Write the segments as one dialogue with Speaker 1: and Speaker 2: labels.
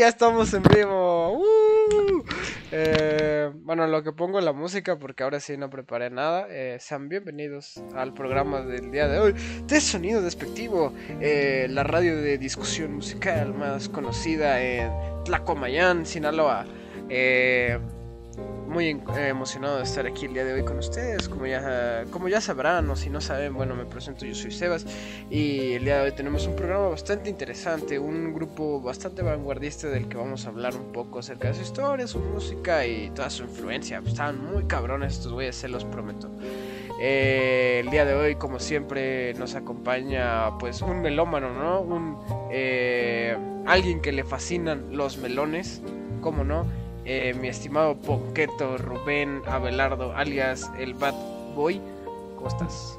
Speaker 1: ya estamos en vivo. ¡Uh! Eh, bueno, lo que pongo la música, porque ahora sí no preparé nada. Eh, sean bienvenidos al programa del día de hoy de Sonido Despectivo, eh, la radio de discusión musical más conocida en Tlacomayán, Sinaloa. Eh, muy eh, emocionado de estar aquí el día de hoy con ustedes. Como ya, como ya sabrán, o si no saben, bueno, me presento, yo soy Sebas. Y el día de hoy tenemos un programa bastante interesante, un grupo bastante vanguardista del que vamos a hablar un poco acerca de su historia, su música y toda su influencia. Estaban muy cabrones estos güeyes, se los prometo. Eh, el día de hoy, como siempre, nos acompaña pues un melómano, ¿no? Un eh, alguien que le fascinan los melones, ¿cómo no? Eh, mi estimado Poqueto Rubén Abelardo, alias el Bad Boy. ¿Cómo estás?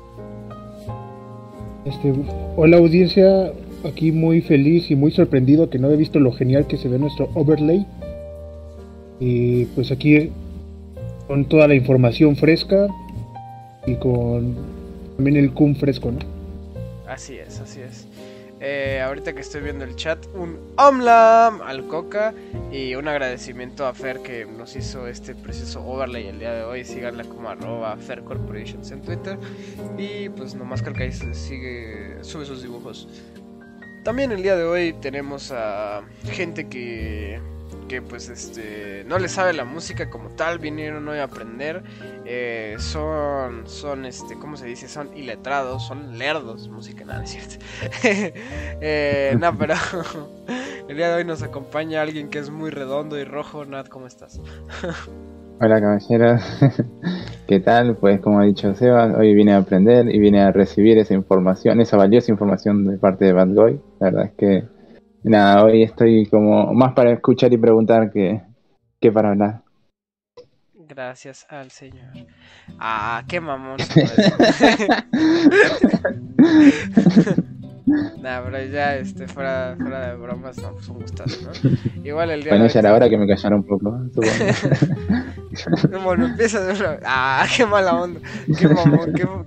Speaker 2: Este, hola audiencia, aquí muy feliz y muy sorprendido que no he visto lo genial que se ve nuestro overlay. Y pues aquí con toda la información fresca y con también el cum fresco, ¿no?
Speaker 1: Así es. Eh, ahorita que estoy viendo el chat, un Omlam al Coca y un agradecimiento a Fer que nos hizo este precioso overlay el día de hoy. Síganla como arroba Fer Corporations en Twitter. Y pues nomás creo que ahí sigue, sube sus dibujos. También el día de hoy tenemos a gente que que pues este no le sabe la música como tal, vinieron hoy a aprender, eh, son, son este, ¿cómo se dice? Son iletrados, son lerdos, música, nada, es cierto. eh, no, pero el día de hoy nos acompaña alguien que es muy redondo y rojo, Nat, ¿cómo estás?
Speaker 3: Hola caballeros, ¿qué tal? Pues como ha dicho Seba, hoy vine a aprender y vine a recibir esa información, esa valiosa información de parte de Bad Boy. La verdad es que Nada, hoy estoy como más para escuchar y preguntar que, que para hablar.
Speaker 1: Gracias al Señor. Ah, qué mamón. nah, pero ya, este, fuera, fuera de bromas, no, pues un gustazo, ¿no? Igual el día
Speaker 3: Bueno, ya era hora que me callara un poco. supongo.
Speaker 1: Bueno, empieza de una... Ah, qué mala onda. Qué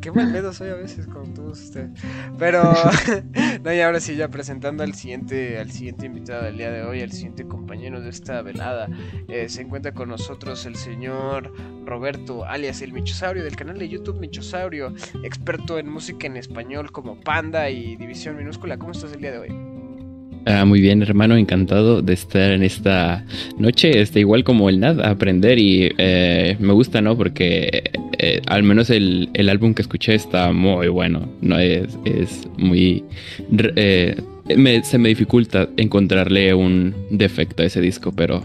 Speaker 1: qué mal pedo soy a veces con todos ustedes. Pero, no, y ahora sí, ya presentando al siguiente, al siguiente invitado del día de hoy, al siguiente compañero de esta velada. Eh, se encuentra con nosotros el señor Roberto, alias el Michosaurio, del canal de YouTube Michosaurio, experto en música en español como Panda y División Minúscula. ¿Cómo estás el día de hoy?
Speaker 4: Ah, muy bien, hermano, encantado de estar en esta noche, este, igual como el NAD, aprender y eh, me gusta, ¿no? Porque eh, al menos el, el álbum que escuché está muy bueno, ¿no? Es, es muy... eh, me- se me dificulta encontrarle un defecto a ese disco, pero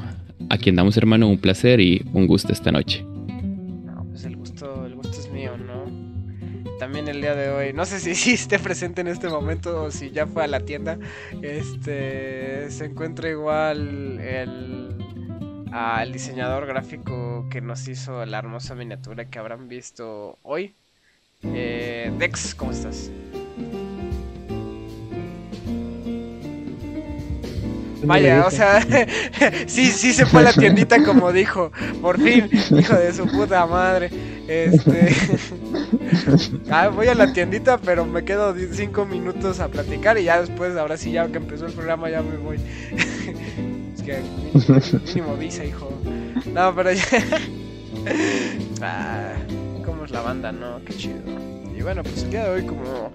Speaker 4: aquí andamos, hermano, un placer y un gusto esta noche.
Speaker 1: El día de hoy, no sé si, esté presente en este momento o si ya fue a la tienda. Este se encuentra igual el al diseñador gráfico que nos hizo la hermosa miniatura que habrán visto hoy. Eh, Dex, ¿cómo estás? Vaya, o sea, sí, sí se fue a la tiendita como dijo, por fin, hijo de su puta madre. Este, ah, voy a la tiendita, pero me quedo 5 minutos a platicar y ya después, ahora sí, ya que empezó el programa, ya me voy. es que mínimo visa, hijo. No, pero ya. ah, ¿Cómo es la banda, no? Qué chido. Y bueno, pues el día de hoy, como,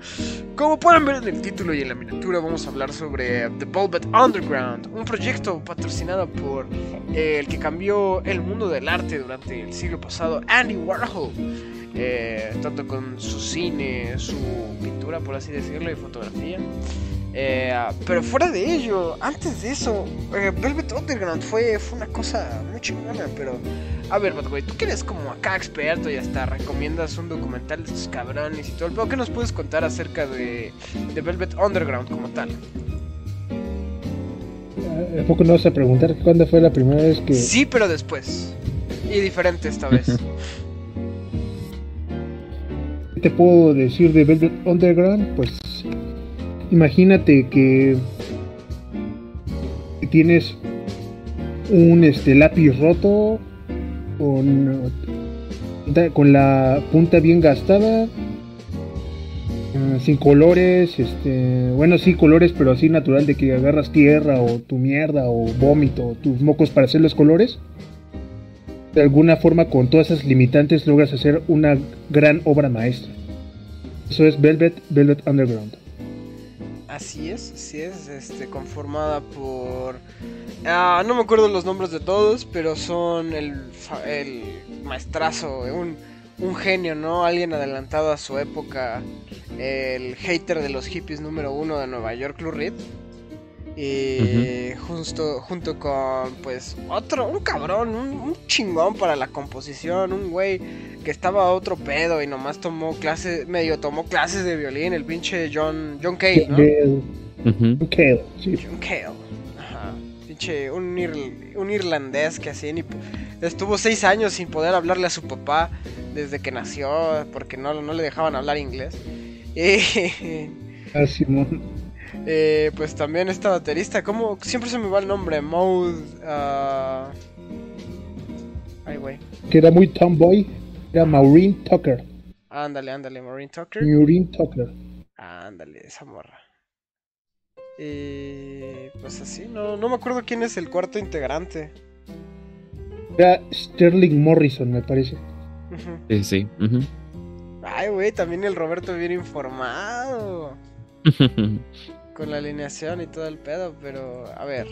Speaker 1: como pueden ver en el título y en la miniatura, vamos a hablar sobre The Velvet Underground, un proyecto patrocinado por eh, el que cambió el mundo del arte durante el siglo pasado, Andy Warhol. Eh, tanto con su cine, su pintura, por así decirlo, y fotografía. Eh, pero fuera de ello, antes de eso, eh, Velvet Underground fue, fue una cosa muy chingona, pero... A ver, Batboy, tú que eres como acá experto y hasta recomiendas un documental de estos cabrones y todo el pedo, ¿qué nos puedes contar acerca de, de Velvet Underground como tal?
Speaker 2: ¿A poco no vas a preguntar cuándo fue la primera vez que...
Speaker 1: Sí, pero después. Y diferente esta vez.
Speaker 2: ¿Qué te puedo decir de Velvet Underground? Pues imagínate que tienes un este lápiz roto con, con la punta bien gastada mm, sin colores, este, bueno, sí colores, pero así natural de que agarras tierra o tu mierda o vómito tus mocos para hacer los colores. De alguna forma, con todas esas limitantes, logras hacer una gran obra maestra. Eso es Velvet, Velvet Underground.
Speaker 1: Así es, así es, este, conformada por... Ah, no me acuerdo los nombres de todos, pero son el, el maestrazo, un, un genio, ¿no? Alguien adelantado a su época, el hater de los hippies número uno de Nueva York, Lou Reed. Y justo, junto con, pues, otro, un cabrón, un, un chingón para la composición, un güey que estaba a otro pedo y nomás tomó clases, medio tomó clases de violín, el pinche John, John Cale, ¿no?
Speaker 4: Ujú.
Speaker 2: Cale, sí.
Speaker 1: John Cale. Ajá. Pinche, un, ir- un irlandés que así ni... Estuvo seis años sin poder hablarle a su papá desde que nació porque no, no le dejaban hablar inglés. Y,
Speaker 2: Ah, Simón.
Speaker 1: Eh, pues también esta baterista, como siempre se me va el nombre, Maud... ah, Ay, güey.
Speaker 2: Que era muy tomboy. Era Maureen Tucker.
Speaker 1: Ándale, ándale, Maureen Tucker.
Speaker 2: Maureen Tucker.
Speaker 1: Ándale, esa morra. Y pues así, no, no me acuerdo quién es el cuarto integrante.
Speaker 2: Era Sterling Morrison, me parece.
Speaker 4: Sí, sí.
Speaker 1: Ay, güey, también el Roberto bien informado. Con la alineación y todo el pedo, pero a ver.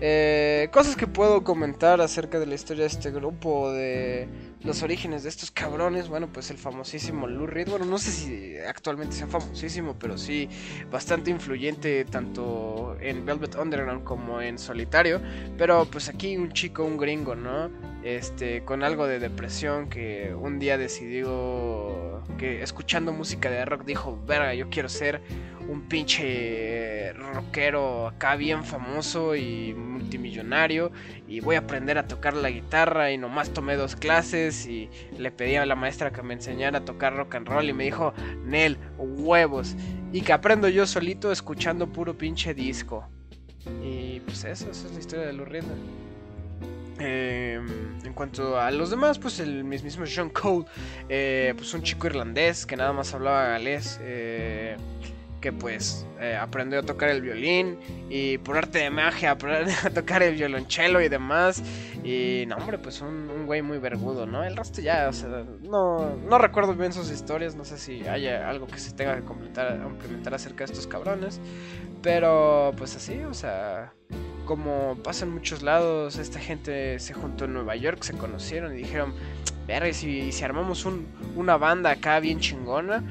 Speaker 1: eh, cosas que puedo comentar acerca de la historia de este grupo, de los orígenes de estos cabrones. Bueno, pues el famosísimo Lou Reed. Bueno, no sé si actualmente sea famosísimo, pero sí bastante influyente tanto en Velvet Underground como en solitario. Pero pues aquí un chico, un gringo, ¿no? Este, con algo de depresión que un día decidió que escuchando música de rock dijo, verga, yo quiero ser un pinche rockero acá bien famoso y multimillonario y voy a aprender a tocar la guitarra y nomás tomé dos clases y le pedí a la maestra que me enseñara a tocar rock and roll y me dijo, Nel, huevos, y que aprendo yo solito escuchando puro pinche disco. Y pues eso, esa es la historia de Lou. Eh, en cuanto a los demás, pues el mismísimo Sean Cole, eh, pues un chico irlandés que nada más hablaba galés, eh, que pues eh, aprendió a tocar el violín y por arte de magia aprendió a tocar el violonchelo y demás. Y no, hombre, pues un, un güey muy vergudo, ¿no? El resto ya, o sea, no, no recuerdo bien sus historias, no sé si haya algo que se tenga que completar, complementar acerca de estos cabrones. Pero pues así, o sea, como pasa en muchos lados, esta gente se juntó en Nueva York, se conocieron y dijeron, verga, ¿y si, si armamos un- una banda acá bien chingona,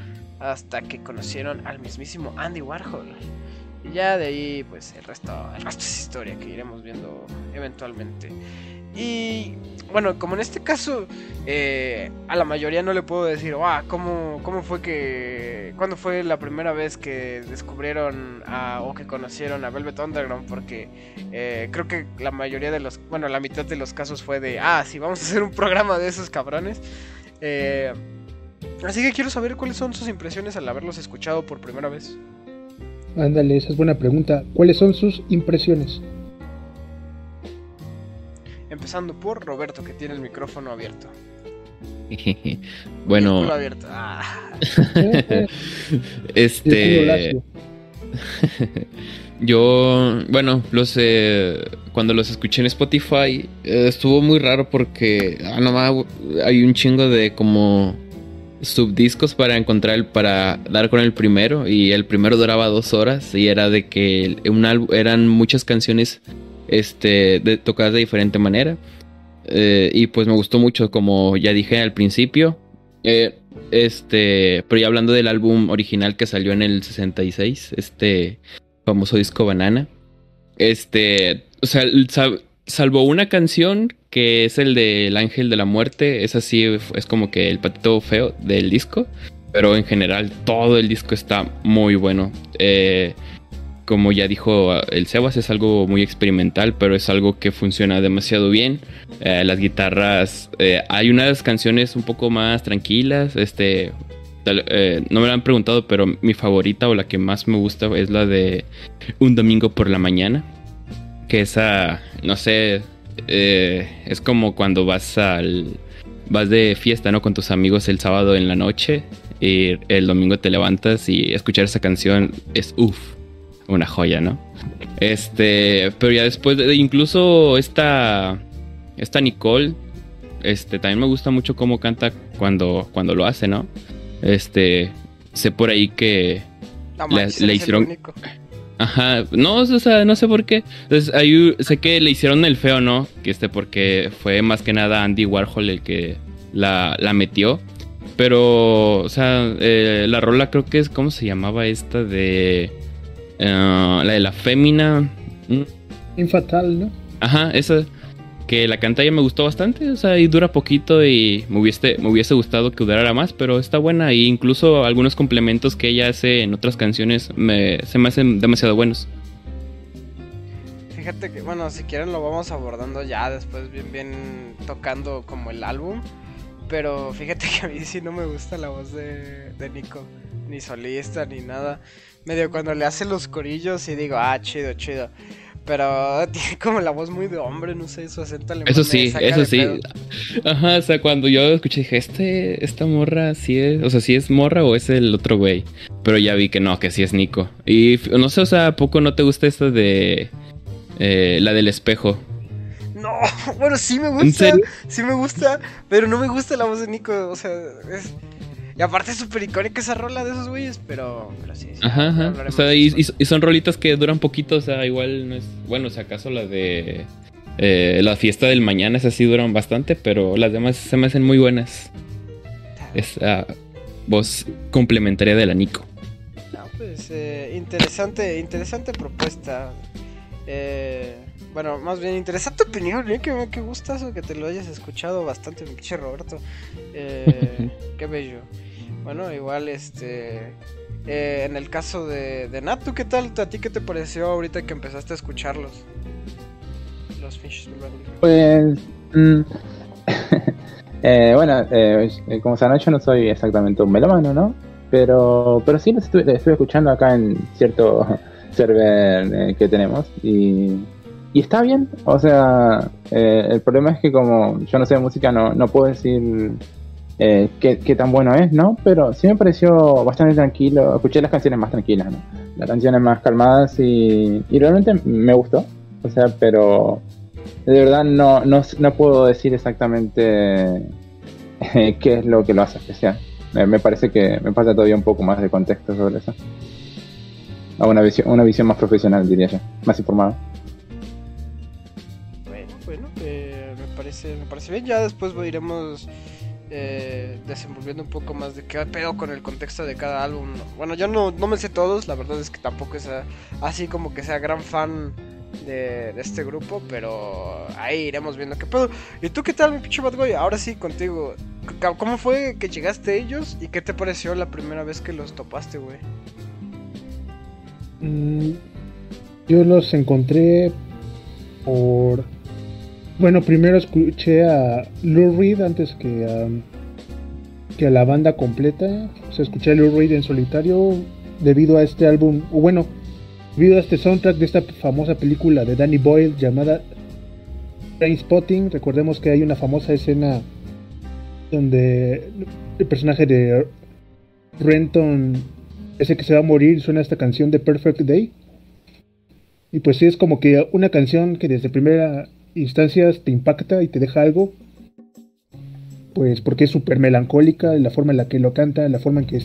Speaker 1: hasta que conocieron al mismísimo Andy Warhol. Y ya de ahí, pues el resto, el resto es historia que iremos viendo eventualmente. Y bueno, como en este caso, eh, a la mayoría no le puedo decir, ah, ¿cómo, ¿cómo fue que... ¿Cuándo fue la primera vez que descubrieron o que conocieron a Velvet Underground? Porque eh, creo que la mayoría de los, bueno, la mitad de los casos fue de, ah, sí, vamos a hacer un programa de esos cabrones. Eh, así que quiero saber cuáles son sus impresiones al haberlos escuchado por primera vez.
Speaker 2: Ándale, esa es buena pregunta. ¿Cuáles son sus impresiones?
Speaker 1: Empezando por Roberto, que tiene el micrófono abierto. El
Speaker 4: bueno,
Speaker 1: culo abierto. Ah.
Speaker 4: Este... Yo, bueno, los eh, cuando los escuché en Spotify eh, estuvo muy raro porque ah, nomás hay un chingo de como subdiscos para encontrar el, para dar con el primero y el primero duraba dos horas y era de que un eran muchas canciones este de, tocadas de diferente manera Eh, y pues me gustó mucho como ya dije al principio Eh, este pero ya hablando del álbum original que salió en el 66 este famoso disco Banana. Este, o sea, salvo una canción que es el del Ángel de la Muerte, es así, es como que el patito feo del disco, pero en general todo el disco está muy bueno. Eh, como ya dijo el Sebas, es algo muy experimental, pero es algo que funciona demasiado bien. Eh, las guitarras, eh, hay unas canciones un poco más tranquilas, este, no me lo han preguntado, pero mi favorita o la que más me gusta es la de Un domingo por la mañana. Que esa, no sé, eh, es como cuando vas al, vas de fiesta, ¿no? Con tus amigos el sábado en la noche y el domingo te levantas y escuchar esa canción es uff, una joya, ¿no? Este, pero ya después, de, incluso esta, esta Nicole, este, también me gusta mucho cómo canta cuando, cuando lo hace, ¿no? Este, sé por ahí que le, hicieron... Ajá, no, o sea, no sé por qué. Entonces, ahí sé que le hicieron el feo, ¿no? Que este, porque fue más que nada Andy Warhol el que la, la metió. Pero, o sea, eh, la rola creo que es, ¿cómo se llamaba esta de... Eh, la de la fémina?
Speaker 2: Infatal, ¿no?
Speaker 4: Ajá, esa que la cantalla me gustó bastante, o sea, y dura poquito y me hubiese, me hubiese gustado que durara más, pero está buena e incluso algunos complementos que ella hace en otras canciones me, se me hacen demasiado buenos.
Speaker 1: Fíjate que, bueno, si quieren lo vamos abordando ya después bien, bien tocando como el álbum, pero fíjate que a mí sí no me gusta la voz de, de Nico, ni solista, ni nada. Medio cuando le hace los corillos y digo, ah, chido, chido. Pero tiene como la voz muy de hombre, no sé, su acento alemán.
Speaker 4: Eso sí, eso sí. Ajá, o sea, cuando yo escuché, dije, este, esta morra sí es, o sea, sí es morra o es el otro güey. Pero ya vi que no, que sí es Nico. Y no sé, o sea, ¿a poco no te gusta esta de eh, la del espejo?
Speaker 1: No, bueno, sí me gusta, sí me gusta, pero no me gusta la voz de Nico, o sea, es... Y aparte es súper icónica esa rola de esos güeyes, pero, pero sí, sí.
Speaker 4: Ajá, ajá. O sea, y, son rolitas que duran poquito, o sea, igual no es. Bueno, si acaso la de. Eh, la fiesta del mañana, esas sí duran bastante, pero las demás se me hacen muy buenas. Esa voz complementaria de la Nico.
Speaker 1: No, pues eh, interesante, interesante propuesta. Eh, bueno, más bien interesante opinión, ¿eh? Qué, qué gustazo que te lo hayas escuchado bastante, mi Roberto. Eh, qué bello. Bueno, igual este... Eh, en el caso de, de Nat, ¿tú qué tal? ¿A ti qué te pareció ahorita que empezaste a escucharlos? Los Finches
Speaker 3: Pues... Mm, eh, bueno, eh, como se han hecho no soy exactamente un melómano, ¿no? Pero, pero sí los estuve, escuchando acá en cierto server que tenemos y, y está bien. O sea, el problema es que como yo no sé de música, no, no puedo decir eh, qué, tan bueno es, ¿no? Pero sí me pareció bastante tranquilo. Escuché las canciones más tranquilas, ¿no? Las canciones más calmadas y, y realmente me gustó. O sea, pero de verdad no, no, no puedo decir exactamente eh, qué es lo que lo hace especial. me parece que me falta todavía un poco más de contexto sobre eso. A una visión, una visión más profesional, diría yo, más informada.
Speaker 1: Parece bien. Ya después iremos eh, desenvolviendo un poco más de qué pedo con el contexto de cada álbum. Bueno, yo no, no me sé todos, la verdad es que tampoco es así como que sea gran fan de, este grupo, pero ahí iremos viendo qué pedo. ¿Y tú qué tal, mi pinche Bad Ahora sí, contigo. ¿Cómo fue que llegaste a ellos y qué te pareció la primera vez que los topaste, güey?
Speaker 2: Mm, yo los encontré por bueno, primero escuché a Lou Reed antes que a, que a la banda completa. O sea, escuché a Lou Reed en solitario debido a este álbum, o bueno, debido a este soundtrack de esta famosa película de Danny Boyle llamada Spotting. Recordemos que hay una famosa escena donde el personaje de Renton, ese que se va a morir, suena esta canción de Perfect Day. Y pues sí, es como que una canción que desde primera instancias te impacta y te deja algo, pues porque es súper melancólica, la forma en la que lo canta, la forma en que,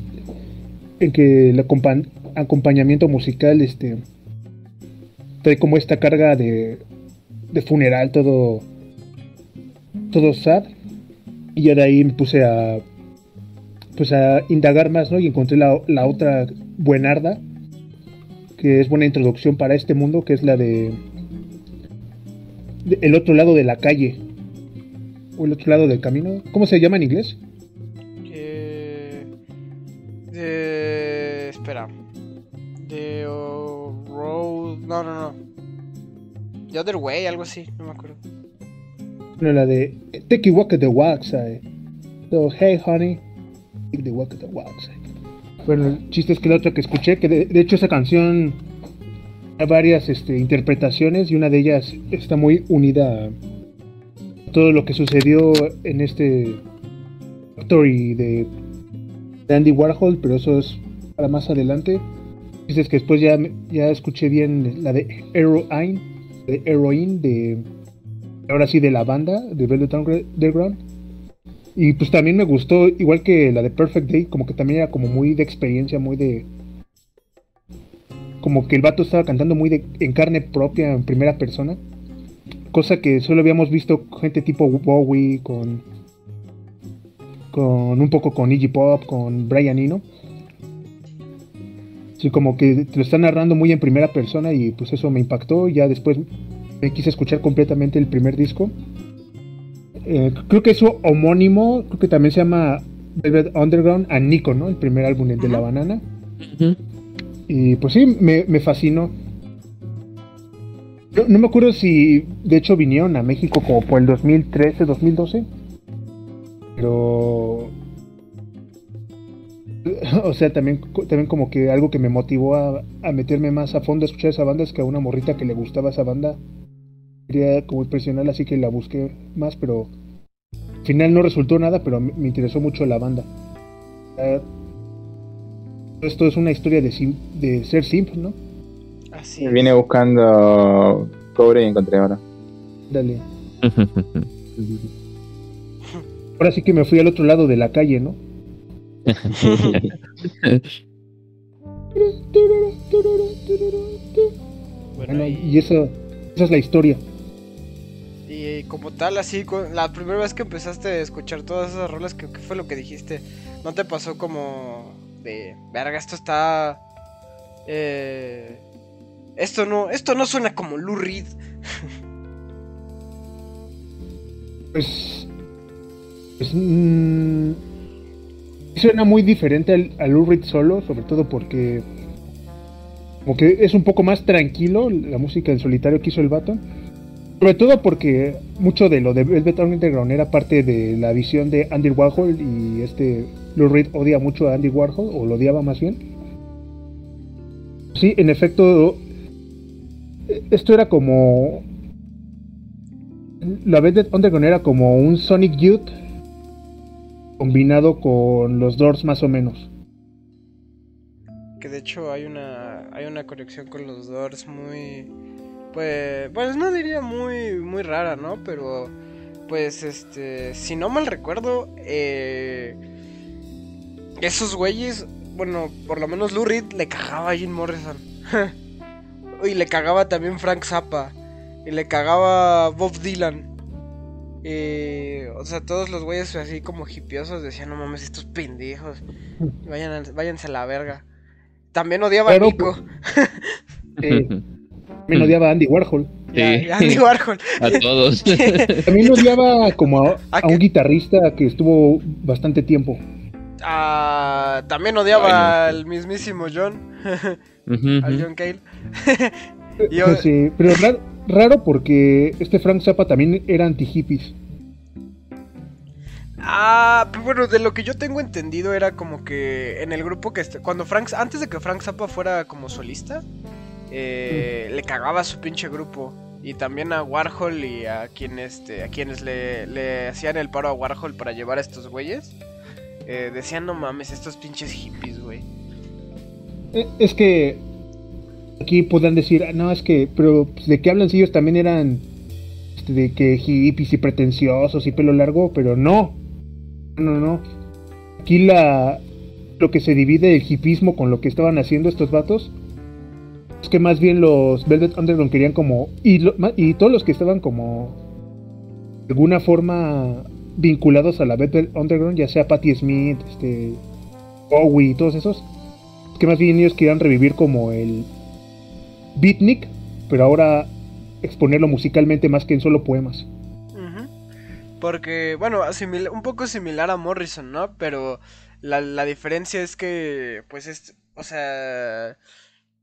Speaker 2: en que el acompañamiento musical este, trae como esta carga de, de funeral, todo, todo sad. Y ya de ahí me puse a, pues a indagar más, ¿no? Y encontré la, la otra buenarda, que es buena introducción para este mundo, que es la de el otro lado de la calle. O el otro lado del camino. ¿Cómo se llama en inglés?
Speaker 1: Eh, de, espera. The Road. No, no, no. The Other Way, algo así, no me acuerdo.
Speaker 2: No, la de Take a Walk at the Wax. So, hey, honey. Take the Walk at the Wax. Bueno, el chiste es que la otra que escuché, que de hecho esa canción varias este, interpretaciones y una de ellas está muy unida todo lo que sucedió en este Factory de, Andy Warhol, pero eso es para más adelante. Dices que después ya, ya escuché bien la de Heroine, de Heroine, de ahora sí de la banda de Velvet Underground. Y pues también me gustó, igual que la de Perfect Day, como que también era como muy de experiencia, muy de. Como que el vato estaba cantando muy de, en carne propia, en primera persona. Cosa que solo habíamos visto gente tipo Bowie, con. con un poco con Iggy Pop, con Brian Eno. Sí, como que te lo están narrando muy en primera persona y pues eso me impactó. Ya después me quise escuchar completamente el primer disco. Eh, creo que es su homónimo, creo que también se llama Velvet Underground a Nico, ¿no? El primer álbum, el de la banana. Y pues sí, me, fascinó. No, me acuerdo si de hecho vinieron a México como por el 2013, 2012. Pero... O sea, también, también como que algo que me motivó a, meterme más a fondo a escuchar esa banda es que a una morrita que le gustaba esa banda quería como impresionar, así que la busqué más, pero al final no resultó nada, pero me, interesó mucho la banda. Esto es una historia de, de ser simp, ¿no?
Speaker 3: Así Vine buscando cobre y encontré ahora.
Speaker 2: Dale. ahora sí que me fui al otro lado de la calle, ¿no? bueno, y eso, esa es la historia.
Speaker 1: Y como tal, así, la primera vez que empezaste a escuchar todas esas rolas, ¿qué, fue lo que dijiste? ¿No te pasó como verga, esto está... Eh, esto no, esto no suena como Lou Reed.
Speaker 2: pues... pues mm, suena muy diferente al, Lou Reed solo, sobre todo porque... Como que es un poco más tranquilo la música en solitario que hizo el vato. Sobre todo porque mucho de lo de Velvet Underground era parte de la visión de Andy Warhol y este Lou Reed odia mucho a Andy Warhol, o lo odiaba más bien. Sí, en efecto, esto era como... La Velvet Underground era como un Sonic Youth combinado con los Doors más o menos.
Speaker 1: Que de hecho hay una, hay una conexión con los Doors muy pues, pues no diría muy, muy rara, ¿no? Pero, pues, este, si no mal recuerdo, eh, esos güeyes, bueno, por lo menos Lou Reed le cagaba a Jim Morrison. y le cagaba también Frank Zappa. Y le cagaba Bob Dylan. o sea, todos los güeyes así como hipiosos decían, no mames, estos pendejos. Vayan váyanse a la verga. También odiaba a Nico.
Speaker 2: También odiaba a Andy Warhol.
Speaker 1: Sí. Andy Warhol.
Speaker 4: a todos.
Speaker 2: También odiaba como a, un guitarrista que estuvo bastante tiempo.
Speaker 1: Ah, también odiaba al mismísimo John. al John Cale.
Speaker 2: sí, pero raro, raro, porque este Frank Zappa también era anti-hippies.
Speaker 1: Ah, pues bueno, de lo que yo tengo entendido era como que en el grupo que cuando Frank antes de que Frank Zappa fuera como solista, eh, le cagaba a su pinche grupo. Y también a Warhol y a, quien este, a quienes le, hacían el paro a Warhol para llevar a estos güeyes. Eh, decían, no mames, estos pinches hippies, güey.
Speaker 2: Eh, es que aquí podrán decir, ah, no, es que, pero pues, de qué hablan si ellos también eran este, de que hippies y pretenciosos y pelo largo, pero no, no, no. Aquí la lo que se divide el hipismo con lo que estaban haciendo estos vatos que más bien los Velvet Underground querían como. Y, y todos los que estaban como. De alguna forma vinculados a la Velvet Underground, ya sea Patti Smith, este. Bowie y todos esos. que más bien ellos querían revivir como el. Beatnik, pero ahora exponerlo musicalmente más que en solo poemas.
Speaker 1: Porque, bueno, un poco similar a Morrison, ¿no? Pero la, la diferencia es que, pues, es, o sea,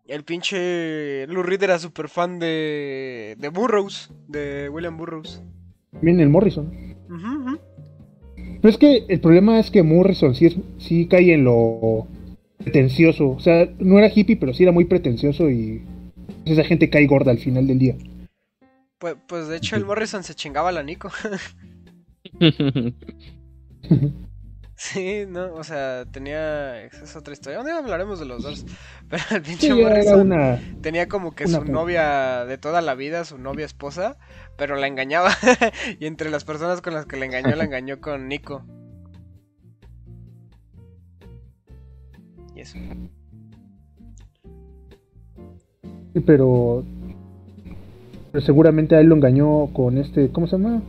Speaker 1: el pinche Lou Reed era súper fan de, de Burroughs, de William Burroughs.
Speaker 2: Bien, el Morrison. Pero es que el problema es que Morrison sí, es, sí cae en lo pretencioso. O sea, no era hippie, pero sí era muy pretencioso y esa gente cae gorda al final del día.
Speaker 1: Pues, pues de hecho el Morrison se chingaba a la Nico. Sí, no, o sea, tenía. Esa es otra historia. Un día hablaremos de los dos. Pero el pinche
Speaker 2: Sí,
Speaker 1: Morrison
Speaker 2: una...
Speaker 1: tenía como que su novia de toda la vida, su novia esposa, pero la engañaba. y entre las personas con las que la engañó, la engañó con Nico. Y eso.
Speaker 2: Sí, pero... pero seguramente a él lo engañó con este... ¿Cómo se llama?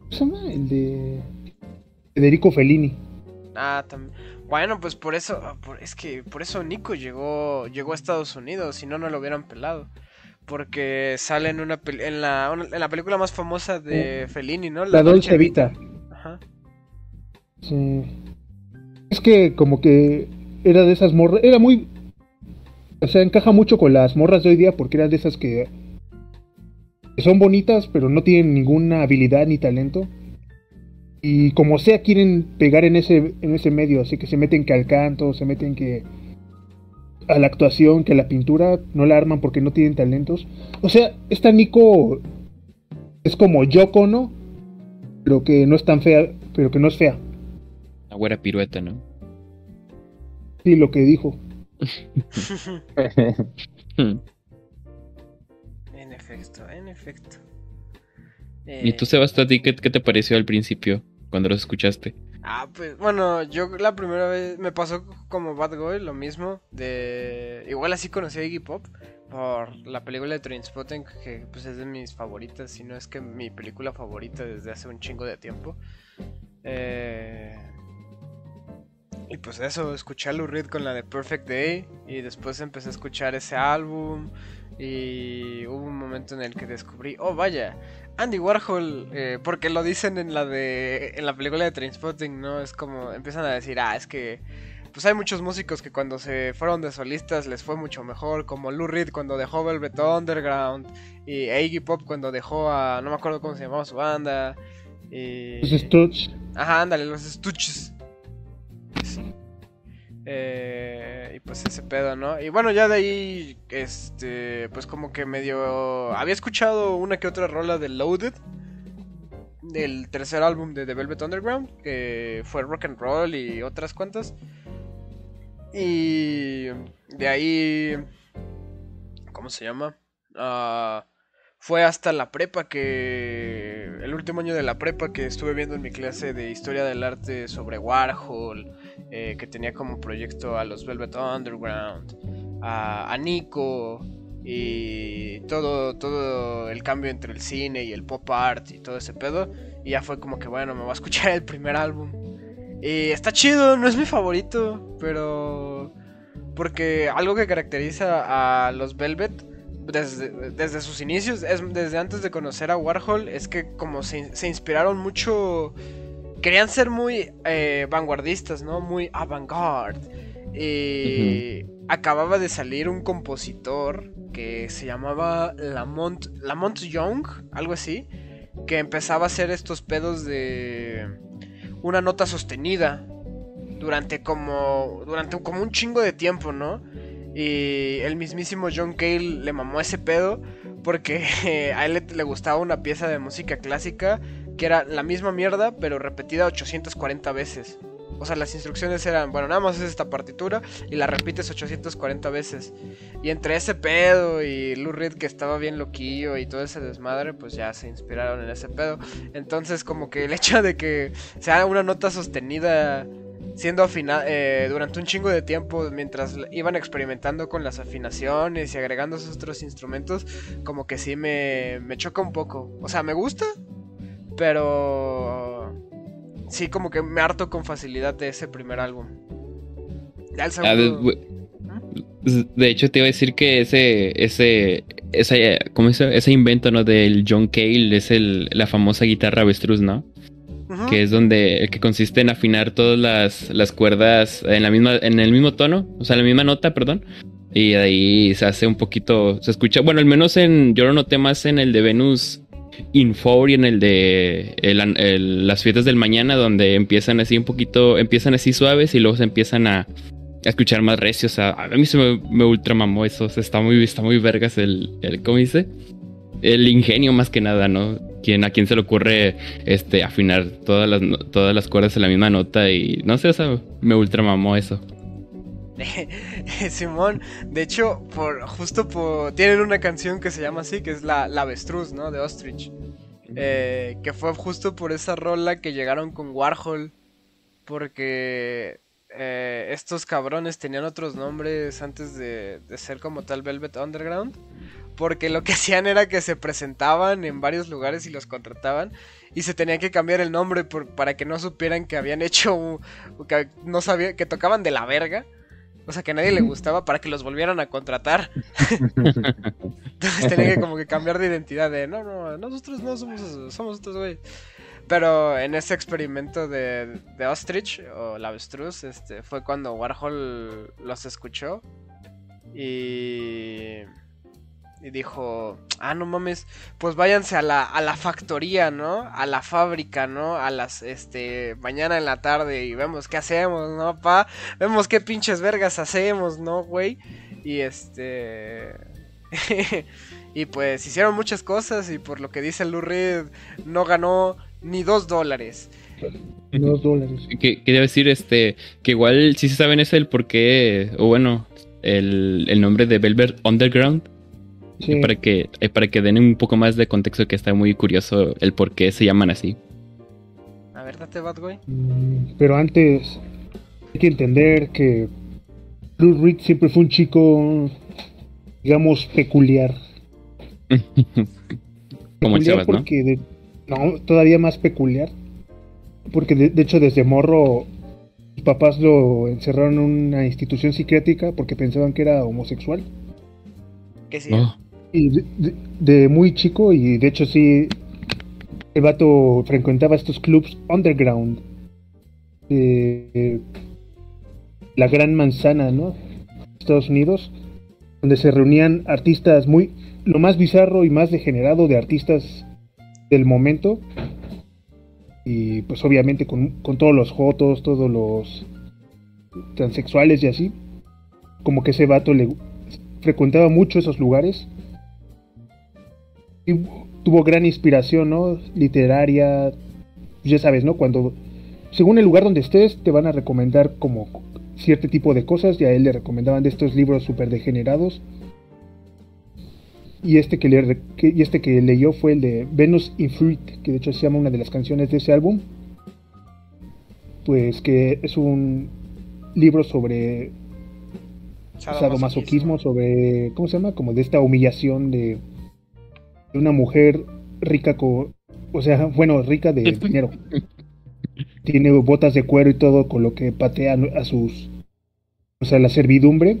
Speaker 2: ¿Cómo se llama? El de... Federico Fellini.
Speaker 1: Ah, también. Bueno, pues por eso, ah, por- es que por eso Nico llegó, llegó a Estados Unidos, si no, no lo hubieran pelado. Porque sale en una en la, en la película más famosa de Fellini, ¿no?
Speaker 2: Mm. La Dolce Vita.
Speaker 1: Ajá.
Speaker 2: Sí. Es que como que era de esas morras, era muy... O sea, encaja mucho con las morras de hoy día porque eran de esas que son bonitas pero no tienen ninguna habilidad ni talento. Y como sea quieren pegar en ese, en ese medio, así que se meten que al canto, se meten que a la actuación, que a la pintura, no la arman porque no tienen talentos. O sea, esta Nico es como Yoko, ¿no? Pero que no es tan fea, pero que no es fea.
Speaker 4: La güera pirueta, ¿no?
Speaker 2: Sí, lo que dijo.
Speaker 1: En efecto, en efecto.
Speaker 4: ¿Y tú, Sebastián, qué, qué te pareció al principio cuando los escuchaste?
Speaker 1: Ah, pues bueno, yo la primera vez me pasó como Bad Boy, lo mismo. De igual así conocí a Iggy Pop por la película de Trainspotting, que pues es de mis favoritas, si no es que mi película favorita desde hace un chingo de tiempo. Eh, Y pues eso, escuché a Lou Reed con la de Perfect Day y después empecé a escuchar ese álbum y hubo un momento en el que descubrí, oh vaya, Andy Warhol, eh, porque lo dicen en la de en la película de Trainspotting, ¿no? Es como empiezan a decir, ah, es que pues hay muchos músicos que cuando se fueron de solistas les fue mucho mejor, como Lou Reed cuando dejó Velvet Underground y Iggy Pop cuando dejó a no me acuerdo cómo se llamaba su banda y
Speaker 2: Los Stooges.
Speaker 1: Ajá, ándale, los estuches. Eh, y pues ese pedo, ¿no? Y bueno, ya de ahí, este, pues como que medio... Había escuchado una que otra rola de Loaded, del tercer álbum de The Velvet Underground, que fue rock and roll y otras cuantas. Y de ahí... ¿Cómo se llama? Ah, fue hasta la prepa que... El último año de la prepa que estuve viendo en mi clase de historia del arte sobre Warhol, eh, que tenía como proyecto a los Velvet Underground, a, a Nico y todo, todo el cambio entre el cine y el pop art y todo ese pedo. Y ya fue como que bueno, me voy a escuchar el primer álbum. Y está chido, no es mi favorito, pero... Porque algo que caracteriza a los Velvet desde, desde sus inicios, es, desde antes de conocer a Warhol, es que como se, se inspiraron mucho, querían ser muy eh, vanguardistas, ¿no? Muy avant-garde. Y acababa de salir un compositor que se llamaba Lamont, Lamont Young, algo así, que empezaba a hacer estos pedos de una nota sostenida durante como durante como un chingo de tiempo, ¿no? Y el mismísimo John Cale le mamó ese pedo porque a él le, le, gustaba una pieza de música clásica que era la misma mierda pero repetida 840 veces. O sea, las instrucciones eran, bueno, nada más es esta partitura y la repites 840 veces. Y entre ese pedo y Lou Reed que estaba bien loquillo y todo ese desmadre, pues ya se inspiraron en ese pedo. Entonces como que el hecho de que sea una nota sostenida siendo afinada eh, durante un chingo de tiempo mientras iban experimentando con las afinaciones y agregando esos otros instrumentos, como que sí me, me choca un poco. O sea, me gusta, pero sí como que me harto con facilidad de ese primer álbum. Ya el segundo...
Speaker 4: Ah, de, hecho, te iba a decir que ese, ese, ese, ¿cómo es? ese invento, ¿no? Del John Cale es el, la famosa guitarra avestruz, ¿no? Uh -huh. Que es donde, que consiste en afinar todas las, las cuerdas en la misma, en el mismo tono, o sea, la misma nota, perdón. Y de ahí se hace un poquito, se escucha, bueno, al menos en, yo lo noté más en el de Venus Infor y en el de las fiestas del mañana, donde empiezan así un poquito, empiezan así suaves y luego se empiezan a, a escuchar más recios. A, a mí se me, me ultramamó eso, o sea, está muy, está muy vergas el, el, ¿cómo dice? el ingenio más que nada, ¿no? ¿Quién, a quién se le ocurre este, afinar todas las, todas las cuerdas en la misma nota y no sé, o sea, me ultramamó eso.
Speaker 1: Simón, de hecho, por justo por tienen una canción que se llama así, que es la, la avestruz, ¿no? De Ostrich. Eh, que fue justo por esa rola que llegaron con Warhol. Porque eh, estos cabrones tenían otros nombres antes de, de ser como tal Velvet Underground porque lo que hacían era que se presentaban en varios lugares y los contrataban y se tenían que cambiar el nombre para que no supieran que habían hecho que no sabía que tocaban de la verga. O sea, que a nadie le gustaba para que los volvieran a contratar. Entonces tenían que como que cambiar de identidad de, no, no, nosotros no somos somos estos güey. Pero en ese experimento de, de Ostrich o la avestruz, este, fue cuando Warhol los escuchó y y dijo, ah, no mames, pues váyanse a la, a la factoría, ¿no? A la fábrica, ¿no? A las, este, mañana en la tarde y vemos qué hacemos, ¿no, pa? Vemos qué pinches vergas hacemos, ¿no, güey? Y este... y pues hicieron muchas cosas y por lo que dice Lou Reed, no ganó ni dos dólares.
Speaker 2: Dos dólares.
Speaker 4: Que, quería decir, este, que igual si se saben es el por qué, o bueno, el, el nombre de Velvet Underground para, que, para que den un poco más de contexto que está muy curioso el por qué se llaman así.
Speaker 1: A ver, date Bad
Speaker 2: mm, pero antes hay que entender que Bruce Reed siempre fue un chico, digamos, peculiar.
Speaker 4: Como el Sebas, ¿no?
Speaker 2: no, todavía más peculiar. Porque de, hecho desde morro sus papás lo encerraron en una institución psiquiátrica porque pensaban que era homosexual.
Speaker 1: ¿Qué sí? Oh
Speaker 2: de, muy chico y de hecho sí, el vato frecuentaba estos clubs underground de la Gran Manzana, ¿no? Estados Unidos, donde se reunían artistas muy, lo más bizarro y más degenerado de artistas del momento. Y pues obviamente con, con todos los jotos, todos los transexuales y así. Como que ese vato le frecuentaba mucho esos lugares tuvo gran inspiración, ¿no? Literaria, ya sabes, ¿no? Cuando, según el lugar donde estés, te van a recomendar como cierto tipo de cosas, y a él le recomendaban de estos libros súper degenerados. Y este que, le, y este que leyó fue el de Venus in Fruit, que de hecho se llama una de las canciones de ese álbum. Pues que es un libro sobre sadomasoquismo, sobre, ¿cómo se llama? Como de esta humillación de, una mujer rica con, o sea, bueno, rica de dinero. Tiene botas de cuero y todo con lo que patea a sus, o sea, la servidumbre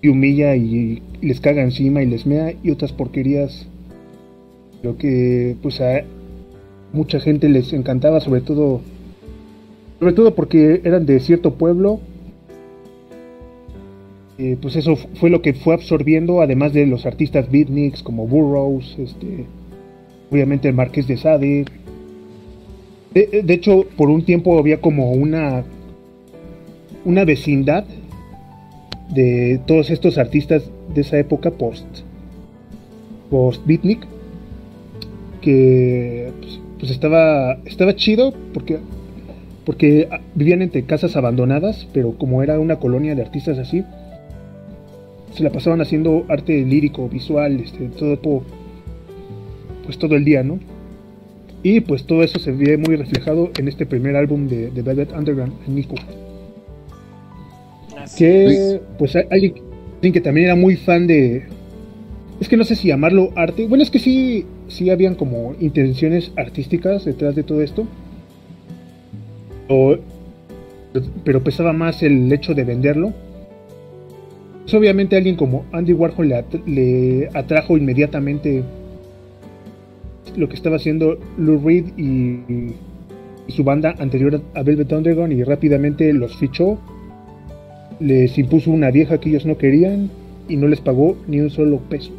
Speaker 2: y humilla y, les caga encima y les mea y otras porquerías. Lo que pues a mucha gente les encantaba, sobre todo sobre todo porque eran de cierto pueblo eh, pues eso fue lo que fue absorbiendo, además de los artistas beatniks como Burroughs, este, obviamente el Marqués de Sade. De, hecho, por un tiempo había como una, una vecindad de todos estos artistas de esa época post, post beatnik, que pues, pues, estaba, estaba chido porque porque vivían entre casas abandonadas, pero como era una colonia de artistas así, se la pasaban haciendo arte lírico, visual, este, todo, pues todo el día, ¿no? Y pues todo eso se ve muy reflejado en este primer álbum de, de Velvet Underground, Nico. Que pues alguien, que también era muy fan de... Es que no sé si llamarlo arte. Bueno, es que sí, sí habían como intenciones artísticas detrás de todo esto. pero pesaba más el hecho de venderlo pues, obviamente alguien como Andy Warhol le, atrajo inmediatamente lo que estaba haciendo Lou Reed y, su banda anterior a Velvet Underground y rápidamente los fichó. Les impuso una vieja que ellos no querían y no les pagó ni un solo peso.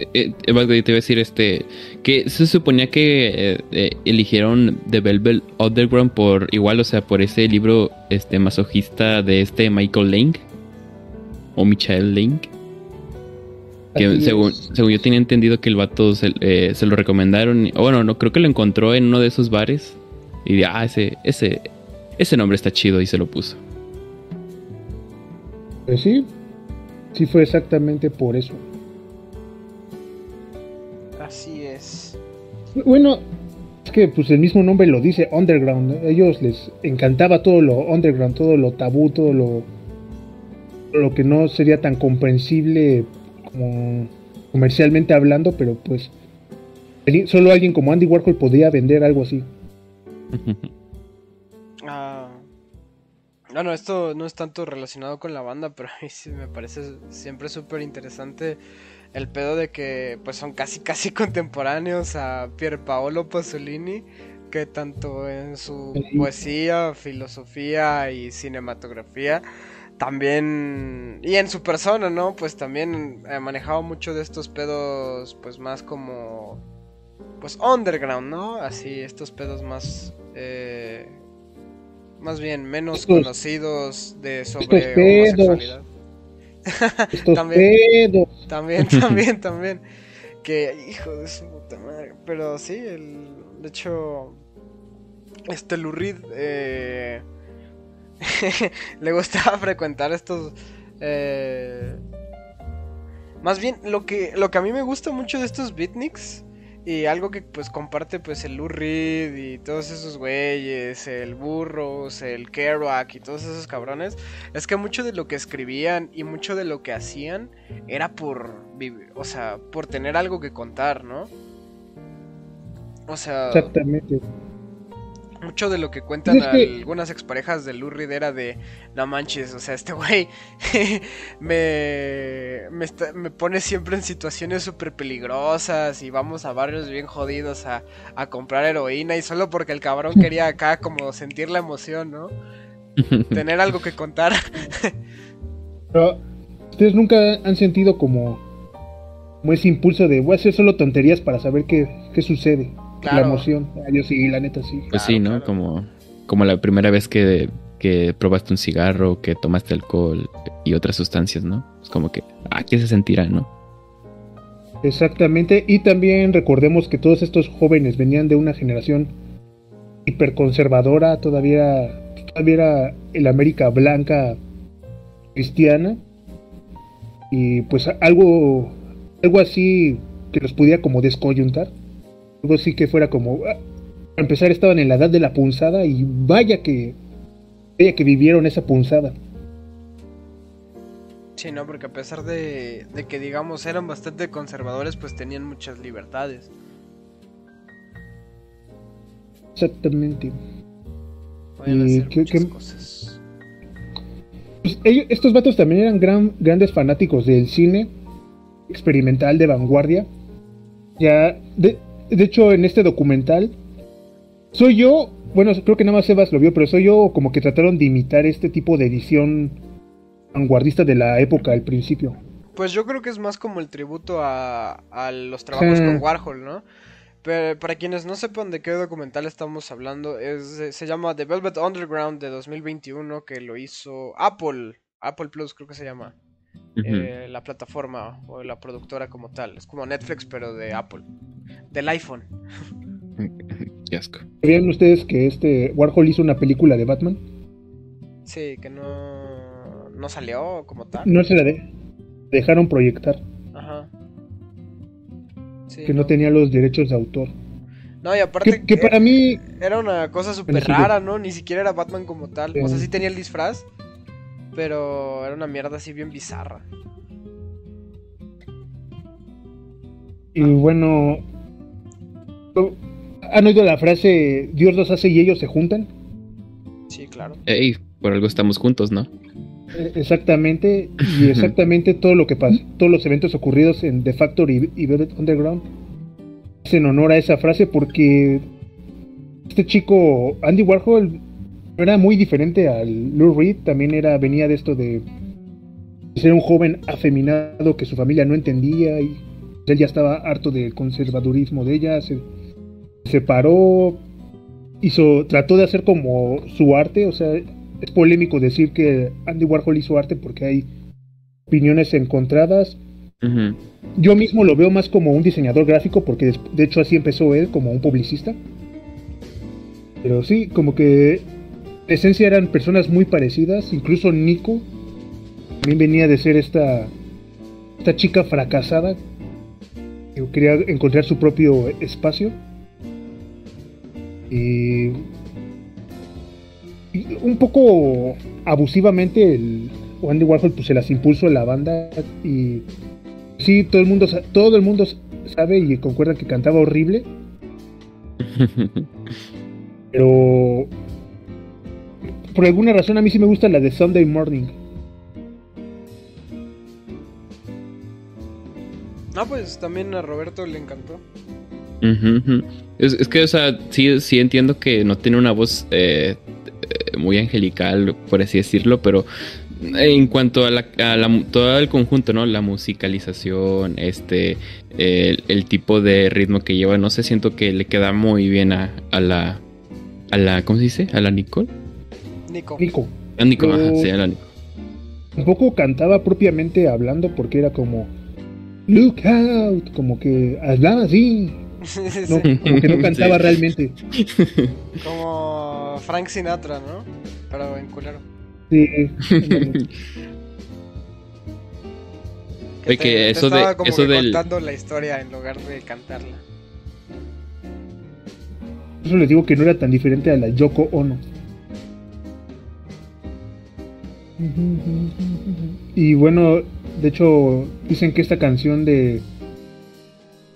Speaker 4: Eh, eh, te iba a decir este que se suponía que eh, eligieron The Velvet Underground por igual, o sea, por ese libro este masojista de este Michael Link o Michael Link. Que según, según, yo tenía entendido que el vato se, eh, se lo recomendaron. O bueno, no, creo que lo encontró en uno de esos bares. Y de, ah, ese, ese, ese nombre está chido y se lo puso.
Speaker 2: Pues sí, sí fue exactamente por eso.
Speaker 1: Así es.
Speaker 2: Bueno, es que pues el mismo nombre lo dice, underground. A ellos les encantaba todo lo underground, todo lo tabú, todo lo, lo que no sería tan comprensible como comercialmente hablando, pero pues solo alguien como Andy Warhol podía vender algo así.
Speaker 1: ah, bueno, esto no es tanto relacionado con la banda, pero a mí sí me parece siempre súper interesante el pedo de que pues son casi casi contemporáneos a Pier Paolo Pasolini, que tanto en su poesía, filosofía y cinematografía también y en su persona, ¿no? Pues también he manejado mucho de estos pedos pues más como pues underground, ¿no? Así estos pedos más eh, más bien menos conocidos de sobre homosexualidad. También, también, también, también. Que, hijo de su puta madre. Pero sí, el, de hecho, este Lurid eh, le gustaba frecuentar estos... Eh, más bien, lo que, lo que a mí me gusta mucho de estos beatniks y algo que pues comparte pues el Lou Reed y todos esos güeyes, el Burros, el Kerouac y todos esos cabrones, es que mucho de lo que escribían y mucho de lo que hacían era por, o sea, por tener algo que contar, ¿no? O sea...
Speaker 2: Exactamente
Speaker 1: mucho de lo que cuentan algunas exparejas de Lou Reed era de, no manches, o sea, este güey me, me, pone siempre en situaciones súper peligrosas y vamos a barrios bien jodidos a, a, comprar heroína y solo porque el cabrón quería acá como sentir la emoción, ¿no? Tener algo que contar.
Speaker 2: Pero, ¿ustedes nunca han sentido como, como ese impulso de voy a hacer solo tonterías para saber qué, qué sucede? La emoción. Ah, yo sí, la neta sí.
Speaker 4: Pues sí, ¿no? Como, como la primera vez que, que probaste un cigarro, que tomaste alcohol y otras sustancias, ¿no? Es como que, ah, ¿qué se sentirá, no?
Speaker 2: Exactamente. Y también recordemos que todos estos jóvenes venían de una generación hiperconservadora, todavía, todavía era el América blanca cristiana. Y pues algo, algo así que los pudiera como descoyuntar algo así que fuera como, ah, para empezar estaban en la edad de la punzada y vaya que, vaya que vivieron esa punzada.
Speaker 1: Sí, no, porque a pesar de, que digamos eran bastante conservadores, pues tenían muchas libertades.
Speaker 2: Exactamente. y qué, cosas. Pues estos vatos también eran gran, grandes fanáticos del cine experimental de vanguardia. Ya, de, de hecho, en este documental, soy yo, bueno, creo que nada más Sebas lo vio, pero soy yo como que trataron de imitar este tipo de edición vanguardista de la época al principio.
Speaker 1: Pues yo creo que es más como el tributo a, los trabajos con Warhol, ¿no? Pero para quienes no sepan de qué documental estamos hablando, es, se llama The Velvet Underground de 2021, que lo hizo Apple, Apple Plus creo que se llama. Eh, la plataforma o la productora como tal. Es como Netflix, pero de Apple. Del iPhone.
Speaker 4: Qué asco.
Speaker 2: ¿Sabían ustedes que este Warhol hizo una película de Batman?
Speaker 1: Sí, que no, no salió como tal.
Speaker 2: No se la de, dejaron proyectar. Ajá. que no. tenía los derechos de autor.
Speaker 1: No, y aparte
Speaker 2: que, para mí
Speaker 1: era una cosa súper rara, ¿no? Ni siquiera era Batman como tal. O sea, sí tenía el disfraz, pero era una mierda así bien bizarra.
Speaker 2: Y bueno, ¿han oído la frase Dios los hace y ellos se juntan?
Speaker 1: Sí, claro.
Speaker 4: Ey, por algo estamos juntos, ¿no?
Speaker 2: E, exactamente, y exactamente todo lo que pasa, todos los eventos ocurridos en The Factory y Velvet Underground es en honor a esa frase porque este chico, Andy Warhol, era muy diferente al Lou Reed, también era, venía de esto de ser un joven afeminado que su familia no entendía y él ya estaba harto del conservadurismo de ella, se separó, hizo, trató de hacer como su arte, o sea, es polémico decir que Andy Warhol hizo arte porque hay opiniones encontradas. Yo mismo lo veo más como un diseñador gráfico porque de hecho así empezó él como un publicista. Pero sí, como que esencia eran personas muy parecidas, incluso Nico también venía de ser esta esta chica fracasada que quería encontrar su propio espacio. Y, y un poco abusivamente el Andy Warhol pues se las impuso a la banda y sí todo el mundo todo el mundo sabe y concuerda que cantaba horrible pero por alguna razón a mí sí me gusta la de Sunday Morning
Speaker 1: No, pues también a Roberto le encantó.
Speaker 4: Es, es que, o sea, sí, sí entiendo que no tiene una voz eh, eh, muy angelical, por así decirlo, pero en cuanto a, la, a la- todo el conjunto, ¿no? La musicalización, este, el, el tipo de ritmo que lleva, no sé, siento que le queda muy bien a, a la, a la, ¿cómo se dice? A la Nicole.
Speaker 1: Nico.
Speaker 2: Nico
Speaker 4: Nico, ajá, sí, a la Nicole.
Speaker 2: tampoco cantaba propiamente hablando porque era como look out como que hablaba así no, como que no cantaba
Speaker 4: Sí.
Speaker 2: realmente
Speaker 1: Como Frank Sinatra, ¿no? Pero en culero.
Speaker 2: Sí,
Speaker 4: Oye, que eso de-
Speaker 1: estaba como
Speaker 4: eso
Speaker 1: que
Speaker 4: del-
Speaker 1: contando la historia en lugar de cantarla.
Speaker 2: Eso les digo que no era tan diferente a la Yoko Ono. Y bueno, de hecho, dicen que esta canción de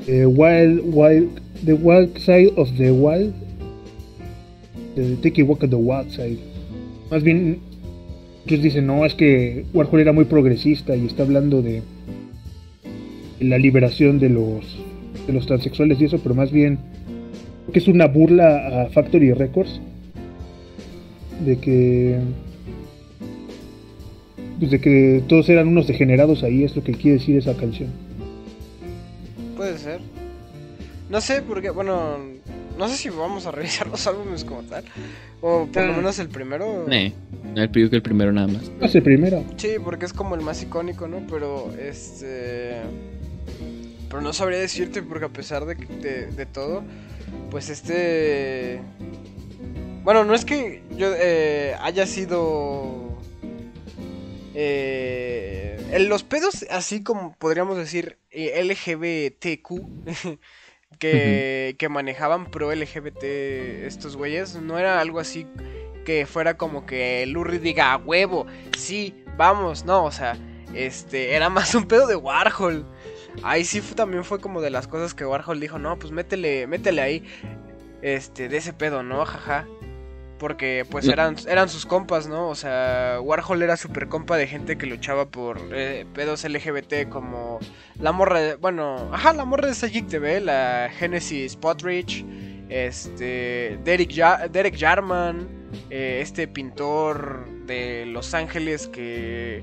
Speaker 2: Wild, Wild, The Wild Side of the Wild, de Take a Walk at the Wild Side, más bien, ellos dicen, no, es que Warhol era muy progresista y está hablando de la liberación de los, de los transexuales y eso, pero más bien que es una burla a Factory Records de que pues de que todos eran unos degenerados ahí es lo que quiere decir esa canción
Speaker 1: Puede ser. No sé, porque, bueno, no sé si vamos a revisar los álbumes como tal. O por lo
Speaker 2: Ah.
Speaker 1: menos el primero.
Speaker 4: No, el primero que el primero nada más.
Speaker 2: no sé primero
Speaker 1: Sí, porque es como el más icónico, ¿no? Pero este. Pero no sabría decirte porque a pesar de, de, de todo, pues este. Bueno, no es que yo eh, haya sido. Eh, en los pedos, así como podríamos decir eh, LGBTQ, que, que manejaban pro LGBT estos güeyes, no era algo así que fuera como que Lurri diga a huevo, sí, vamos, no, o sea, este, era más un pedo de Warhol. Ahí sí fue, también fue como de las cosas que Warhol dijo, no, pues métele, métele ahí, este, de ese pedo, ¿no? Jaja. Porque pues eran, eran sus compas, ¿no? O sea, Warhol era super compa de gente que luchaba por eh, pedos LGBT como la morra, de- bueno, ajá, la morra de Sajik TV, la Genesis Potridge, este, Derek, Ja- Derek Jarman, eh, este pintor de Los Ángeles que,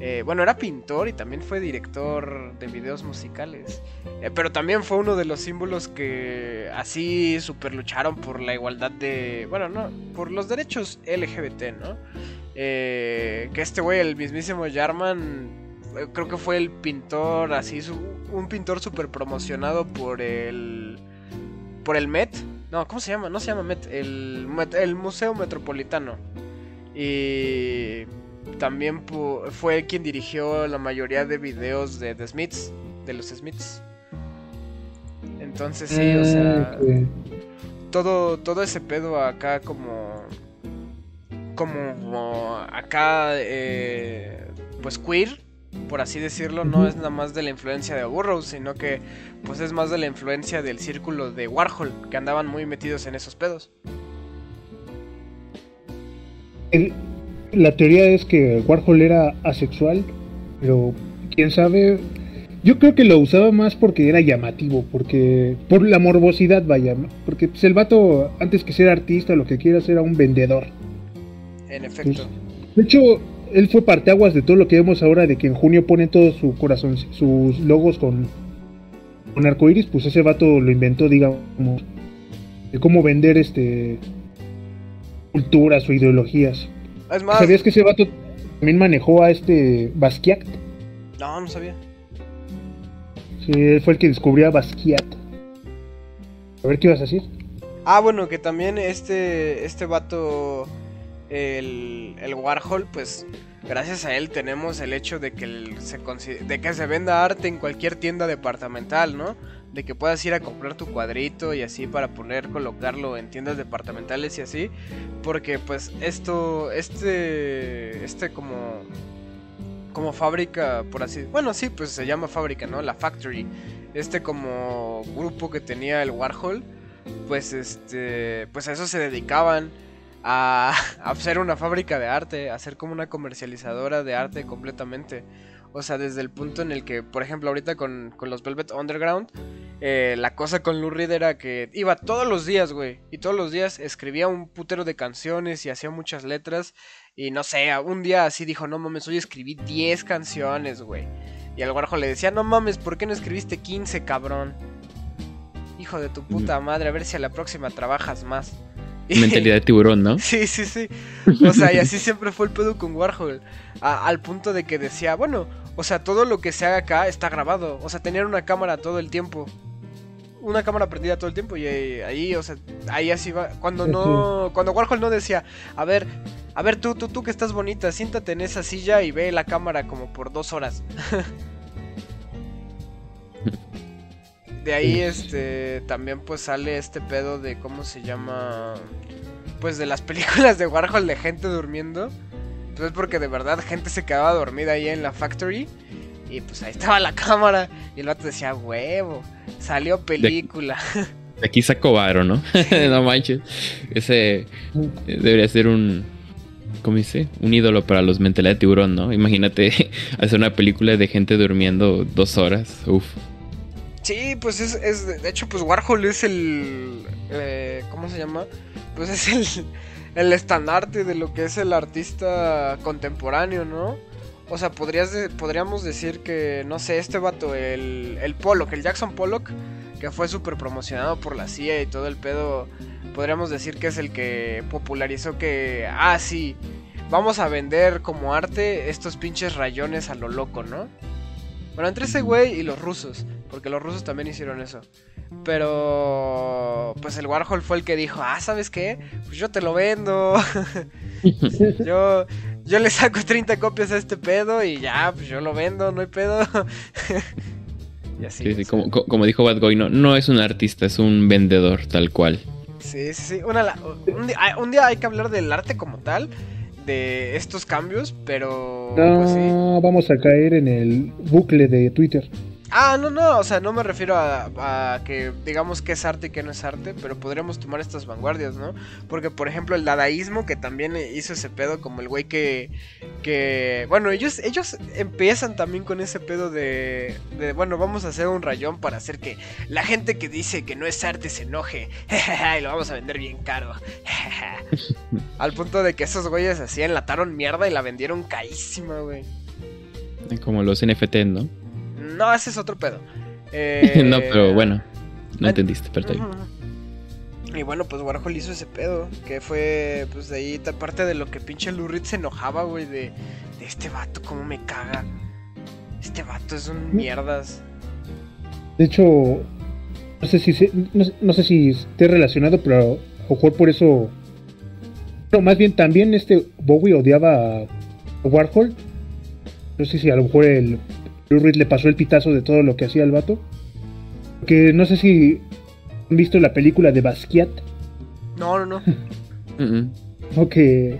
Speaker 1: eh, bueno, era pintor y también fue director de videos musicales. Eh, pero también fue uno de los símbolos que así super lucharon por la igualdad de, bueno, no, por los derechos LGBT, ¿no? Eh, que este güey, el mismísimo Jarman, eh, creo que fue el pintor así, un pintor super promocionado por el, por el Met. No, ¿cómo se llama? No se llama Met, el, el Museo Metropolitano. Y también fue quien dirigió la mayoría de videos de The Smiths, de los Smiths. Entonces sí, o sea,
Speaker 2: Ah,
Speaker 1: todo, todo ese pedo acá como, como acá, eh, pues queer, por así decirlo, no es nada más de la influencia de Burroughs, sino que pues es más de la influencia del círculo de Warhol, que andaban muy metidos en esos pedos.
Speaker 2: El- la teoría es que Warhol era asexual, pero quién sabe. Yo creo que lo usaba más porque era llamativo, porque por la morbosidad, vaya, porque pues, el vato antes que ser artista, lo que quieras era un vendedor.
Speaker 1: En efecto.
Speaker 2: De hecho, él fue parteaguas de todo lo que vemos ahora, de que en junio pone todo su corazón, sus logos con, con arcoiris, pues ese vato lo inventó, digamos, de cómo vender este culturas o ideologías.
Speaker 1: Es más,
Speaker 2: ¿Sabías que ese vato también manejó a este Basquiat?
Speaker 1: no, no sabía.
Speaker 2: Sí, él fue el que descubrió a Basquiat. A ver qué ibas a decir.
Speaker 1: Ah, bueno, que también este, este vato, el, el Warhol, pues gracias a él tenemos el hecho de que, el- se, de que se venda arte en cualquier tienda departamental, ¿no? De que puedas ir a comprar tu cuadrito y así para poner, colocarlo en tiendas departamentales y así. Porque pues esto, este, este como, como fábrica, por así, bueno, sí, pues se llama fábrica, ¿no? La factory. Este como grupo que tenía el Warhol, pues este, pues a eso se dedicaban a, a hacer una fábrica de arte, a ser como una comercializadora de arte completamente. O sea, desde el punto en el que, por ejemplo, ahorita con, con los Velvet Underground, eh, la cosa con Lou Reed era que iba todos los días, güey. Y todos los días escribía un putero de canciones y hacía muchas letras. Y no sé, un día así dijo, no mames, hoy escribí 10 canciones, güey. Y al Warhol le decía, no mames, ¿por qué no escribiste 15, cabrón? Hijo de tu puta madre, a ver si a la próxima trabajas más.
Speaker 4: Mentalidad de tiburón, ¿no?
Speaker 1: Sí, sí, sí. O sea, y así siempre fue el pedo con Warhol. A- al punto de que decía, bueno, o sea, todo lo que se haga acá está grabado. O sea, tenían una cámara todo el tiempo. Una cámara prendida todo el tiempo. Y ahí, ahí, o sea, ahí así va. Cuando no. Cuando Warhol no decía, a ver, a ver, tú, tú, tú que estás bonita, siéntate en esa silla y ve la cámara como por dos horas. De ahí, este, también pues sale este pedo de cómo se llama, pues de las películas de Warhol de gente durmiendo. Pues porque de verdad gente se quedaba dormida ahí en la factory y pues ahí estaba la cámara y el vato decía, huevo, salió película.
Speaker 4: De aquí sacó varo, ¿no? no manches. Ese eh, debería ser un. ¿Cómo dice? Un ídolo para los mentalidad de tiburón, ¿no? Imagínate hacer una película de gente durmiendo dos horas. Uf.
Speaker 1: Sí, pues es, es de hecho pues Warhol es el, eh, ¿cómo se llama? Pues es el, el estandarte de lo que es el artista contemporáneo, ¿no? O sea, podrías podríamos decir que, no sé, este vato, el, el Pollock, el Jackson Pollock, que fue súper promocionado por la CIA y todo el pedo, podríamos decir que es el que popularizó que, ah, sí, vamos a vender como arte estos pinches rayones a lo loco, ¿no? Bueno, entre ese güey y los rusos, porque los rusos también hicieron eso. Pero, pues el Warhol fue el que dijo, ah, ¿sabes qué? Pues yo te lo vendo. yo, yo le saco 30 copias a este pedo y ya, pues yo lo vendo, no hay pedo. y así.
Speaker 4: Sí, sí, como, co- como dijo Bad Boy, no, no es un artista, es un vendedor, tal cual.
Speaker 1: Sí, sí, sí. Una un, día, ah, un día hay que hablar del arte como tal, de estos cambios, pero... pues sí.
Speaker 2: No, vamos a caer en el bucle de Twitter.
Speaker 1: Ah, no, no, o sea, no me refiero a, que digamos que es arte y que no es arte, pero podríamos tomar estas vanguardias, ¿no? Porque, por ejemplo, el dadaísmo, que también hizo ese pedo, como el güey que, que, bueno, ellos, ellos empiezan también con ese pedo de, de, bueno, vamos a hacer un rayón para hacer que la gente que dice que no es arte se enoje, y lo vamos a vender bien caro, al punto de que esos güeyes así enlataron mierda y la vendieron carísima, güey.
Speaker 4: Como los NFT, ¿no?
Speaker 1: No, ese es otro pedo. Eh,
Speaker 4: no, pero bueno, no
Speaker 1: ah,
Speaker 4: entendiste, pero.
Speaker 1: Ujú. Y bueno, pues Warhol hizo ese pedo, que fue, pues de ahí, ta- parte de lo que pinche Lou Reed se enojaba, güey, de, de este vato, cómo me caga. Este vato es un mierdas.
Speaker 2: De hecho, no sé si se- no, no sé si esté relacionado, pero a lo mejor por eso. No, más bien también este Bowie odiaba a Warhol. No sé si a lo mejor el Reed le pasó el pitazo de todo lo que hacía el vato. Que no sé si han visto la película de Basquiat,
Speaker 1: No, no, no.
Speaker 2: ¿no? Que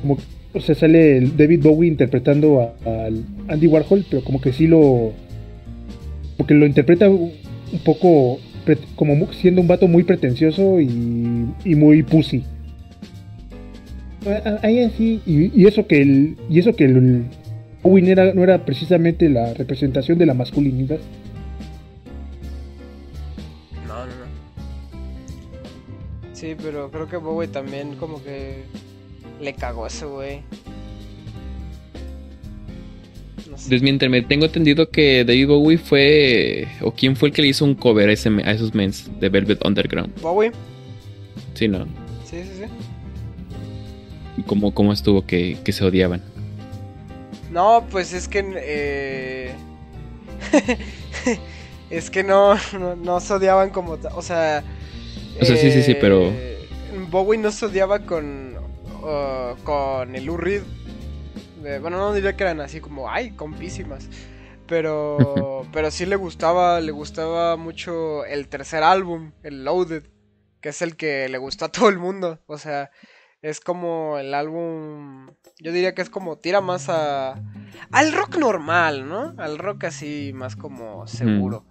Speaker 2: como o sea, sale el David Bowie interpretando a- al Andy Warhol, pero como que sí lo porque lo interpreta un poco pre- como siendo un vato muy pretencioso y, y muy pussy. Ahí así y, y eso que el y eso que el Bowie no era, no era precisamente la representación de la masculinidad.
Speaker 1: No, no, no. Sí, pero creo que Bowie también como que le cagó a ese güey. No sé.
Speaker 4: Desmiénteme, tengo entendido que David Bowie fue. ¿O quién fue el que le hizo un cover a, ese a esos mens de Velvet Underground?
Speaker 1: Bowie.
Speaker 4: Sí, ¿no?
Speaker 1: Sí, sí, sí.
Speaker 4: ¿Y cómo, cómo estuvo que, que se odiaban?
Speaker 1: No, pues es que eh... es que no, no, no se odiaban como... O sea...
Speaker 4: O sea, sí, sí, sí, pero...
Speaker 1: eh, Bowie no se odiaba con... uh, con el Reed. Eh, bueno, no diría que eran así como, ay, compísimas. Pero, pero sí le gustaba, le gustaba mucho el tercer álbum, el Loaded, que es el que le gustó a todo el mundo. O sea, es como el álbum, yo diría que es como tira más a al rock normal, ¿no? Al rock así más como seguro.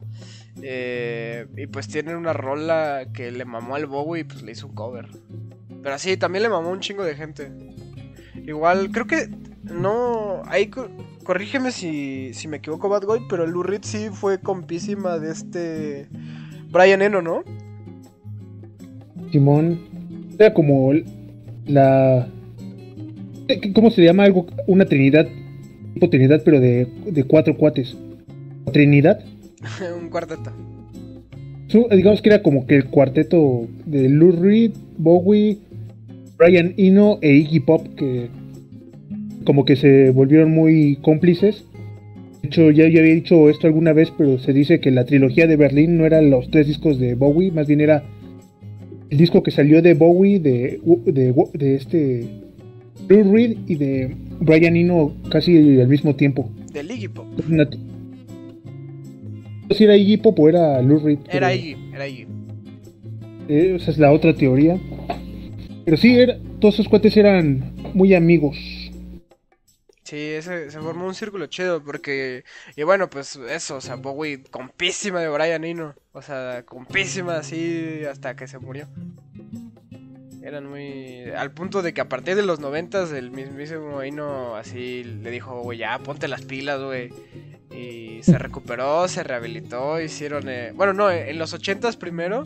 Speaker 1: Eh, y pues tienen una rola que le mamó al Bowie y pues le hizo un cover. Pero sí, también le mamó un chingo de gente. Igual, creo que no. Ahí co- corrígeme si, si me equivoco, Bad Boy, pero Lou Reed sí fue compísima de este. Brian Eno, ¿no?
Speaker 2: Simón. Era como la. ¿Cómo se llama algo? Una trinidad. Tipo trinidad, pero de, de cuatro cuates. Trinidad.
Speaker 1: un cuarteto.
Speaker 2: Digamos que era como que el cuarteto de Lou Reed, Bowie, Brian Eno e Iggy Pop que como que se volvieron muy cómplices. De hecho, ya, ya había dicho esto alguna vez, pero se dice que la trilogía de Berlín no eran los tres discos de Bowie, más bien era el disco que salió de Bowie, de, de, de este Lou Reed y de Brian Eno casi al mismo tiempo.
Speaker 1: Del Iggy Pop.
Speaker 2: No si era Iggy Pop o era Lou Reed.
Speaker 1: Era
Speaker 2: pero-
Speaker 1: Iggy, era Iggy.
Speaker 2: eh, esa es la otra teoría. Pero sí, era- todos esos cuates eran muy amigos.
Speaker 1: Sí, ese, se formó un círculo chido porque, y bueno, pues eso, o sea, Bowie compísima de Brian Eno, o sea, compísima así hasta que se murió. Eran muy... Al punto de que a partir de los noventas el mismísimo Eno así le dijo, güey, ya ponte las pilas, güey. Y se recuperó, se rehabilitó, hicieron... eh, Bueno, no, en los ochentas primero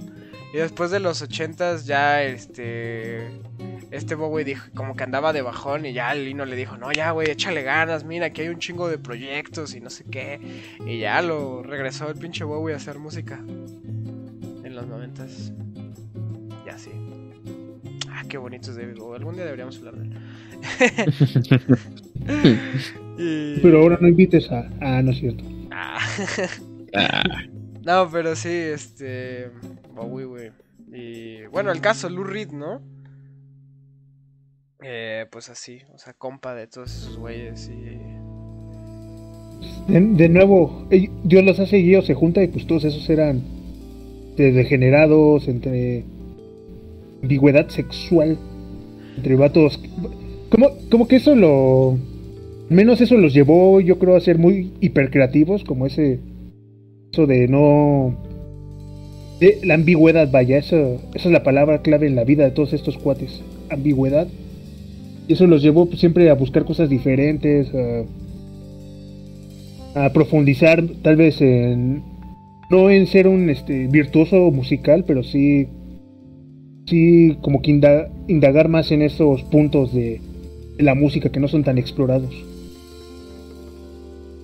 Speaker 1: y después de los ochentas ya este... Este Bowie dijo, como que andaba de bajón y ya el Lino le dijo, no, ya, güey, échale ganas, mira, que hay un chingo de proyectos y no sé qué. Y ya lo regresó el pinche Bowie a hacer música. En los noventas. Ya sí. Qué bonito es David Bowie. Algún día deberíamos hablar de él. Y-
Speaker 2: Pero ahora no invites a. Ah, no es cierto.
Speaker 1: Ah.
Speaker 4: Ah,
Speaker 1: No, pero sí, este. Bowie, güey. Y bueno, el caso, Lou Reed, ¿no? Eh, pues así, o sea, compa de todos esos güeyes y.
Speaker 2: De, de nuevo, Dios los hace y ellos se juntan y pues todos esos eran de degenerados, entre ambigüedad sexual, entre vatos. Como, como que eso lo. Menos eso los llevó, yo creo, a ser muy hipercreativos, como ese. Eso de no. La ambigüedad, vaya, eso, esa es la palabra clave en la vida de todos estos cuates. Ambigüedad. Y eso los llevó pues, siempre a buscar cosas diferentes, a, a profundizar tal vez en no en ser un este virtuoso musical, pero sí sí como que inda- indagar más en esos puntos de, la música que no son tan explorados.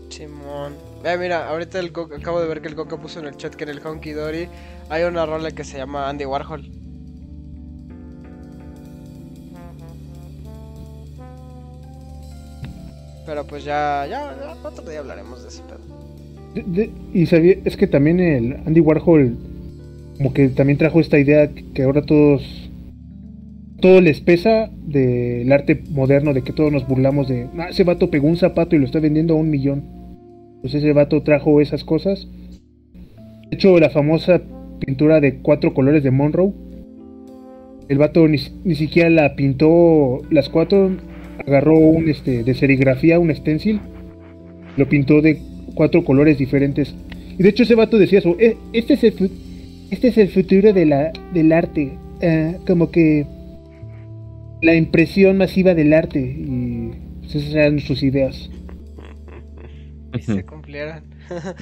Speaker 1: Simón. Eh, mira, ahorita el Coca- acabo de ver que el Coca puso en el chat que en el Honky Dory hay una rola que se llama Andy Warhol. Pero pues ya, ya, ya, otro día hablaremos de ese pedo.
Speaker 2: De- de- y sabía, es que también el Andy Warhol como que también trajo esta idea que ahora todos todo les pesa del arte moderno, de que todos nos burlamos de, "Ah, ese vato pegó un zapato y lo está vendiendo a un millón. Pues ese vato trajo esas cosas. De hecho, la famosa pintura de cuatro colores de Monroe, el vato ni, ni siquiera la pintó las cuatro, agarró un este de serigrafía, un stencil, lo pintó de cuatro colores diferentes. Y de hecho ese vato decía eso, "Eh, este es el, este es el futuro de la, del arte, Ah, como que la impresión masiva del arte y esas eran sus ideas.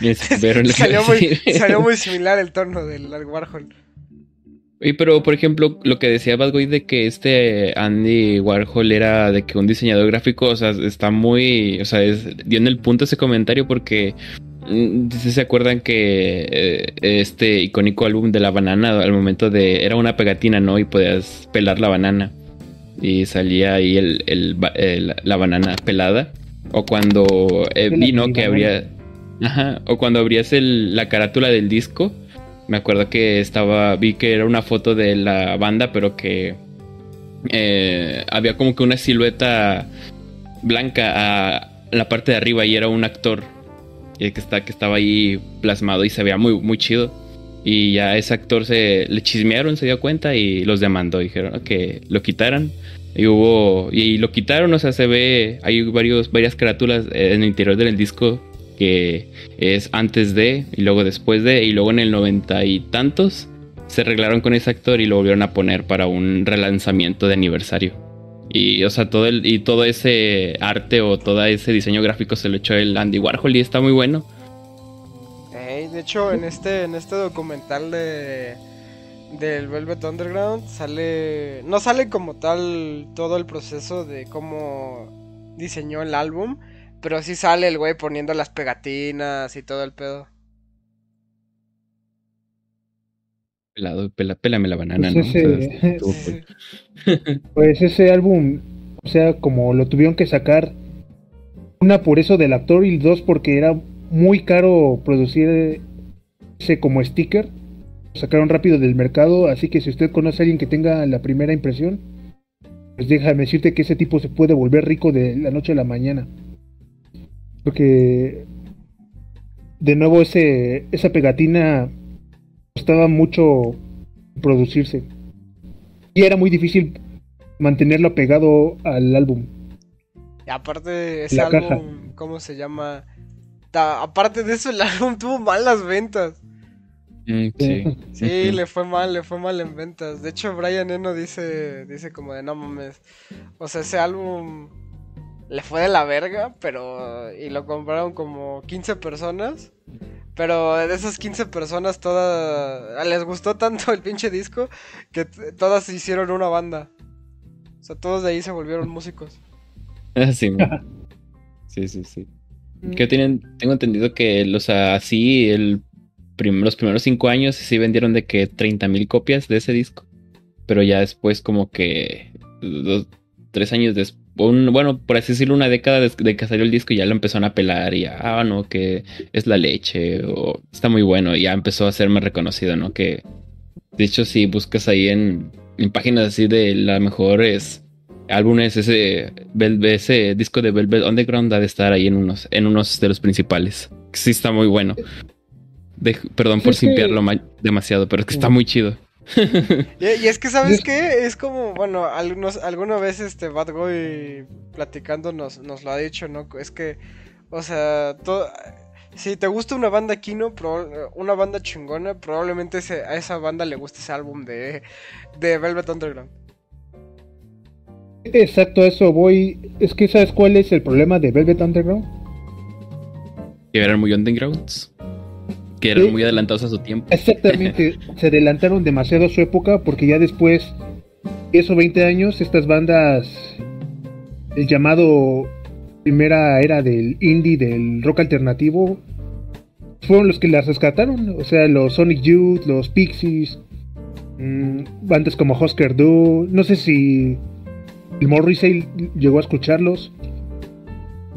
Speaker 1: Y se
Speaker 4: lo que
Speaker 1: salió, muy, salió muy similar el tono del Warhol.
Speaker 4: Oye, pero por ejemplo, lo que decía Bad Boy de que este Andy Warhol era de que un diseñador gráfico, o sea, está muy, o sea, es- dio en el punto ese comentario porque se acuerdan que eh, este icónico álbum de la banana al momento de era una pegatina, ¿no? Y podías pelar la banana. Y salía ahí el, el la banana pelada. O cuando eh, vino que habría Ajá, o cuando abrías el, la carátula del disco, me acuerdo que estaba, vi que era una foto de la banda, pero que eh, había como que una silueta blanca a la parte de arriba y era un actor que, está, que estaba ahí plasmado y se veía muy, muy chido. Y ya ese actor se le chismearon, se dio cuenta y los demandó. Dijeron que lo quitaran. Y hubo. Y lo quitaron, o sea, se ve. Hay varios, varias carátulas en el interior del disco que es antes de y luego después de. Y luego en el noventa y tantos se arreglaron con ese actor y lo volvieron a poner para un relanzamiento de aniversario. Y, o sea, todo el, y todo ese arte o todo ese diseño gráfico se lo echó el Andy Warhol y está muy bueno.
Speaker 1: de hecho, en este, en este documental de del Velvet Underground sale. No sale como tal todo el proceso de cómo diseñó el álbum. Pero sí sale el güey poniendo las pegatinas y todo el pedo.
Speaker 4: Pelado, pela, pélame la banana,
Speaker 2: pues Ese, pues ese álbum, o sea, como lo tuvieron que sacar, una por eso del actor y dos porque era muy caro producir ese como sticker. Lo sacaron rápido del mercado, así que si usted conoce a alguien que tenga la primera impresión, pues déjame decirte que ese tipo se puede volver rico de la noche a la mañana. Porque de nuevo ese, esa pegatina costaba mucho producirse. Y era muy difícil mantenerlo pegado al álbum.
Speaker 1: Y aparte ese álbum, ¿cómo se llama? aparte de eso, el álbum tuvo malas ventas.
Speaker 4: Mm, sí.
Speaker 1: sí, le fue mal, le fue mal en ventas. De hecho, Brian Eno dice, dice como de no mames. O sea, ese álbum le fue de la verga, pero... Y lo compraron como 15 personas. Pero de esas 15 personas, todas. Les gustó tanto el pinche disco que todas hicieron una banda. O sea, todos de ahí se volvieron músicos.
Speaker 4: Ah, sí, sí, sí, sí. Mm. Que tienen, tengo entendido que los así, el los primeros 5 años sí vendieron de que 30 mil copias de ese disco. Pero ya después, como que. Dos, tres años después bueno, por así decirlo, una década de, que salió el disco y ya lo empezaron a pelar y ah, no, que es la leche o está muy bueno y ya empezó a ser más reconocido, ¿no? Que de hecho si buscas ahí en, páginas así de las mejores álbumes, ese, ese disco de Velvet Underground ha de estar ahí en unos, en unos de los principales. Sí está muy bueno. perdón por simpiarlo demasiado, pero es que está muy chido.
Speaker 1: y, es que, ¿sabes qué? Es como, bueno, algunos, alguna vez este Bad Boy platicando nos, lo ha dicho, ¿no? Es que, o sea, si te gusta una banda Kino, una banda chingona, probablemente a esa banda le guste ese álbum de, de Velvet Underground.
Speaker 2: Exacto, eso voy. Es que, ¿sabes cuál es el problema de Velvet Underground?
Speaker 4: Que eran muy undergrounds que eran muy adelantados a su tiempo.
Speaker 2: Exactamente, se adelantaron demasiado a su época porque ya después, esos 20 años, estas bandas, el llamado primera era del indie, del rock alternativo, fueron los que las rescataron. O sea, los Sonic Youth, los Pixies, mm, bandas como Husker Du, no sé si el Morrissey llegó a escucharlos,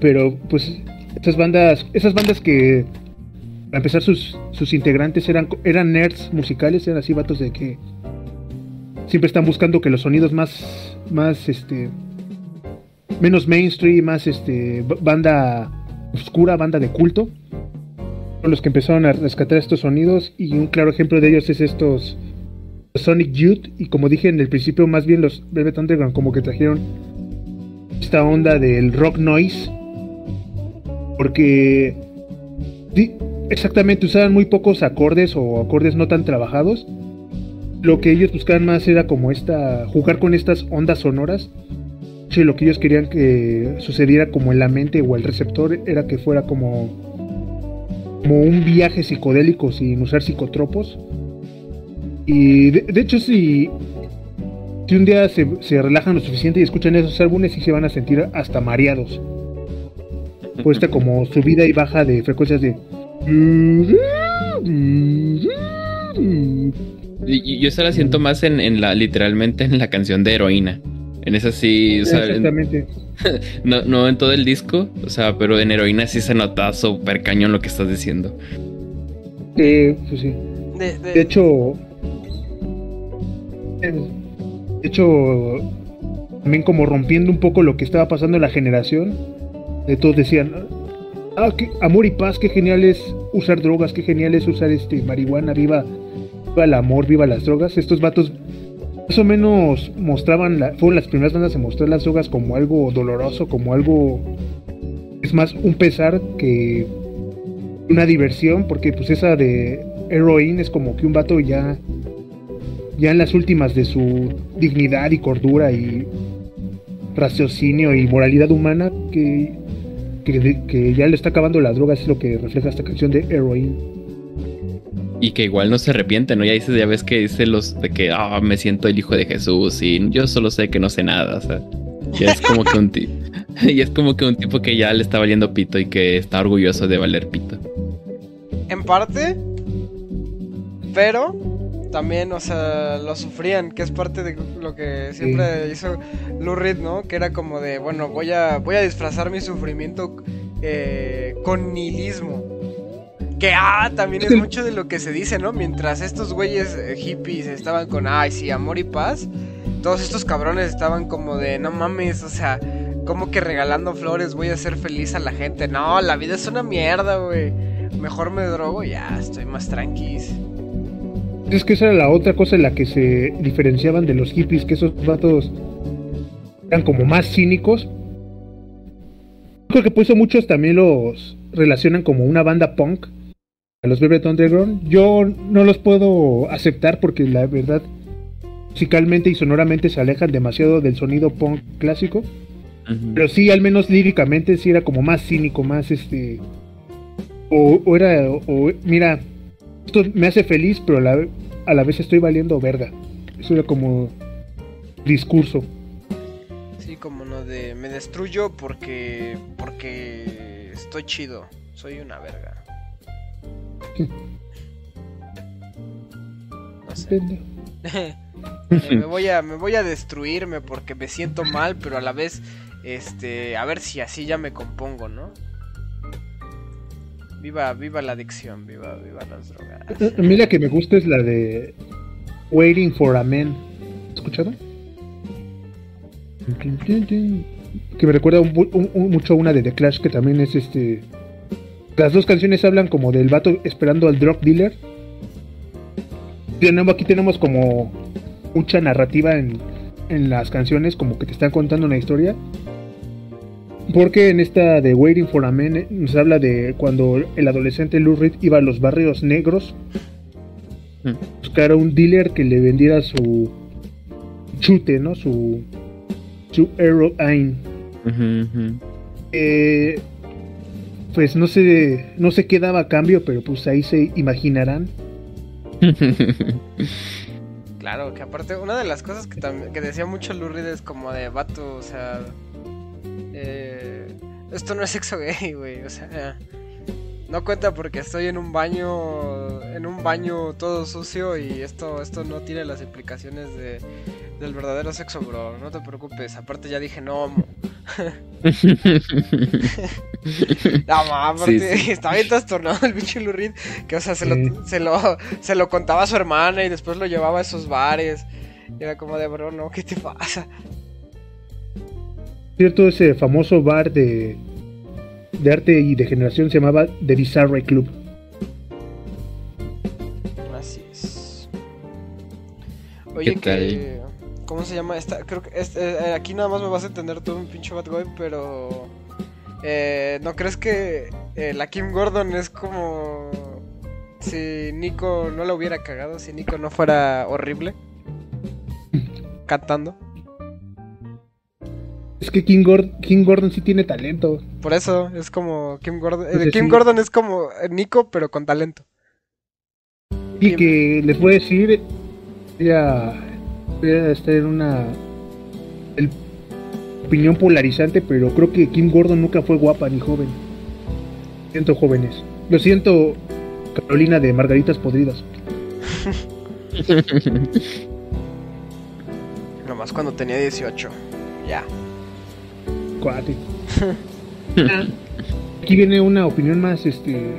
Speaker 2: pero pues esas bandas, esas bandas que a empezar sus, sus integrantes eran, eran nerds musicales, eran así vatos de que siempre están buscando que los sonidos más, más, este, menos mainstream, más, este, banda oscura, banda de culto, son los que empezaron a rescatar estos sonidos. Y un claro ejemplo de ellos es estos Sonic Youth. Y como dije en el principio, más bien los Velvet Underground como que trajeron esta onda del rock noise. Porque Exactamente, usaban muy pocos acordes o acordes no tan trabajados. Lo que ellos buscaban más era como esta, jugar con estas ondas sonoras. Lo que ellos querían que sucediera como en la mente o el receptor era que fuera como, como un viaje psicodélico sin usar psicotropos. Y de, hecho, si, si un día se, se, relajan lo suficiente y escuchan esos álbumes, sí se van a sentir hasta mareados. Puesta como subida y baja de frecuencias de
Speaker 4: yo se la siento más en, la, literalmente en la canción de heroína. En esa sí, o sea, en-
Speaker 2: Exactamente.
Speaker 4: no, no en todo el disco, o sea, pero en heroína sí se nota súper cañón lo que estás diciendo.
Speaker 2: Eh, pues sí.
Speaker 1: De, de-
Speaker 2: De hecho, de hecho, también como rompiendo un poco lo que estaba pasando en la generación, de todos decían, ah, amor y paz, qué genial es usar drogas, qué genial es usar este marihuana, viva, viva el amor, viva las drogas. Estos vatos más o menos mostraban, la- fueron las primeras bandas a mostrar las drogas como algo doloroso, como algo, es más, un pesar que una diversión, porque pues esa de Heroin es como que un vato ya, ya en las últimas de su dignidad y cordura y raciocinio y moralidad humana, que, que, que ya le está acabando las drogas, es lo que refleja esta canción de Heroin.
Speaker 4: Y que igual no se arrepiente, ¿no? Ya dices, ya ves que dice los de que ah, me siento el hijo de Jesús y yo solo sé que no sé nada. O sea, ya es como que un tipo. Y es como que un tipo que ya le está valiendo pito y que está orgulloso de valer pito.
Speaker 1: En parte, pero también, o sea, lo sufrían, que es parte de lo que siempre hizo Lou Reed, ¿no? Que era como de, bueno, voy a, voy a disfrazar mi sufrimiento eh, con nihilismo. Que, ah, también es mucho de lo que se dice, ¿no? Mientras estos güeyes eh, hippies estaban con, ay, sí, amor y paz, todos estos cabrones estaban como de, no mames, o sea, como que regalando flores voy a hacer feliz a la gente. No, la vida es una mierda, güey. Mejor me drogo ya, estoy más tranquis.
Speaker 2: Es que esa era la otra cosa en la que se diferenciaban de los hippies, que esos vatos eran como más cínicos. Creo que por eso muchos también los relacionan como una banda punk a los Velvet Underground. Yo no los puedo aceptar porque la verdad musicalmente y sonoramente se alejan demasiado del sonido punk clásico. Pero sí, al menos líricamente sí era como más cínico, más este. O, o era. O, mira, esto me hace feliz, pero a la, a la vez estoy valiendo verga. Eso era como. Discurso.
Speaker 1: Sí, como no de me destruyo porque porque estoy chido, soy una verga.
Speaker 2: Sí.
Speaker 1: No sé. Eh, me voy a me voy a destruirme porque me siento mal, pero a la vez este, a ver si así ya me compongo, ¿no? Viva viva la adicción, viva viva las drogas.
Speaker 2: A mí la que me gusta es la de. Waiting for a Man. ¿Has escuchado? Que me recuerda mucho a una de The Clash que también es este. Las dos canciones hablan como del vato esperando al drug dealer. Tenemos, aquí tenemos como mucha narrativa en, en las canciones, como que te están contando una historia. Porque en esta de Waiting for a Man eh, nos habla de cuando el adolescente Lou Reed iba a los barrios negros
Speaker 4: Mm.
Speaker 2: buscar a un dealer que le vendiera su chute, ¿no? Su, su.
Speaker 4: Ujú, ujú.
Speaker 2: Eh, pues no sé, no sé qué daba a cambio, pero pues ahí se imaginarán.
Speaker 1: Claro, que aparte, una de las cosas que, que decía mucho Lou Reed es como de vato, o sea. Eh, esto no es sexo gay, güey, o sea. No cuenta porque estoy en un baño, en un baño todo sucio y esto, esto no tiene las implicaciones de, del verdadero sexo, bro. No te preocupes. Aparte ya dije no. No, ma, aparte
Speaker 4: Sí, sí.
Speaker 1: está bien trastornado el bicho Lou Reed, que o sea, se,
Speaker 2: Sí.
Speaker 1: lo, se, lo, se lo contaba a su hermana y después lo llevaba a esos bares. Y era como de, bro, no, ¿qué te pasa?
Speaker 2: Cierto, ese famoso bar de, de arte y de generación se llamaba The Bizarre Club.
Speaker 1: Así es. Oye,
Speaker 4: ¿Qué tal?
Speaker 1: que... ¿Cómo se llama esta? Creo que este, eh, aquí nada más me vas a entender tú, mi pinche bad boy, pero... eh, ¿No crees que eh, la Kim Gordon es como... Si Nico no la hubiera cagado, si Nico no fuera horrible? Cantando.
Speaker 2: Es que King, Gord- King Gordon sí tiene talento.
Speaker 1: Por eso es como Kim Gordon.
Speaker 2: Pues
Speaker 1: eh, Kim
Speaker 2: sí.
Speaker 1: Gordon es como eh, Nico, pero con talento.
Speaker 2: Y que les voy a decir, ella, ella está en una el- opinión polarizante, pero creo que Kim Gordon nunca fue guapa ni joven. Siento jóvenes. Lo siento, Carolina de Margaritas Podridas.
Speaker 1: Nomás cuando tenía 18. Ya.
Speaker 2: Cuate. Aquí viene una opinión más, este,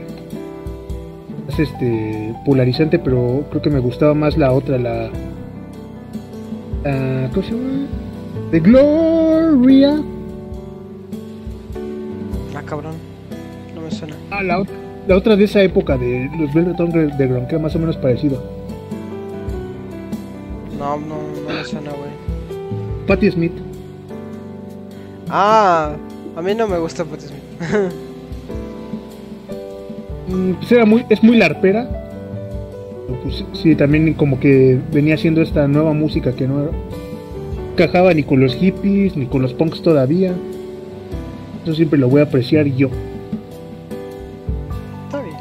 Speaker 2: más este, polarizante, pero creo que me gustaba más la otra, la, la ¿cómo se llama? The Gloria.
Speaker 1: Ah, cabrón. No me suena.
Speaker 2: Ah, la, ot- la otra de esa época de los Velvet Underground, que era más o menos parecido.
Speaker 1: No, no, no me suena, güey.
Speaker 2: Patti Smith.
Speaker 1: Ah, a mí no me gusta Patti Smith.
Speaker 2: Mm, Pues era muy, es muy larpera. Pues sí, también como que venía haciendo esta nueva música que no encajaba ni con los hippies, ni con los punks todavía. Eso siempre lo voy a apreciar yo.
Speaker 1: Está bien.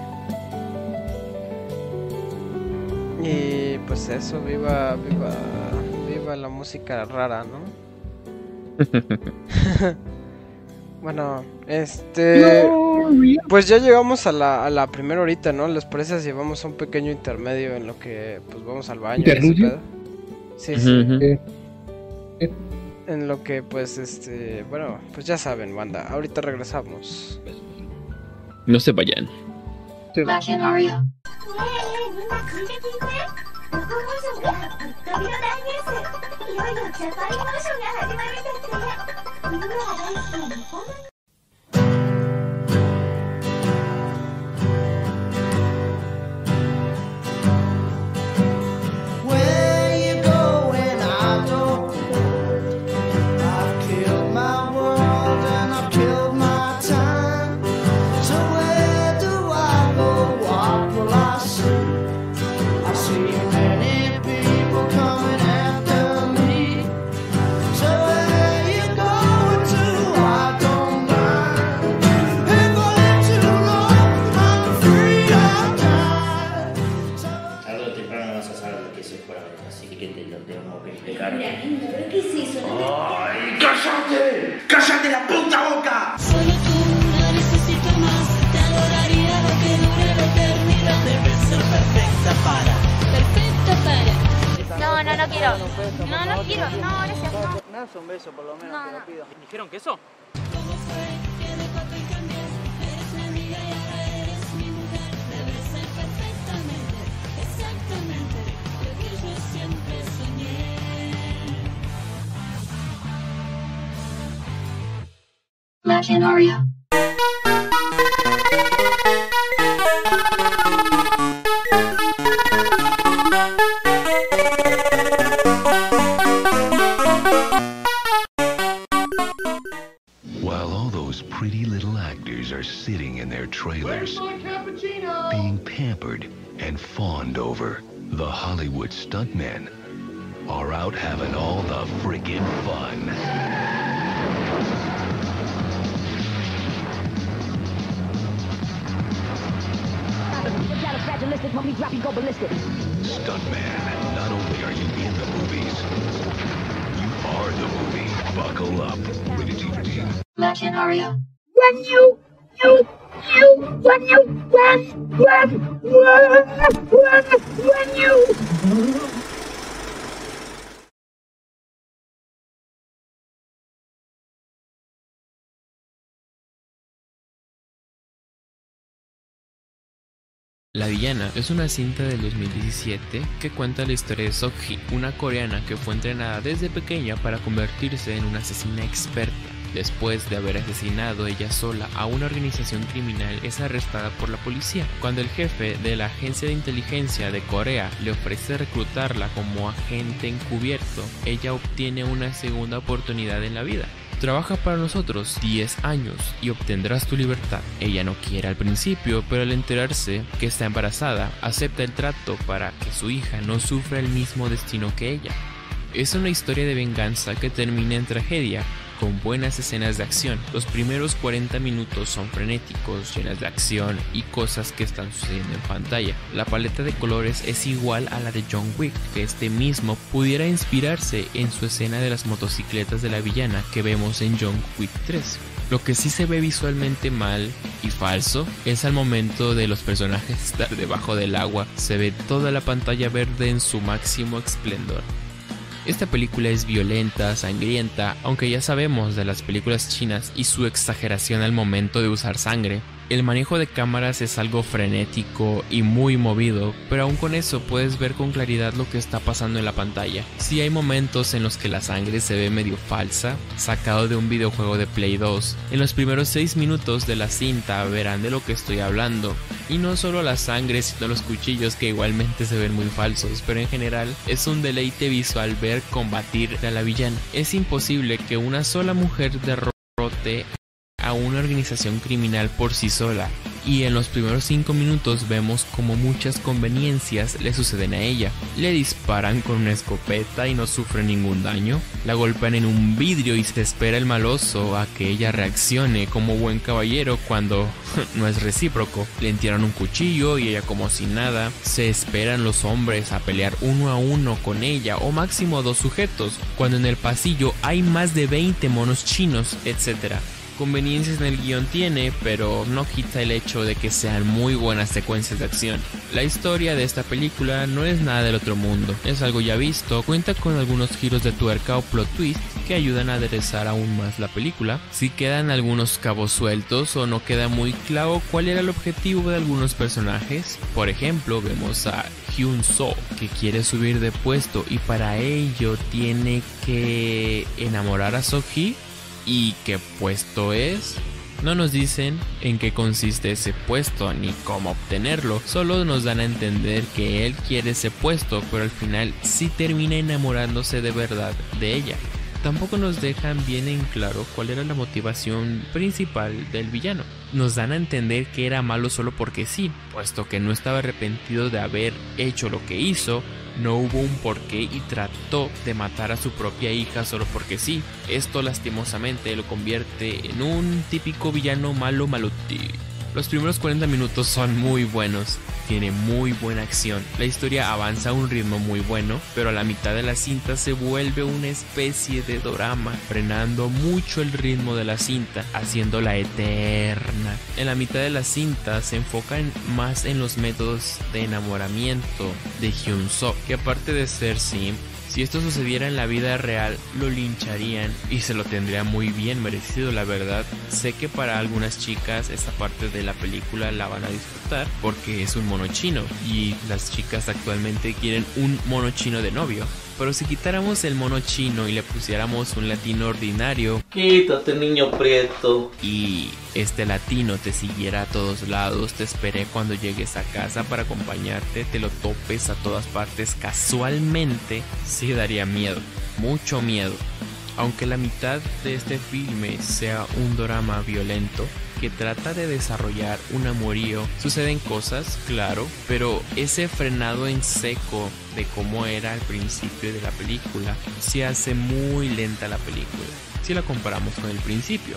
Speaker 1: Y pues eso, viva, viva, viva la música rara, ¿no? bueno, este. Pues ya llegamos a la, a la primera horita, ¿no? ¿Les parece si vamos a un pequeño intermedio en lo que pues vamos al baño?
Speaker 2: ¿Interludio?
Speaker 1: Sí, sí. En lo que, pues, este. Bueno, pues ya saben, banda. Ahorita regresamos.
Speaker 4: No se vayan.
Speaker 2: Se
Speaker 5: vayan. いよジャパンモーションが始まるんすってね。みんなが大好きな日本の
Speaker 6: quiero. No, no quiero. No, gracias. No.
Speaker 7: Me das un beso por lo menos,
Speaker 6: No,
Speaker 7: te lo
Speaker 6: no.
Speaker 7: pido.
Speaker 8: ¿Dijeron que eso?
Speaker 9: ¿Cómo
Speaker 10: trailers, being pampered and fawned over, the Hollywood stuntmen are out having all the frickin' fun. Stuntman, not only are you in the movies, you are the movie. Buckle up. Rated T for teen.
Speaker 5: Imaginaria.
Speaker 6: When you,
Speaker 11: La Villana es una cinta del 2017 que cuenta la historia de Sok-hee, una coreana que fue entrenada desde pequeña para convertirse en una asesina experta. Después de haber asesinado ella sola a una organización criminal, es arrestada por la policía. Cuando el jefe de la agencia de inteligencia de Corea le ofrece reclutarla como agente encubierto, ella obtiene una segunda oportunidad en la vida. Trabaja para nosotros 10 años y obtendrás tu libertad. Ella no quiere al principio, pero al enterarse que está embarazada, acepta el trato para que su hija no sufra el mismo destino que ella. Es una historia de venganza que termina en tragedia, con buenas escenas de acción. Los primeros 40 minutos son frenéticos, llenas de acción y cosas que están sucediendo en pantalla. La paleta de colores es igual a la de John Wick, que este mismo pudiera inspirarse en su escena de las motocicletas de la villana que vemos en John Wick 3. Lo que sí se ve visualmente mal y falso es al momento de los personajes estar debajo del agua, se ve toda la pantalla verde en su máximo esplendor. Esta película es violenta, sangrienta, aunque ya sabemos de las películas chinas y su exageración al momento de usar sangre. El manejo de cámaras es algo frenético y muy movido, pero aún con eso puedes ver con claridad lo que está pasando en la pantalla. Si hay momentos en los que la sangre se ve medio falsa, sacado de un videojuego de Play 2. En los primeros 6 minutos de la cinta verán de lo que estoy hablando. Y no solo la sangre, sino los cuchillos que igualmente se ven muy falsos, pero en general es un deleite visual ver combatir a la villana. Es imposible que una sola mujer derrote a una organización criminal por sí sola, y en los primeros 5 minutos vemos como muchas conveniencias le suceden a ella. Le disparan con una escopeta y no sufre ningún daño, la golpean en un vidrio y se espera el maloso a que ella reaccione como buen caballero cuando no es recíproco. Le entierran un cuchillo y ella como si nada, se esperan los hombres a pelear uno a uno con ella o máximo dos sujetos, cuando en el pasillo hay más de 20 monos chinos, etc conveniencias en el guion tiene, pero no quita el hecho de que sean muy buenas secuencias de acción. La historia de esta película no es nada del otro mundo, es algo ya visto, cuenta con algunos giros de tuerca o plot twist que ayudan a aderezar aún más la película. Si quedan algunos cabos sueltos o no queda muy claro cuál era el objetivo de algunos personajes, por ejemplo, vemos a Hyun So que quiere subir de puesto y para ello tiene que enamorar a Sohee ¿Y qué puesto es? No nos dicen en qué consiste ese puesto ni cómo obtenerlo, solo nos dan a entender que él quiere ese puesto, pero al final sí termina enamorándose de verdad de ella. Tampoco nos dejan bien en claro cuál era la motivación principal del villano. Nos dan a entender que era malo solo porque sí, puesto que no estaba arrepentido de haber hecho lo que hizo, no hubo un porqué y trató de matar a su propia hija solo porque sí. Esto lastimosamente lo convierte en un típico villano malo maluti. Los primeros 40 minutos son muy buenos, tiene muy buena acción. La historia avanza a un ritmo muy bueno, pero a la mitad de la cinta se vuelve una especie de drama, frenando mucho el ritmo de la cinta, haciéndola eterna. En la mitad de la cinta se enfoca en- más en los métodos de enamoramiento de Hyun So, que aparte de ser simp, si esto sucediera en la vida real, lo lincharían y se lo tendría muy bien merecido, la verdad. Sé que para algunas chicas esta parte de la película la van a disfrutar porque es un mono chino y las chicas actualmente quieren un mono chino de novio. Pero si quitáramos el mono chino y le pusiéramos un latino ordinario,
Speaker 12: Quítate, niño prieto.
Speaker 11: y este latino te siguiera a todos lados, te esperé cuando llegues a casa para acompañarte, te lo topes a todas partes casualmente, sí daría miedo, mucho miedo. Aunque la mitad de este filme sea un drama violento que trata de desarrollar un amorío, suceden cosas, claro, pero ese frenado en seco de cómo era al principio de la película, se hace muy lenta la película, si la comparamos con el principio.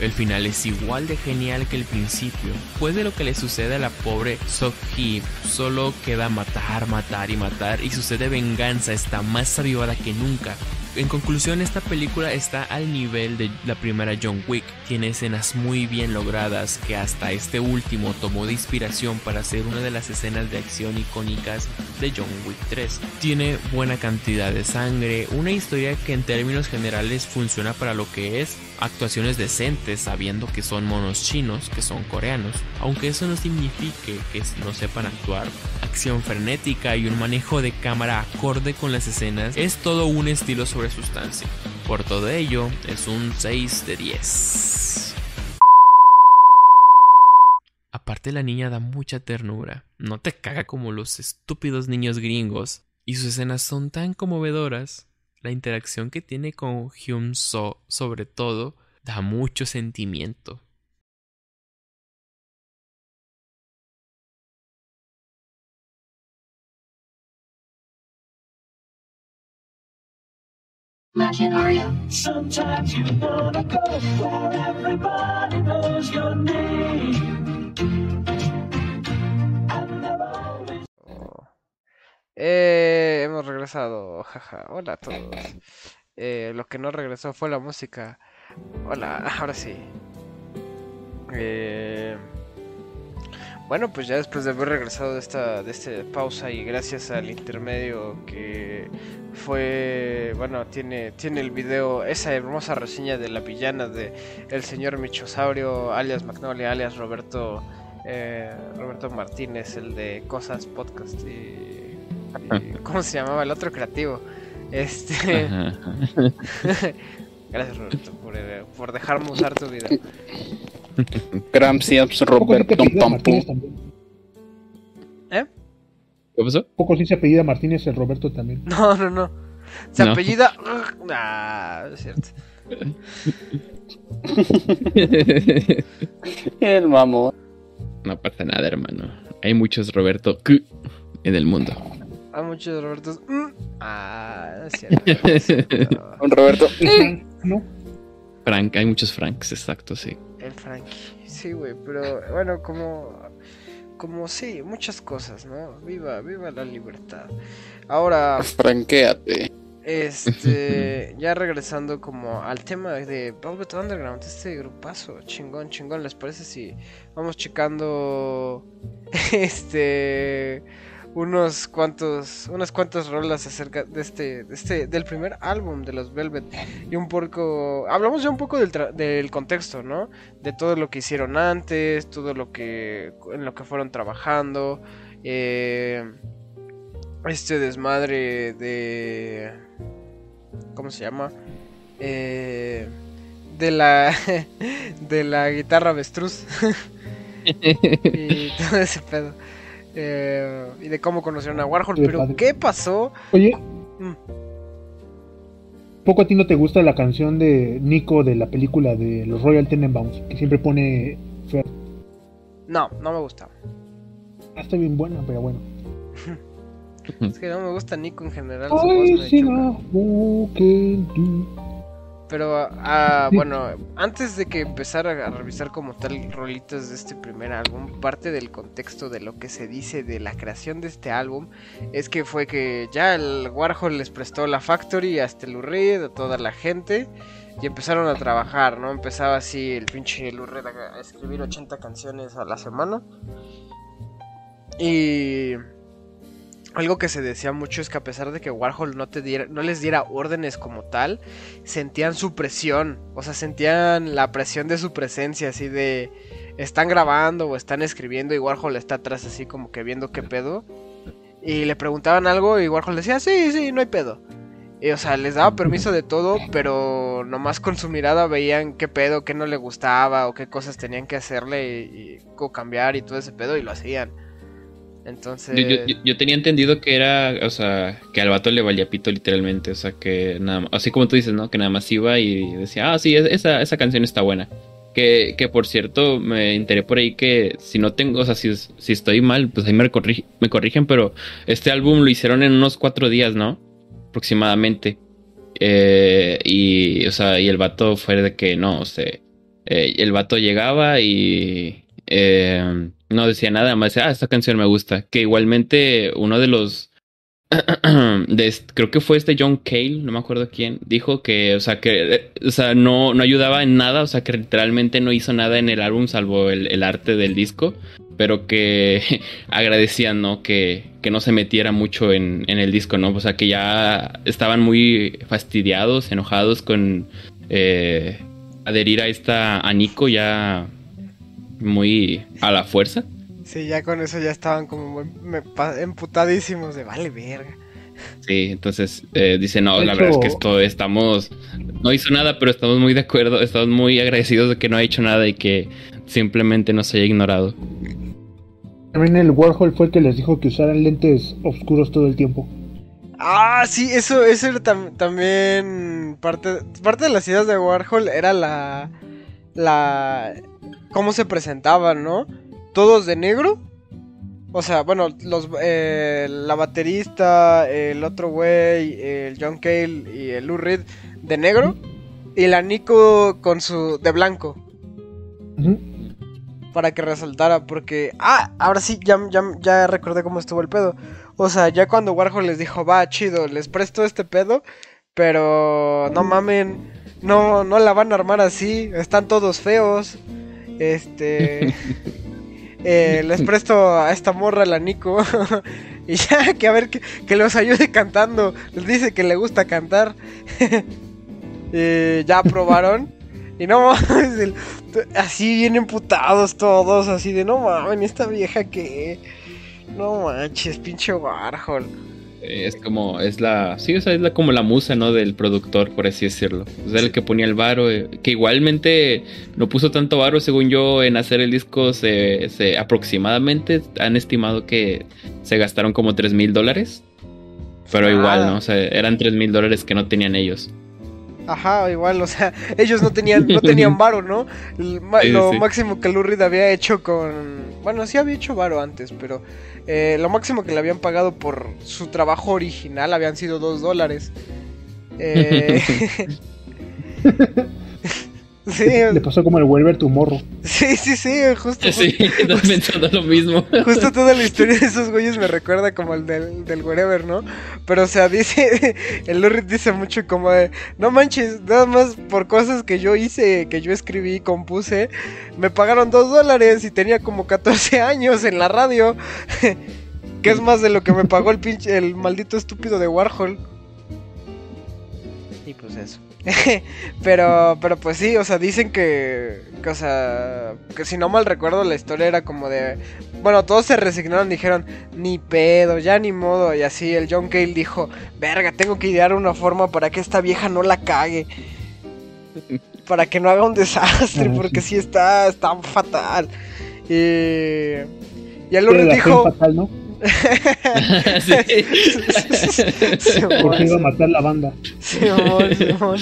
Speaker 11: El final es igual de genial que el principio. Pues de lo que le sucede a la pobre Sok-hee, solo queda matar, matar y matar y sucede venganza, está más avivada que nunca. En conclusión, esta película está al nivel de la primera John Wick. Tiene escenas muy bien logradas que hasta este último tomó de inspiración para hacer una de las escenas de acción icónicas de John Wick 3. Tiene buena cantidad de sangre, una historia que en términos generales funciona para lo que es, actuaciones decentes sabiendo que son monos chinos, que son coreanos, aunque eso no signifique que no sepan actuar. Acción frenética y un manejo de cámara acorde con las escenas es todo un estilo sobre sustancia. Por todo ello, es un 6 de 10. Aparte la niña da mucha ternura, no te caga como los estúpidos niños gringos, y sus escenas son tan conmovedoras. La interacción que tiene con Hyun So, sobre todo, da mucho sentimiento.
Speaker 7: Sometimes you wanna go where everybody knows your name.
Speaker 1: Eh, hemos regresado, jaja. Hola a todos. Eh, lo que no regresó fue la música. Hola, ahora sí. Eh, bueno, pues ya después de haber regresado de esta, de esta pausa y gracias al intermedio que fue, bueno, tiene, tiene el video, esa hermosa reseña de la villana de el señor Michosaurio, alias Magnolia, alias Roberto, eh, Roberto Martínez, el de Cosas Podcast y, ¿cómo se llamaba? El otro creativo. Este, gracias Roberto por, eh, por dejarme usar tu video.
Speaker 13: Gramscias Roberto
Speaker 2: apellida
Speaker 13: Pam
Speaker 2: Martínez
Speaker 13: Pum.
Speaker 2: también.
Speaker 4: ¿Qué pasó?
Speaker 2: Poco sí se apellida Martínez el Roberto también.
Speaker 1: No, no, no. Se
Speaker 4: No.
Speaker 1: apellida. Ah, es cierto.
Speaker 13: El mamón.
Speaker 4: No pasa nada, hermano. Hay muchos Roberto en el mundo.
Speaker 1: Hay muchos Robertos. Mm. Ah, es cierto.
Speaker 13: Un Roberto.
Speaker 2: ¿No?
Speaker 4: Frank, hay muchos Franks, exacto, sí.
Speaker 1: El Frankie. Sí, güey, pero bueno, como. Como sí, muchas cosas, ¿no? Viva, viva la libertad. Ahora,
Speaker 13: Franquéate.
Speaker 1: este. ya regresando como al tema de Velvet Underground, este grupazo, chingón, chingón. ¿Les parece si vamos checando. Este. Unos cuantos unas cuantas rolas acerca de este de este del primer álbum de los Velvet. Y un poco hablamos ya un poco del, del contexto no de todo lo que hicieron antes todo lo que en lo que fueron trabajando eh, este desmadre de cómo se llama Eh, de la de la guitarra avestruz. Y todo ese pedo Eh, y de cómo conocieron a Warhol
Speaker 2: Qué
Speaker 1: pero
Speaker 2: padre.
Speaker 1: qué pasó
Speaker 2: Oye,
Speaker 1: Mm.
Speaker 2: ¿poco a ti no te gusta la canción de Nico de la película de los Royal Tenenbaums? Que siempre pone... Fer?
Speaker 1: no no me gusta
Speaker 2: Ah, está bien buena, pero bueno.
Speaker 1: es que no me gusta Nico en general
Speaker 2: Ay, no,
Speaker 1: Pero, ah, bueno, antes de que empezara a revisar como tal rolitas de este primer álbum, parte del contexto de lo que se dice de la creación de este álbum es que fue que ya el Warhol les prestó la Factory el Reed, a toda la gente, y empezaron a trabajar, ¿no? Empezaba así el pinche Lou Reed a a escribir 80 canciones a la semana. Y algo que se decía mucho es que a pesar de que Warhol no, te diera, no les diera órdenes como tal, sentían su presión, o sea, sentían la presión de su presencia, así de están grabando o están escribiendo y Warhol está atrás así como que viendo qué pedo. Y le preguntaban algo y Warhol decía, sí, sí, no hay pedo. Y, o sea, les daba permiso de todo, pero nomás con su mirada veían qué pedo, qué no le gustaba o qué cosas tenían que hacerle y, cambiar y todo ese pedo y lo hacían. Entonces...
Speaker 4: Yo, yo- tenía entendido que era, o sea, que al vato le valía pito literalmente, o sea, que nada más, así como tú dices, ¿no? Que nada más iba y decía, ah, sí, es- esa, esa canción está buena. Que, que por cierto, me enteré por ahí que si no tengo, o sea, si, si estoy mal, pues ahí me, corrige- me corrigen, pero este álbum lo hicieron en unos cuatro días, ¿no? Aproximadamente. Eh, y, o sea, y el vato fue de que no, o sea, eh, el vato llegaba y eh, no decía nada, más ah, esta canción me gusta. Que igualmente uno de los, de, creo que fue este John Cale, no me acuerdo quién, dijo que, o sea, que, eh, o sea, no, no ayudaba en nada, o sea, que literalmente no hizo nada en el álbum salvo el, el arte del disco, pero que agradecían, ¿no? Que, que no se metiera mucho en, en el disco, ¿no? O sea, que ya estaban muy fastidiados, enojados con eh, adherir a esta, a Nico ya muy a la fuerza.
Speaker 1: Sí, ya con eso ya estaban como emputadísimos de vale verga.
Speaker 4: Sí, entonces eh, dice, no,
Speaker 2: De
Speaker 4: la verdad es que esto estamos, no hizo nada, pero estamos muy de acuerdo, estamos muy agradecidos de que no ha hecho nada y que simplemente nos haya ignorado.
Speaker 2: También el Warhol fue el que les dijo que usaran lentes oscuros todo el tiempo.
Speaker 1: Ah, sí, eso, eso era tam- también parte, parte de las ideas de Warhol era la, la, cómo se presentaban, ¿no? Todos de negro. O sea, bueno, los, eh, la baterista, el otro güey, el John Cale y el Lou Reed de negro. Y la Nico con su, de blanco. Para que resaltara, porque, ah, ahora sí, ya, ya, ya recordé cómo estuvo el pedo. O sea, ya cuando Warhol les dijo, va, chido, les presto este pedo, pero no mamen, no, no la van a armar así, están todos feos. Este... eh, les presto a esta morra, la Nico, y ya, que a ver, que, que los ayude cantando. Les dice que le gusta cantar. Eh, ya aprobaron. Y no mames, así bien emputados todos, así de no mames, esta vieja que... No manches, pinche Warhol.
Speaker 4: Es como, es la, sí, o sea, es la, como la musa, ¿no? Del productor, por así decirlo. Es el que ponía el varo, eh, que igualmente no puso tanto varo, según yo, en hacer el disco, se, se aproximadamente han estimado que se gastaron como 3 mil dólares. Pero
Speaker 1: Ah.
Speaker 4: igual, ¿no? O sea, eran 3 mil dólares que no tenían ellos.
Speaker 1: Ajá, igual, o sea, ellos no tenían, no tenían varo, ¿no? El
Speaker 4: Sí,
Speaker 1: lo
Speaker 4: sí.
Speaker 1: máximo que Lou Reed había hecho con... Bueno, sí había hecho varo antes, pero eh, lo máximo que le habían pagado por su trabajo original habían sido dos dólares. Eh, sí,
Speaker 2: Le pasó como el Wolver tu morro.
Speaker 1: sí, sí, sí, justo.
Speaker 4: Sí, estás pensando lo mismo.
Speaker 1: Justo toda la historia de esos güeyes me recuerda como el del, del wherever, ¿no? Pero, o sea, dice, el Lurid dice mucho como de, no manches, nada más por cosas que yo hice, que yo escribí y compuse, me pagaron dos dólares y tenía como 14 años en la radio, que es más de lo que me pagó el pinche, el maldito estúpido de Warhol. Y pues eso. pero, pero pues sí, o sea, dicen que, que, o sea, que si no mal recuerdo la historia era como de, bueno, todos se resignaron, dijeron, ni pedo, ya ni modo, y así el John Cale dijo, verga, tengo que idear una forma para que esta vieja no la cague, para que no haga un desastre,
Speaker 2: Ah,
Speaker 1: porque sí está, está fatal. Y, y
Speaker 2: la
Speaker 1: dijo,
Speaker 2: fe fatal, ¿no? Porque iba a matar la banda.
Speaker 1: Simón, Simón.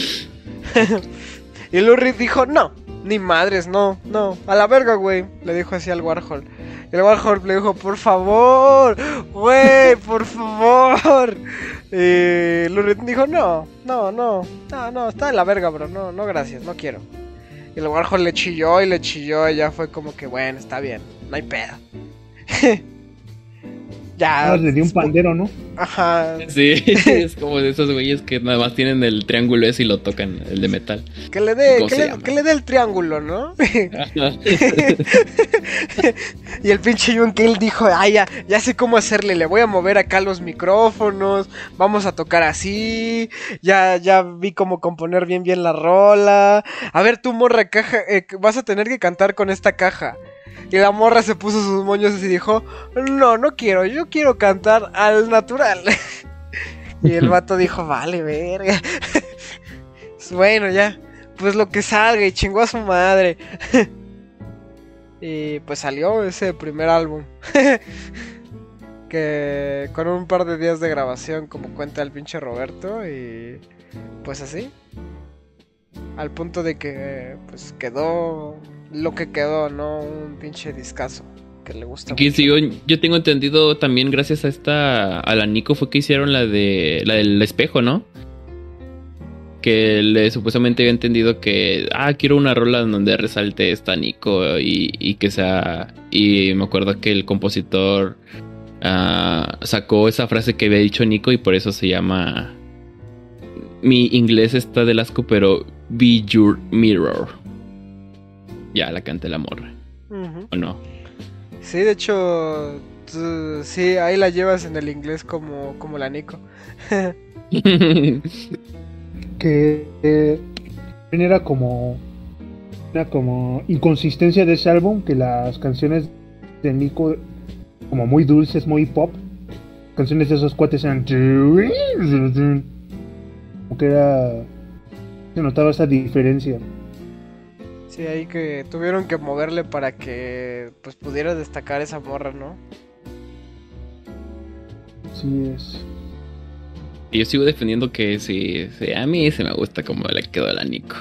Speaker 1: y Lou Reed dijo, no, ni madres, no, no, a la verga, güey. Le dijo así al Warhol. Y el Warhol le dijo, por favor, güey, por favor. Y Lou Reed dijo, no, no, no, no, no, está de la verga, bro, no, no, gracias, no quiero. Y el Warhol le chilló y le chilló y ya fue como que, bueno, está bien, no hay pedo. ya.
Speaker 2: Ah, le dio un pandero, ¿no?
Speaker 1: Ajá.
Speaker 4: Sí, es como de esos güeyes que nada más tienen el triángulo ese y lo tocan, el de metal.
Speaker 1: Que le dé,
Speaker 4: ¿Cómo
Speaker 1: que le,
Speaker 4: llama?
Speaker 1: que le dé el triángulo, ¿no? y el pinche John Cale dijo, ay, ya, ya sé cómo hacerle, le voy a mover acá los micrófonos, vamos a tocar así, ya, ya vi cómo componer bien bien la rola. A ver, tú morra caja, eh, vas a tener que cantar con esta caja. Y la morra se puso sus moños y dijo, no, no quiero, yo quiero cantar al natural. y el vato dijo, vale, verga. bueno, ya, pues lo que salga y chingó a su madre. y pues salió ese primer álbum. que con un par de días de grabación, como cuenta el pinche Roberto, y pues así. Al punto de que pues quedó lo que quedó, ¿no? Un pinche discazo que le gusta
Speaker 4: Que
Speaker 1: mucho.
Speaker 4: yo, yo tengo entendido también gracias a esta a la Nico fue que hicieron la de la del espejo, ¿no? Que le supuestamente había entendido que ah quiero una rola en donde resalte esta Nico y, y que sea y me acuerdo que el compositor ah, sacó esa frase que había dicho Nico y por eso se llama mi inglés está del asco pero be your mirror ya la canté la morra o no
Speaker 1: Sí, de hecho, tú- sí, ahí la llevas en el inglés como, como la Nico.
Speaker 2: que eh, también era como una como inconsistencia de ese álbum que las canciones de Nico como muy dulces muy pop canciones de esos cuates eran como que era se notaba esa diferencia
Speaker 1: Sí, ahí que tuvieron que moverle para que pues pudiera destacar esa morra, ¿no?
Speaker 2: sí es
Speaker 4: Y yo sigo defendiendo que sí, sí, a mí se me gusta como le quedó la Nico.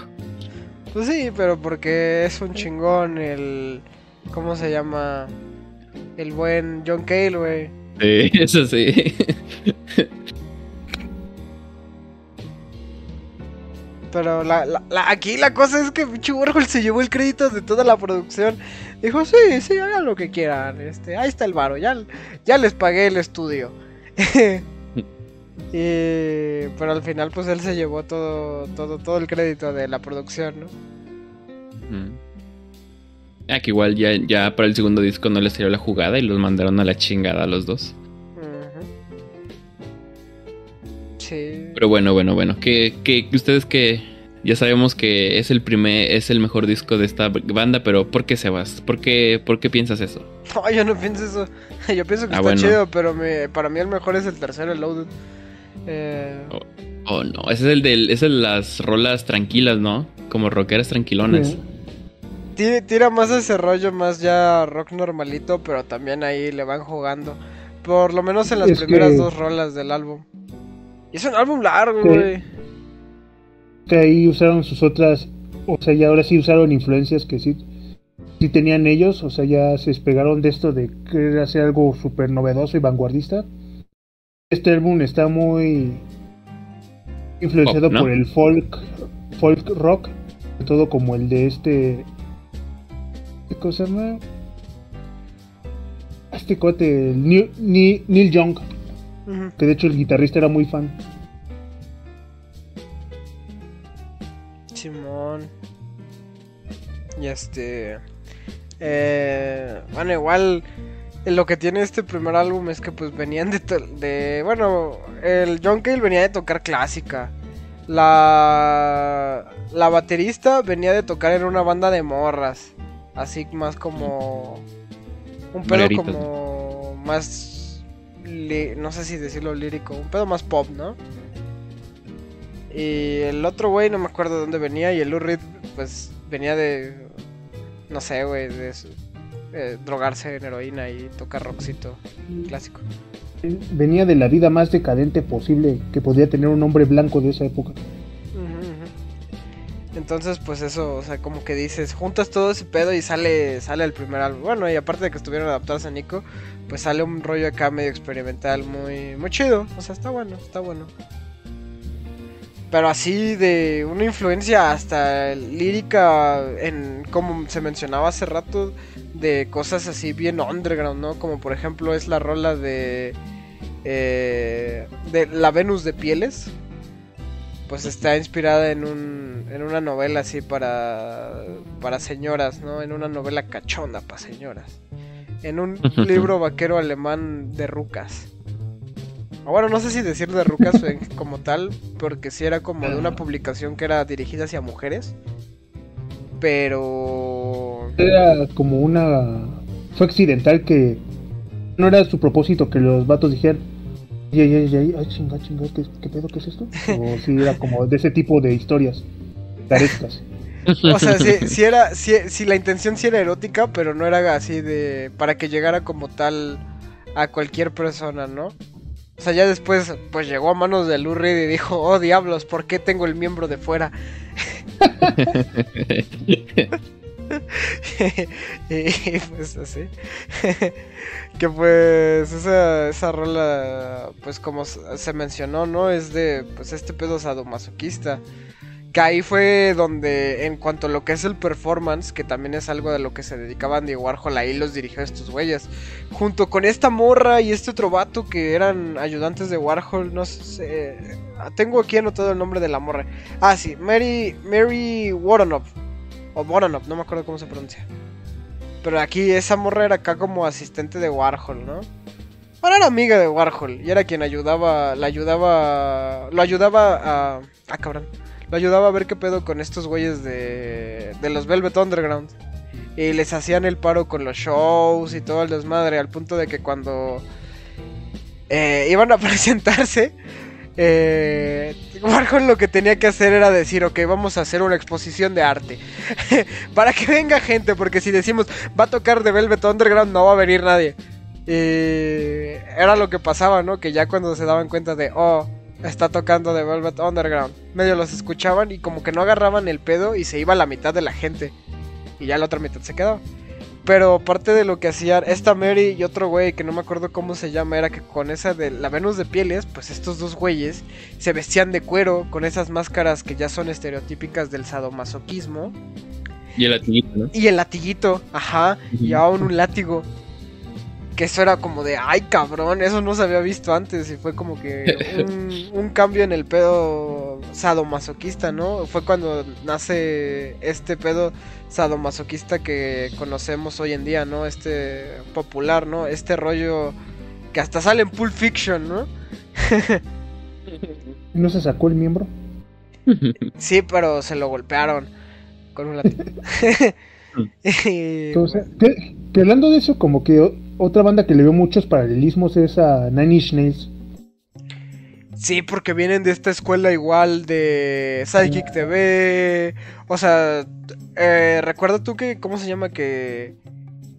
Speaker 1: Pues sí, pero porque es un chingón el... ¿Cómo se llama? El buen John Cale, güey.
Speaker 4: Sí, eso sí.
Speaker 1: Pero la, la- la- aquí la cosa es que Warhol se llevó el crédito de toda la producción. Dijo, sí, sí, hagan lo que quieran. Este, ahí está el varo, ya, ya les pagué el estudio. Y- pero al final pues él se llevó todo, todo, todo el crédito de la producción, ¿no?
Speaker 4: Mm. Ah, que igual ya, ya para el segundo disco no les salió la jugada y los mandaron a la chingada a los dos.
Speaker 1: Sí.
Speaker 4: Pero bueno, bueno, bueno. Que, que ustedes que ya sabemos que es el primer, es el mejor disco de esta banda, pero ¿por qué Sebas? ¿Por qué, por qué piensas eso?
Speaker 1: No, yo no pienso eso. Yo pienso que
Speaker 4: Ah,
Speaker 1: está
Speaker 4: bueno.
Speaker 1: chido, pero me- para mí el mejor es el tercero, el Loaded. Eh,
Speaker 4: Oh, no, ese es el de, es el de las rolas tranquilas, ¿no? Como rockeras tranquilonas.
Speaker 1: tira, tira más ese rollo, más ya rock normalito, pero también ahí le van jugando. Por lo menos en las
Speaker 2: Es
Speaker 1: primeras
Speaker 2: que-
Speaker 1: dos rolas del álbum. Y es un álbum largo,
Speaker 2: Sí.
Speaker 1: güey.
Speaker 2: Que ahí usaron sus otras, o sea, ya ahora sí usaron influencias que sí, sí tenían ellos, o sea, ya se despegaron de esto de querer hacer algo súper novedoso y vanguardista. Este álbum está muy influenciado
Speaker 4: Pop, ¿no?
Speaker 2: por el folk, folk rock, sobre todo como el de este, ¿qué cosa se llama? Este cote, el Neil, Neil- Neil Young, Que de hecho el guitarrista era muy fan.
Speaker 1: Simón. Y este. Eh, bueno, igual. eh, Lo que tiene este primer álbum es que pues venían de, to- de bueno, el John Cale venía de tocar clásica. La la baterista venía de tocar en una banda de morras, así más como un pedo como más no sé si decirlo lírico, un pedo más pop, ¿no? Y el otro güey no me acuerdo de dónde venía y el Reed pues venía de no sé, güey, de drogarse en heroína y tocar rockcito clásico.
Speaker 2: Venía de la vida más decadente posible que podía tener un hombre blanco de esa época.
Speaker 1: Entonces, pues eso, o sea, como que dices, juntas todo ese pedo y sale sale el primer álbum. Bueno, y aparte de que estuvieron adaptados a Nico, pues sale un rollo acá medio experimental muy muy chido, o sea, está bueno, está bueno. Pero así de una influencia hasta lírica en como se mencionaba hace rato de cosas así bien underground, ¿no? Como por ejemplo es la rola de eh, de la Venus de pieles pues está inspirada en un en una novela así para para señoras, ¿no? En una novela cachonda para señoras. En un libro vaquero alemán de rucas. Bueno, no sé si decir de rucas como tal, porque sí era como de una publicación que era dirigida hacia mujeres. Pero
Speaker 2: Era como una. Fue accidental que. No era su propósito que los vatos dijeran. Ay, ay, ay, ay, ay, chinga, chinga, ¿qué, qué pedo, qué es esto? O sí, era como de ese tipo de historias. Carescas.
Speaker 1: O sea, sí, sí era, sí, sí, la intención sí era erótica, pero no era así de para que llegara como tal a cualquier persona, ¿no? O sea, ya después, pues llegó a manos de Lou Reed y dijo, oh diablos, ¿por qué tengo el miembro de fuera? y pues así. que pues esa, esa rola, pues como se mencionó, ¿no? Es de, pues este pedo sadomasoquista. Que ahí fue donde, en cuanto a lo que es el performance, que también es algo de lo que se dedicaba Andy Warhol, ahí los dirigió estos güeyes. Junto con esta morra y este otro vato que eran ayudantes de Warhol, no sé. ah, Tengo aquí anotado el nombre de la morra. Ah, sí, Mary, Mary Woronov. O Voronov, no me acuerdo cómo se pronuncia. Pero aquí esa morra era acá como asistente de Warhol, ¿no? Ahora era amiga de Warhol y era quien ayudaba, la ayudaba, lo ayudaba a... Ah, cabrón. Lo ayudaba a ver qué pedo con estos güeyes de, de los Velvet Underground. Y les hacían el paro con los shows y todo el desmadre, al punto de que cuando eh, iban a presentarse, eh, Warhol lo que tenía que hacer era decir, ok, vamos a hacer una exposición de arte. Para que venga gente, porque si decimos, va a tocar de Velvet Underground, no va a venir nadie. Y era lo que pasaba, ¿no? Que ya cuando se daban cuenta de, oh, está tocando de Velvet Underground, medio los escuchaban y como que no agarraban el pedo y se iba la mitad de la gente. Y ya la otra mitad se quedaba. Pero parte de lo que hacían esta Mary y otro güey que no me acuerdo cómo se llama, era que con esa de la Venus de pieles, pues estos dos güeyes se vestían de cuero con esas máscaras que ya son estereotípicas del sadomasoquismo.
Speaker 4: Y el latiguito, ¿no?
Speaker 1: Y el latiguito, ajá, y aún un látigo. Que eso era como de, ay cabrón, eso no se había visto antes y fue como que un, un cambio en el pedo sadomasoquista, ¿no? Fue cuando nace este pedo sadomasoquista que conocemos hoy en día, ¿no? Este popular, ¿no? Este rollo que hasta sale en Pulp Fiction, ¿no?
Speaker 2: ¿No se sacó el miembro?
Speaker 1: Sí, pero se lo golpearon con un látigo. Y,
Speaker 2: Entonces, que, que hablando de eso, como que otra banda que le veo muchos paralelismos es a Nine Inch Nails.
Speaker 1: Sí, porque vienen de esta escuela igual de Psychic TV. O sea, eh, recuerda tú que, ¿cómo se llama? Que,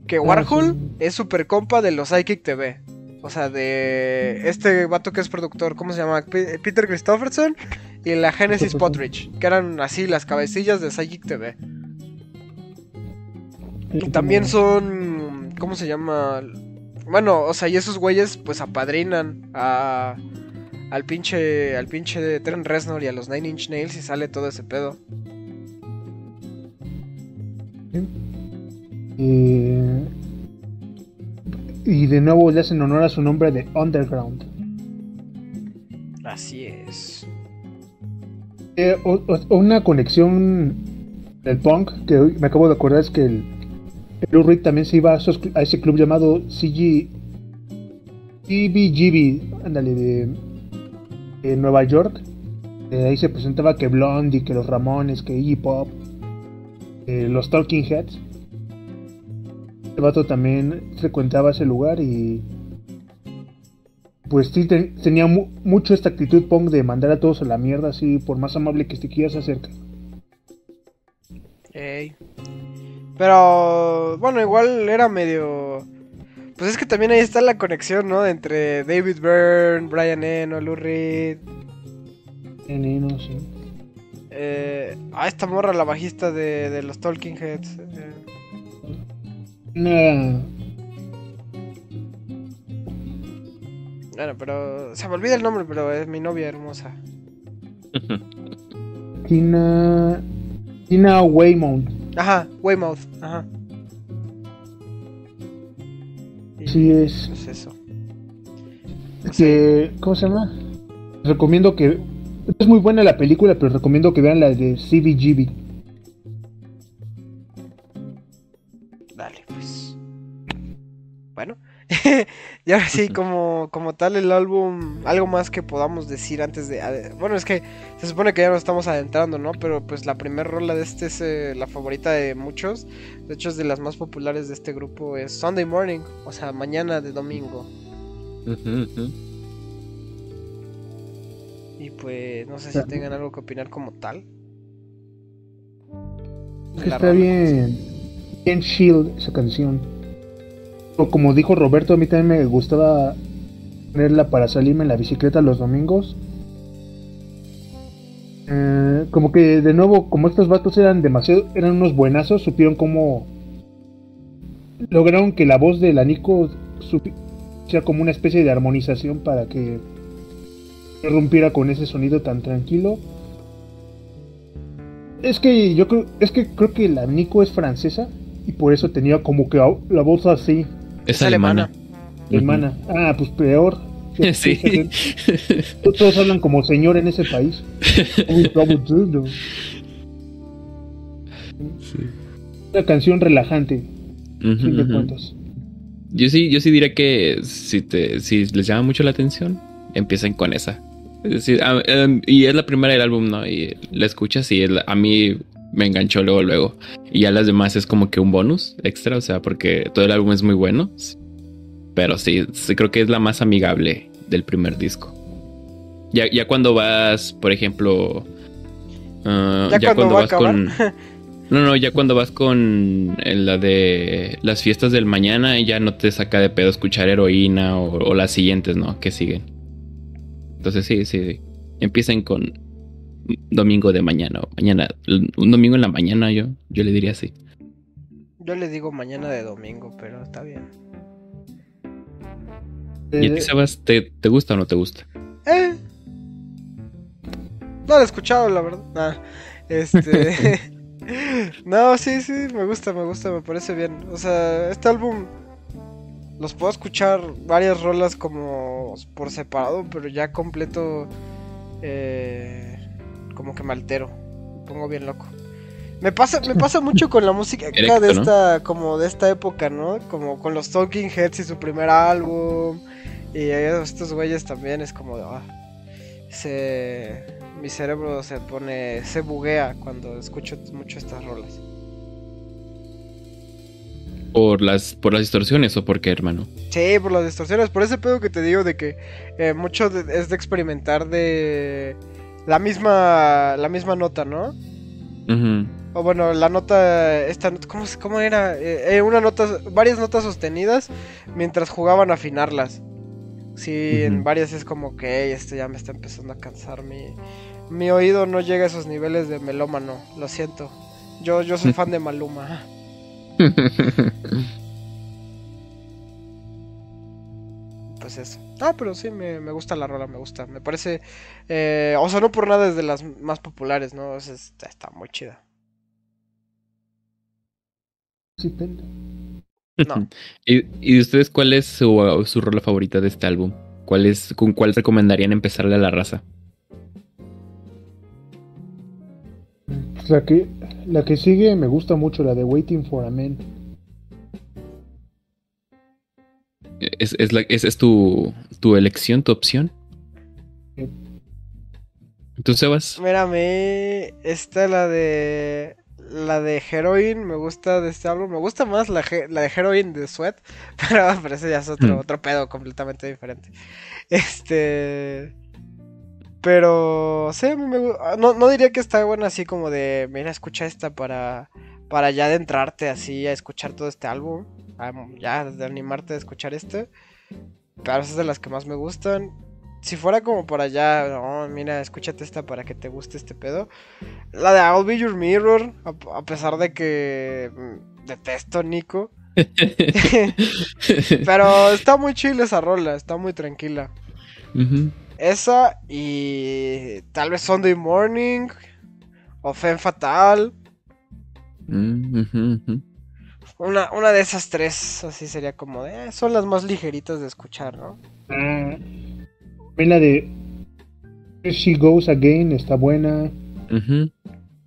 Speaker 1: que Warhol es super compa de los Psychic TV. O sea, de este vato que es productor, ¿cómo se llama? P- Peter Christopherson y la Genesis. Potridge, que eran así las cabecillas de Psychic TV. Y también son, ¿cómo se llama? Bueno, o sea, y esos güeyes pues apadrinan a al pinche al pinche de Trent Reznor y a los Nine Inch Nails y sale todo ese pedo.
Speaker 2: Eh, y de nuevo le hacen honor a su nombre de Underground.
Speaker 1: Así es.
Speaker 2: Eh, o- o- una conexión del punk que me acabo de acordar es que el, el Lou Reed también se iba a, ese club llamado CG CBGB, ándale, de, Nueva York. Eh, ahí se presentaba que Blondie, que los Ramones, que Iggy Pop, eh, los Talking Heads. Este vato también frecuentaba ese lugar y pues sí ten- tenía mu- mucho esta actitud punk de mandar a todos a la mierda así por más amable que te quieras acerca.
Speaker 1: Ey. Pero bueno, igual era medio pues es que también ahí está la conexión, ¿no? Entre David Byrne, Brian Eno, Lou Reed.
Speaker 2: Eh, no sé.
Speaker 1: Eh, ah, esta morra, la bajista de, de los Talking Heads. eh.
Speaker 2: Una-
Speaker 1: Bueno, pero se me olvida el nombre, pero es mi novia hermosa.
Speaker 2: Tina Tina Weymouth.
Speaker 1: Ajá, Weymouth, ajá. Y,
Speaker 2: Sí es.
Speaker 1: pues eso.
Speaker 2: que ¿cómo se llama? Recomiendo que es muy buena la película, pero recomiendo que vean la de CBGB.
Speaker 1: Y ahora sí, como, como tal el álbum, algo más que podamos decir antes de... Bueno, es que se supone que ya nos estamos adentrando, ¿no? Pero pues la primera rola de este es eh, la favorita de muchos. De hecho es de las más populares de este grupo. Es Sunday Morning, o sea, mañana de domingo. Y pues no sé si tengan algo que opinar como tal.
Speaker 2: Que está
Speaker 1: rola.
Speaker 2: bien bien chill esa canción. Como dijo Roberto, a mí también me gustaba ponerla para salirme en la bicicleta los domingos. Eh, como que de nuevo, como estos vatos eran demasiado, eran unos buenazos, supieron cómo lograron que la voz de la Nico sea como una especie de armonización para que rompiera con ese sonido tan tranquilo. Es que yo creo, es que creo que la Nico es francesa y por eso tenía como que la voz así,
Speaker 4: Es alemana.
Speaker 2: hermana. Ah, pues peor.
Speaker 4: Sí.
Speaker 2: Todos hablan como señor en ese país. Dude. Una canción relajante,
Speaker 4: Ujú,
Speaker 2: fin de
Speaker 4: ujú.
Speaker 2: cuentas.
Speaker 4: Yo sí, yo sí diría que si te, si les llama mucho la atención, empiecen con esa. Es decir, em, y es la primera del álbum, ¿no? Y la escuchas y es la- a mí me enganchó luego, luego. Y ya las demás es como que un bonus extra, o sea, porque todo el álbum es muy bueno. Pero sí, sí creo que es la más amigable del primer disco. Ya, ya cuando vas, por ejemplo... ah,
Speaker 1: Ya cuando va a acabar.
Speaker 4: con... No, no, ya cuando vas con eh, la de las fiestas del mañana, ya no te saca de pedo escuchar heroína o, o las siguientes, ¿no? Que siguen. Entonces sí, sí. Empiecen con domingo de mañana o mañana. Un domingo en la mañana yo, yo le diría así.
Speaker 1: Yo le digo mañana de domingo, pero está bien.
Speaker 4: ¿Y a ti,
Speaker 2: Eh,
Speaker 4: Sebas, te, te gusta o no te gusta?
Speaker 1: Eh. No lo he escuchado, la verdad. Nah, Este. no, sí, sí, me gusta, me gusta, me parece bien. O sea, este álbum. Los puedo escuchar varias rolas como por separado, pero ya completo. eh, como que me altero, me pongo bien loco. Me pasa, me pasa mucho con la música de
Speaker 4: ¿no?
Speaker 1: esta, como de esta época, ¿no? Como con los Talking Heads y su primer álbum. Y estos güeyes también es como de, ah, se, mi cerebro se pone, se buguea cuando escucho mucho estas rolas.
Speaker 4: ¿Por las, por las distorsiones o por qué, hermano?
Speaker 1: Sí, por las distorsiones, por ese pedo que te digo de que eh, mucho de- es de experimentar de la misma, la misma nota, ¿no?
Speaker 4: Ujú.
Speaker 1: O bueno, la nota, esta, ¿cómo, cómo era? Eh, eh, una nota, varias notas sostenidas mientras jugaban a afinarlas. Sí, en varias es como que "Ey, esto ya me está empezando a cansar. Mi, mi oído no llega a esos niveles de melómano, lo siento. Yo, yo soy fan de Maluma. Pues eso. Ah, pero sí, me, me gusta la rola, me gusta. Me parece. eh, o sea, no por nada es de las más populares, ¿no? Es- es- está muy chida. No.
Speaker 4: ¿Y, y de ustedes cuál es su, su rola favorita de este álbum? ¿Cuál es, ¿Con cuál recomendarían empezarle a la raza?
Speaker 2: Pues La que, la que sigue me gusta mucho, la de Waiting for a Man.
Speaker 4: ¿Es, es, la, es, es tu, tu elección, tu opción?
Speaker 2: Sí.
Speaker 4: ¿Tú, Sebas?
Speaker 1: Mírame, esta la de la de Heroin me gusta de este álbum, me gusta más la, la de Heroin de Sweat, pero, pero ese ya es otro,
Speaker 4: Mm.
Speaker 1: otro pedo completamente diferente. Este pero sí, a mí me ah, no, no diría que está buena así como de mira, escucha esta para para ya adentrarte así a escuchar todo este álbum, a- ya de animarte a escuchar este. Pero es de las que más me gustan. Si fuera como por allá, mira, escúchate esta para que te guste este pedo. La de I'll Be Your Mirror, a, a pesar de que mm, detesto Nico. Pero está muy chill esa rola, está muy tranquila. Esa y tal vez Sunday Morning o Femme Fatal.
Speaker 4: Mm.
Speaker 1: Una, una de esas tres, así sería como de... eh, son las más ligeritas de escuchar, ¿no?
Speaker 2: Ah, También la de Here She Goes Again está buena.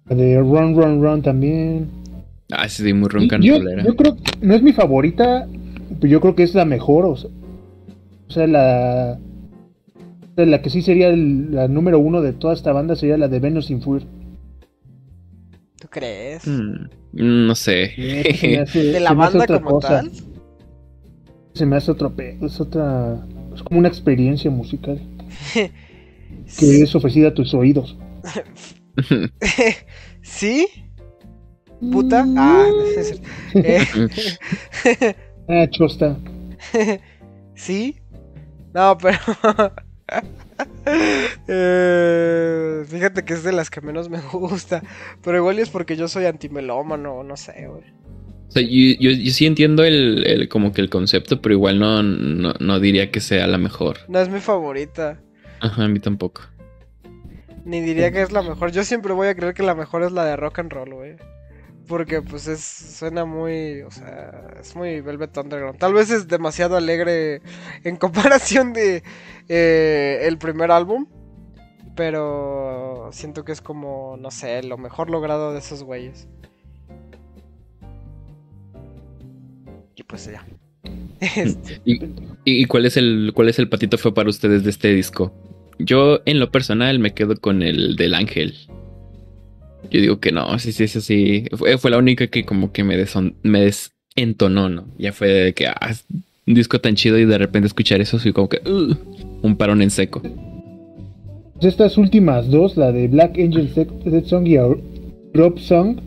Speaker 2: La de Run, Run, Run también.
Speaker 4: Ah, sí, muy ronca
Speaker 2: yo, creo que no es mi favorita, pero yo creo que es la mejor. O sea, o sea, la, la que sí sería el- la número uno de toda esta banda sería la de Venus in Fur.
Speaker 1: ¿Tú crees?
Speaker 4: Mm, no sé.
Speaker 2: Se me hace-
Speaker 1: ¿De la banda como
Speaker 2: cosa.
Speaker 1: tal?
Speaker 2: Se me hace otro es otra. Es como una experiencia musical que es ofrecida a tus oídos.
Speaker 1: ¿Sí? ¿Puta? Ah, no es. Eh,
Speaker 2: Ah, chosta.
Speaker 1: ¿Sí? No, pero... Eh, fíjate que es de las que menos me gusta. Pero igual es porque yo soy antimelómano, no sé, güey.
Speaker 4: O sea, yo, yo- yo sí entiendo el, el- como que el concepto, pero igual no, no, no diría que sea la mejor.
Speaker 1: No es mi favorita.
Speaker 4: Ajá, a mí tampoco.
Speaker 1: Ni diría que es la mejor. Yo siempre voy a creer que la mejor es la de rock and roll, güey. Porque pues es suena muy, o sea, es muy Velvet Underground. Tal vez es demasiado alegre en comparación de eh, el primer álbum, pero siento que es como, no sé, lo mejor logrado de esos güeyes. Y pues ya. Este,
Speaker 4: ¿Y, cuál es el cuál es el patito fue para ustedes de este disco? Yo en lo personal me quedo con el del ángel. Yo digo que no, sí, sí, sí, sí. Fue, fue la única que como que me, deson- me desentonó, ¿no? Ya fue de que, ah, es un disco tan chido y de repente escuchar eso, fui como que, "Ugh", un parón en seco.
Speaker 2: Pues Estas últimas dos, la de Black Angel Dead Song y Drop Song,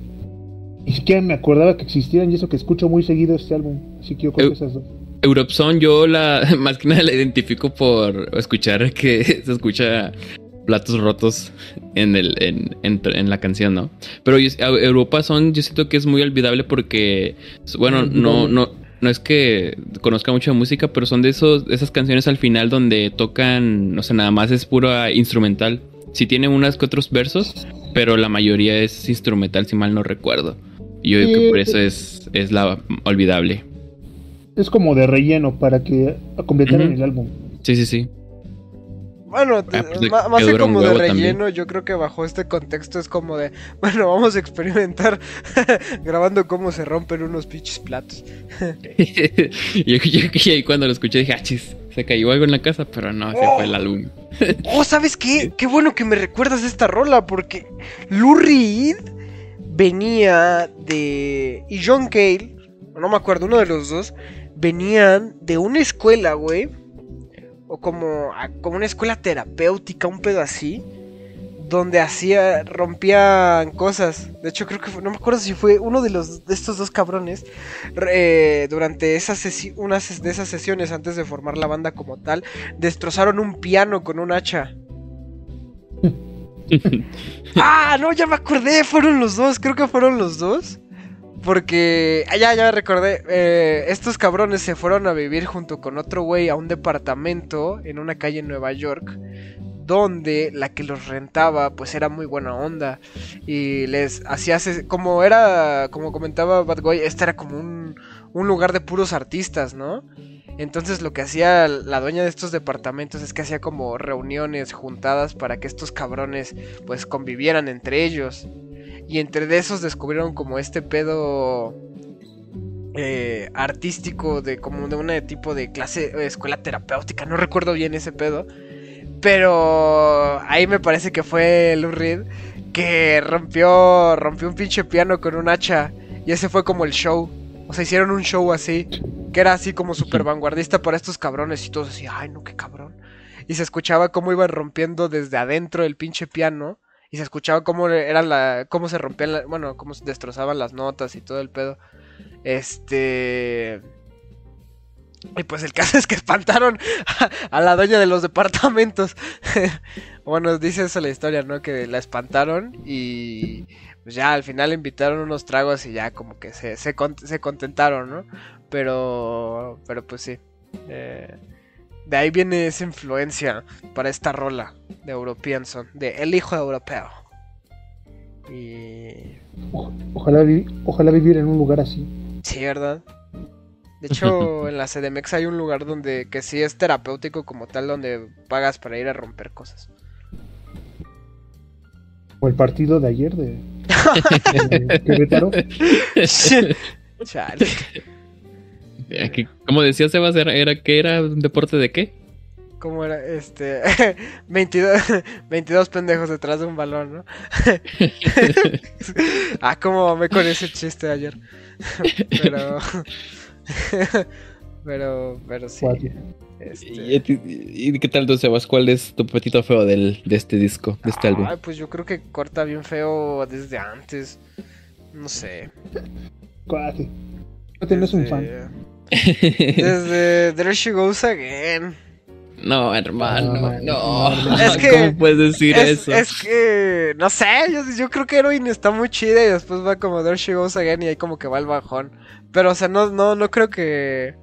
Speaker 2: ni siquiera me acordaba que existieran y eso que escucho muy seguido este álbum. Así que yo creo que esas dos.
Speaker 4: Europson yo la más que nada la identifico por escuchar que se escucha platos rotos en el en, en- en la canción, ¿no? Pero Europa son yo siento que es muy olvidable porque bueno, no no no es que conozca mucho de música, pero son de esos esas canciones al final donde tocan, no sé, nada más es pura instrumental. Sí tiene unas que otros versos, pero la mayoría es instrumental si mal no recuerdo. Y yo digo que por eso es es la olvidable.
Speaker 2: Es como de relleno para que completaran
Speaker 4: Ujú.
Speaker 2: el álbum.
Speaker 4: Sí, sí, sí.
Speaker 1: Bueno,
Speaker 4: Ah, pues
Speaker 1: más
Speaker 4: que
Speaker 1: como de relleno,
Speaker 4: también.
Speaker 1: yo creo que bajo este contexto es como de, bueno, vamos a experimentar grabando cómo se rompen unos pinches platos.
Speaker 4: y, yo- yo- cuando lo escuché dije, ah, chis, se cayó algo en la casa, pero no, se fue el álbum.
Speaker 1: Oh, ¿sabes qué? Qué bueno que me recuerdas esta rola, porque Lou Reed venía de... y John Cale, no me acuerdo, uno de los dos, venían de una escuela, güey. O como, como una escuela terapéutica, un pedo así. Donde hacía, rompían cosas. De hecho, creo que fue, no me acuerdo si fue uno de los de estos dos cabrones. eh, durante esas sesi- de esas sesiones antes de formar la banda como tal, destrozaron un piano con un hacha. Ah, no, ya me acordé, fueron los dos, creo que fueron los dos. Porque, ah, ya, ya recordé, eh, estos cabrones se fueron a vivir junto con otro güey a un departamento en una calle en Nueva York, donde la que los rentaba pues era muy buena onda y les hacía, como era, como comentaba Bad Boy, este era como un, un lugar de puros artistas, ¿no? Entonces lo que hacía la dueña de estos departamentos es que hacía como reuniones juntadas para que estos cabrones pues convivieran entre ellos. Y entre de esos descubrieron como este pedo eh, artístico de como de un tipo de clase eh, escuela terapéutica, no recuerdo bien ese pedo. Pero ahí me parece que fue Lou Reed que rompió rompió un pinche piano con un hacha y ese fue como el show. O sea, hicieron un show así que era así como súper vanguardista para estos cabrones y todos así, ay no, qué cabrón. Y se escuchaba cómo iban rompiendo desde adentro el pinche piano y se escuchaba cómo era la cómo se rompían la- bueno, cómo se destrozaban las notas y todo el pedo. Este y pues el caso es que espantaron a, la dueña de los departamentos. bueno, dice eso la historia, ¿no? Que la espantaron y pues ya al final invitaron unos tragos y ya como que se, se, se contentaron, ¿no? Pero, pero pues sí. Eh, de ahí viene esa influencia para esta rola de European Son, de El Hijo Europeo. Y...
Speaker 2: O- Ojalá, vi- ojalá vivir en un lugar así.
Speaker 1: Sí, ¿verdad? De hecho, en la CDMX hay un lugar donde que sí es terapéutico como tal, donde pagas para ir a romper cosas.
Speaker 2: O el partido de ayer de, de Querétaro.
Speaker 1: Chale.
Speaker 4: Aquí, como decía Sebas, era, era que era un deporte de qué?
Speaker 1: ¿Cómo era? Este. 22, 22 pendejos detrás de un balón, ¿no? ah, cómo mamé con ese chiste ayer. pero. pero. Pero sí. Este,
Speaker 4: ¿Y, y- y qué tal tú, Sebas? ¿Cuál es tu petito feo del, de este disco, de este álbum?
Speaker 1: Ay, pues yo creo que corta bien feo desde antes. No sé.
Speaker 2: Cuate. No tenés un fan.
Speaker 1: Desde There She Goes Again.
Speaker 4: No, hermano, no.
Speaker 1: Es que.
Speaker 4: ¿Cómo puedes decir
Speaker 1: es,
Speaker 4: eso?
Speaker 1: Es que. No sé, yo, yo creo que Heroin está muy chida y después va como There She Goes Again y ahí como que va el bajón. Pero, o sea, no, no, no creo que.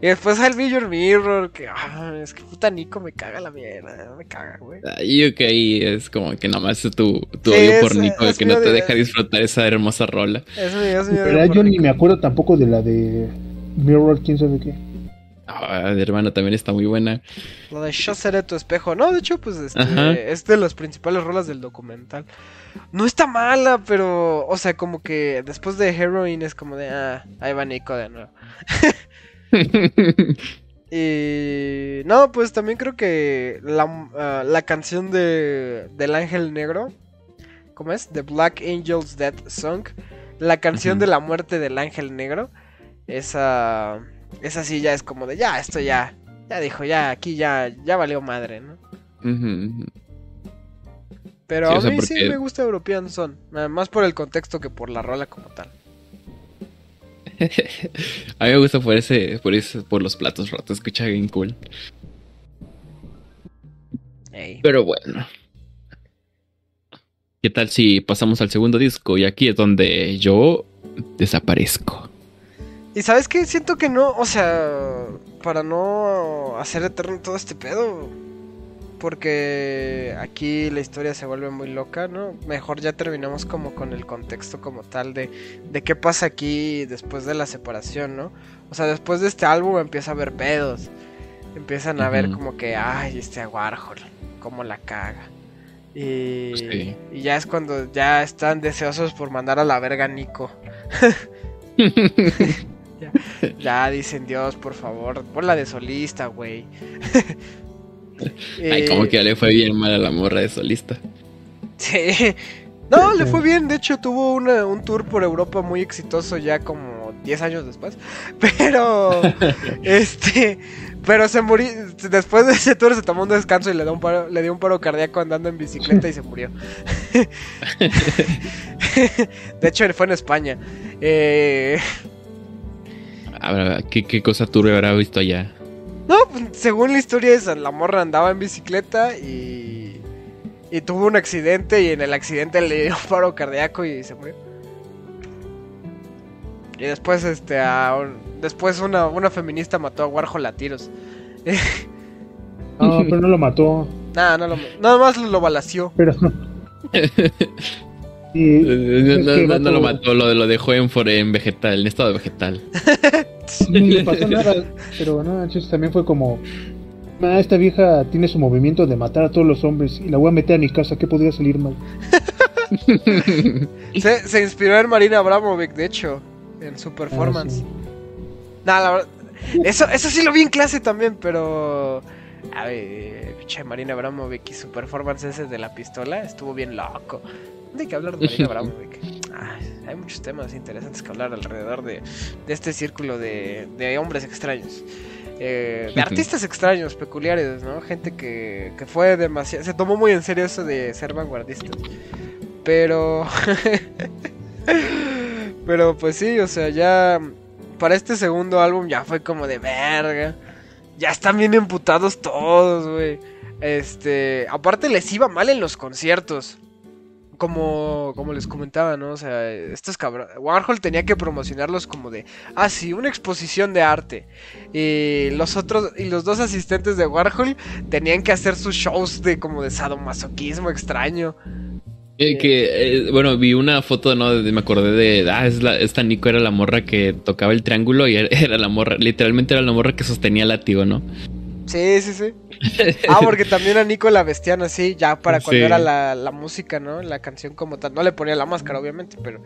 Speaker 1: Y después el Mirror Mirror, que. ah, es que puta Nico me caga la mierda, me caga, güey.
Speaker 4: Yo creo que ahí es como que nomás es tu, tu
Speaker 1: Sí,
Speaker 4: odio
Speaker 1: es-
Speaker 4: por Nico,
Speaker 1: es
Speaker 4: que no te deja disfrutar esa hermosa rola.
Speaker 1: Es mi, es por
Speaker 2: yo ni me acuerdo tampoco de la de Mirror, quién sabe qué.
Speaker 4: Ah, hermano, también está muy buena.
Speaker 1: Lo de Yo seré tu espejo. No, de hecho, pues este, es de las principales rolas del documental. No está mala, pero, o sea, como que después de Heroin es como de, ah, ahí va Nico de nuevo. y no, pues también creo que la, ah, la canción de del Ángel Negro, ¿cómo es? The Black Angel's Death Song, la canción de la muerte del Ángel Negro, esa, esa sí ya es como de, ya, esto ya, ya dijo, ya, aquí ya, ya valió madre, ¿no? Pero
Speaker 4: Sí, o
Speaker 1: a
Speaker 4: sea,
Speaker 1: mí sí me gusta European Son, más por el contexto que por la rola como tal.
Speaker 4: A mí me gusta por ese, por ese, por los platos rotos, escucha bien cool. Pero bueno. ¿Qué tal si pasamos al segundo disco? Y aquí es donde yo desaparezco.
Speaker 1: Y sabes qué, siento que no, o sea, para no hacer eterno todo este pedo, porque aquí la historia se vuelve muy loca, ¿no? Mejor ya terminamos como con el contexto como tal de, de qué pasa aquí después de la separación, ¿no? O sea, después de este álbum empieza a haber pedos, empiezan a ver como que, ay, este Warhol, cómo la caga. Y,
Speaker 4: Sí.
Speaker 1: y ya es cuando ya están deseosos por mandar a la verga a Nico. ya, ya dicen, Dios, por favor, ponla de solista, güey.
Speaker 4: Ay, como que ya le fue bien mal a la morra de solista.
Speaker 1: Sí. No, le fue bien. De hecho, tuvo una- un tour por Europa muy exitoso ya como 10 años después. Pero, este, pero se murió. Después de ese tour se tomó un descanso y le, dio un paro, le dio un paro cardíaco andando en bicicleta y se murió. De hecho, fue en España. Eh,
Speaker 4: Habrá- ¿Qué, qué cosa turbia habrá visto allá?
Speaker 1: no, pues, según la historia esa, la morra andaba en bicicleta y, y tuvo un accidente y en el accidente le dio un paro cardíaco y se murió. Y después, este, a un- después una, una feminista mató a Warhol a tiros.
Speaker 2: No, pero no lo mató.
Speaker 1: Nada, no lo, nada más lo balació.
Speaker 2: Pero. Sí,
Speaker 4: No,
Speaker 2: es
Speaker 4: no-
Speaker 2: que
Speaker 4: no- no lo mató, lo, lo dejó en, for- en vegetal, en estado vegetal.
Speaker 2: Ni le pasó nada, pero no, entonces también fue como. "Ah, esta vieja tiene su movimiento de matar a todos los hombres y la voy a meter a mi casa, ¿qué podría salir mal?
Speaker 1: Se, se inspiró en Marina Abramovic, de hecho, en su performance.
Speaker 2: sí.
Speaker 1: Nah, la verdad. Eso, eso sí lo vi en clase también, pero. A ver, pinche Marina Abramovic y su performance ese de la pistola estuvo bien loco. Hay que hablar de Marina Abramovic. Ay, hay muchos temas interesantes que hablar alrededor de, de este círculo de, de hombres extraños. Eh, de artistas extraños, peculiares, ¿no? Gente que, que fue demasiado. Se tomó muy en serio eso de ser vanguardistas. Pero. Pero pues sí, o sea, ya. Para este segundo álbum ya fue como de verga. Ya están bien emputados todos, güey. Este. Aparte les iba mal en los conciertos. Como, como les comentaba, ¿no? O sea, estos cabrones. Warhol tenía que promocionarlos como de. Ah, sí, una exposición de arte. Y los otros. Y los dos asistentes de Warhol tenían que hacer sus shows de como de sadomasoquismo extraño.
Speaker 4: Eh, que, eh, bueno, vi una foto, ¿no? Me acordé de, ah, es esta Nico era la morra que tocaba el triángulo y era, era la morra, literalmente era la morra que sostenía el látigo, ¿no?
Speaker 1: Sí, sí, sí. Ah, porque también a Nico la vestían así, ya para cuando
Speaker 4: Sí.
Speaker 1: era la, la música, ¿no? La canción como tal. No le ponía la máscara, obviamente, pero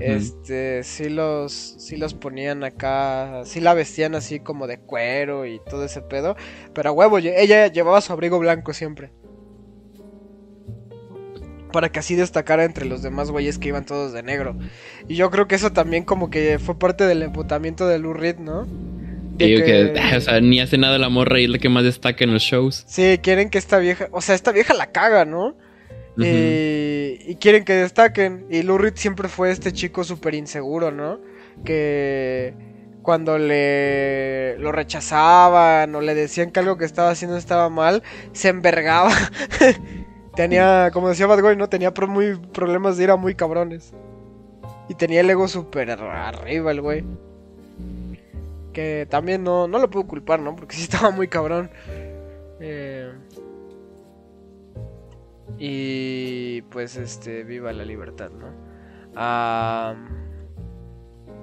Speaker 1: este sí los, sí los ponían acá, sí la vestían así como de cuero y todo ese pedo. Pero a huevo, ella llevaba su abrigo blanco siempre. Para que así destacara entre los demás güeyes que iban todos de negro. Y yo creo que eso también como que fue parte del emputamiento de Lou Reed, ¿no?
Speaker 4: Que,
Speaker 1: que-
Speaker 4: ah, o sea, ni hace nada la morra y es la que más destaca en los shows.
Speaker 1: Sí, quieren que esta vieja, o sea, esta vieja la caga, ¿no? Y, y quieren que destaquen. Y Lou Reed siempre fue este chico súper inseguro, ¿no? Que cuando le lo rechazaban o le decían que algo que estaba haciendo estaba mal, se envergaba. tenía, como decía Bad Boy, ¿no? Tenía pro- muy problemas de ira muy cabrones. Y tenía el ego súper arriba el güey. Que también no, no lo puedo culpar, ¿no? Porque sí estaba muy cabrón. Eh, y pues este, viva la libertad, ¿no? Ah,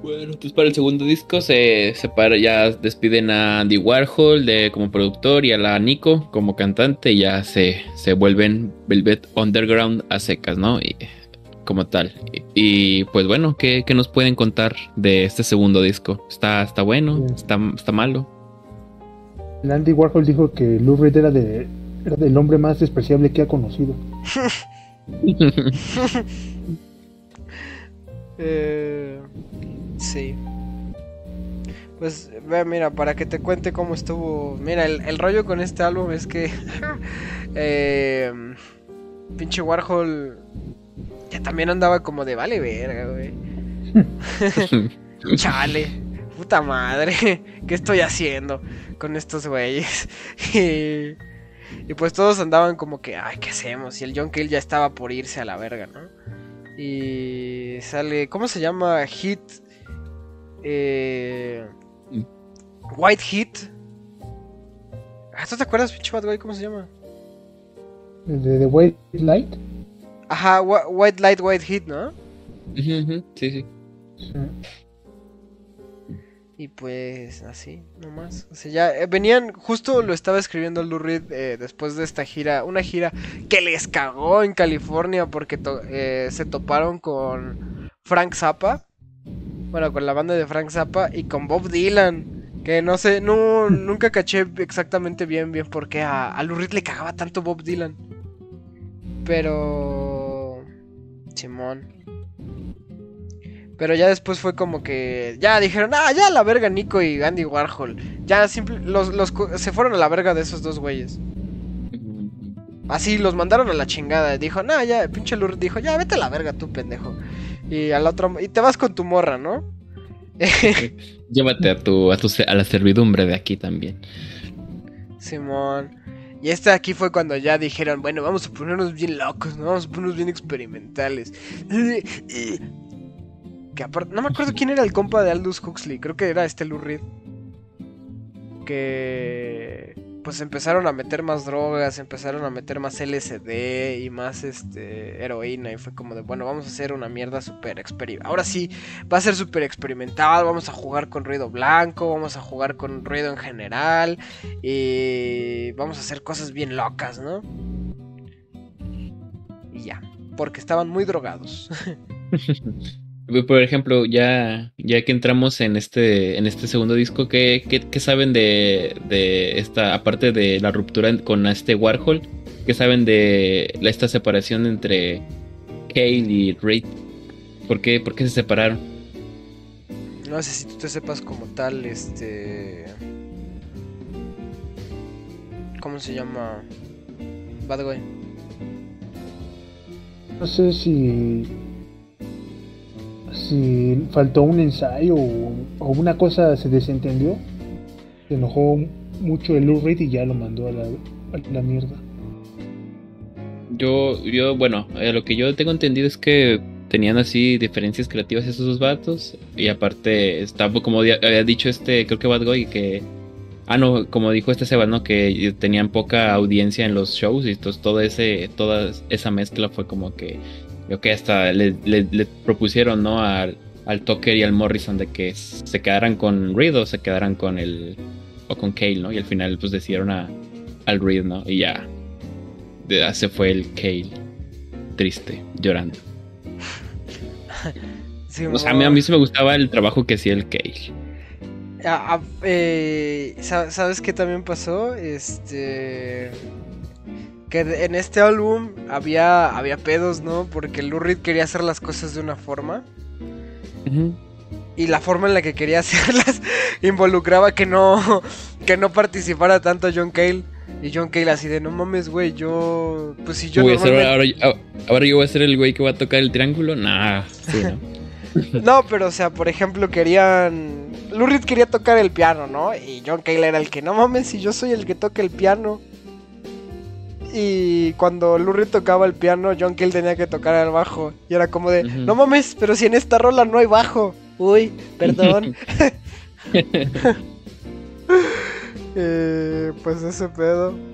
Speaker 4: Bueno, pues para el segundo disco se separa, ya despiden a Andy Warhol de, como productor y a la Nico como cantante y ya se, se vuelven Velvet Underground a secas, ¿no? Y, como tal. Y, y, pues bueno, ¿qué, qué nos pueden contar de este segundo disco? ¿Está, está bueno? ¿Está, está malo?
Speaker 2: Andy Warhol dijo que Lou Reed era, de, era del hombre más despreciable que ha conocido.
Speaker 1: eh, sí. Pues ve, mira, para que te cuente cómo estuvo. Mira, el, el rollo con este álbum es que. eh, pinche Warhol. Ya también andaba como de vale verga, güey. Chale, puta madre, ¿qué estoy haciendo con estos güeyes? y, y pues todos andaban como que, ay, ¿qué hacemos? Y el John Cale ya estaba por irse a la verga, ¿no? Y sale, ¿cómo se llama? Hit. Eh, White Hit. Ah, ¿Tú te acuerdas, pinche bad güey? ¿Cómo se llama?
Speaker 2: De The White Light.
Speaker 1: Ajá, Wh- White Light, White Hit, ¿no?
Speaker 4: Sí, sí.
Speaker 1: Y pues así, nomás. O sea, ya eh, venían, justo lo estaba escribiendo Lou Reed eh, después de esta gira, una gira que les cagó en California porque to- eh, se toparon con Frank Zappa. Bueno, con la banda de Frank Zappa y con Bob Dylan. Que no sé, no, nunca caché exactamente bien, bien por qué a, a Lou Reed le cagaba tanto Bob Dylan. Pero... Simón. Pero ya después fue como que ya dijeron, ah, ya la verga Nico y Andy Warhol. Ya simple, los, los se fueron a la verga de esos dos güeyes. Así los mandaron a la chingada. Dijo, no, ya, pinche Lur dijo, ya vete a la verga tú, pendejo. Y al otro, y te vas con tu morra, ¿no?
Speaker 4: Llévate a tu, a tu a la servidumbre de aquí también.
Speaker 1: Simón. Y este aquí fue cuando ya dijeron, bueno, vamos a ponernos bien locos, ¿no? Vamos a ponernos bien experimentales. Que aparte, no me acuerdo quién era el compa de Aldous Huxley, creo que era este Lou Reed. Que pues empezaron a meter más drogas, empezaron a meter más LSD y más este heroína y fue como de, bueno, vamos a hacer una mierda súper experimental. Ahora sí, va a ser súper experimental, vamos a jugar con ruido blanco, vamos a jugar con ruido en general y vamos a hacer cosas bien locas, ¿no? Y ya, porque estaban muy drogados.
Speaker 4: Por ejemplo, ya, ya que entramos en este, en este segundo disco, ¿qué, qué, qué saben de, de esta, aparte de la ruptura con este Warhol, qué saben de esta separación entre Cale y Reid? ¿Por qué, ¿Por qué se separaron?
Speaker 1: No sé si tú te sepas como tal, este... ¿Cómo se llama? Bad Boy.
Speaker 2: No sé si. Si faltó un ensayo o, o una cosa se desentendió. Se enojó mucho el Lou y ya lo mandó a la, a la mierda.
Speaker 4: Yo, yo, bueno, eh, lo que yo tengo entendido es que tenían así diferencias creativas esos dos vatos. Y aparte, estaba como había dicho este, creo que Bad Boy, que. Ah, no, como dijo este Seba, ¿no? Que tenían poca audiencia en los shows. Y entonces todo ese, toda esa mezcla fue como que. Yo que hasta le, le- le propusieron, ¿no? Al, al Tucker y al Morrison de que se quedaran con Reed o se quedaran con el. o con Cale, ¿no? Y al final, pues decidieron a, al Reed, ¿no? Y ya. de- se fue el Cale. Triste, llorando. O sea, a mí, a mí sí me gustaba el trabajo que hacía el Cale.
Speaker 1: Ah, ah, eh, sa- ¿Sabes qué también pasó? Este. Que en este álbum había, había pedos, ¿no? Porque Lou Reed quería hacer las cosas de una forma. Y la forma en la que quería hacerlas involucraba que no, que no participara tanto John Cale. Y John Cale así de, no mames, güey, yo... Pues si yo
Speaker 4: Voy a ser-
Speaker 1: normalmente-
Speaker 4: ahora, ahora yo voy a ser el güey que va a tocar el triángulo. Nah, sí, ¿no?
Speaker 1: No, pero o sea, por ejemplo, querían. Lou Reed quería tocar el piano, ¿no? Y John Cale era el que, no mames, si yo soy el que toca el piano. Y cuando Lou Reed tocaba el piano, John Cale tenía que tocar el bajo. Y era como de, no mames, pero si en esta rola no hay bajo. Uy, perdón. Eh, pues ese pedo. Mm.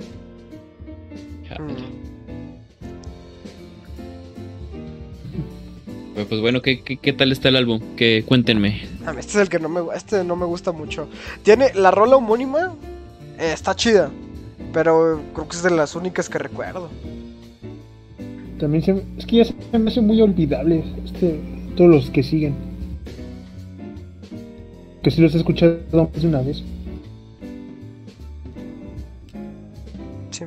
Speaker 4: Pues, bueno, ¿qué, qué, qué tal está el álbum? Que cuéntenme.
Speaker 1: Este es el que no me, este no me gusta mucho. Tiene la rola homónima, eh, está chida. Pero creo que es de las únicas que recuerdo.
Speaker 2: También se, es que ya se me hace muy olvidable este, todos los que siguen. Que si los he escuchado más de una vez.
Speaker 1: Sí,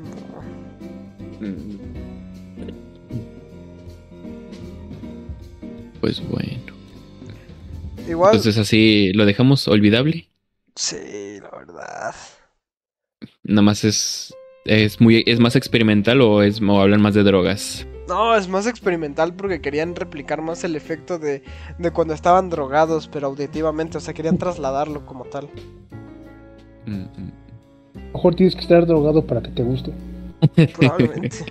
Speaker 4: Pues bueno.
Speaker 1: Igual,
Speaker 4: Entonces así lo dejamos olvidable.
Speaker 1: sí, la verdad.
Speaker 4: Nada más es. Es muy. es más experimental o es o hablan más de drogas.
Speaker 1: No, es más experimental porque querían replicar más el efecto de, de cuando estaban drogados, pero auditivamente, o sea, querían trasladarlo como tal.
Speaker 4: Mm,
Speaker 2: A lo mejor tienes que estar drogado para que te guste.
Speaker 1: Probablemente.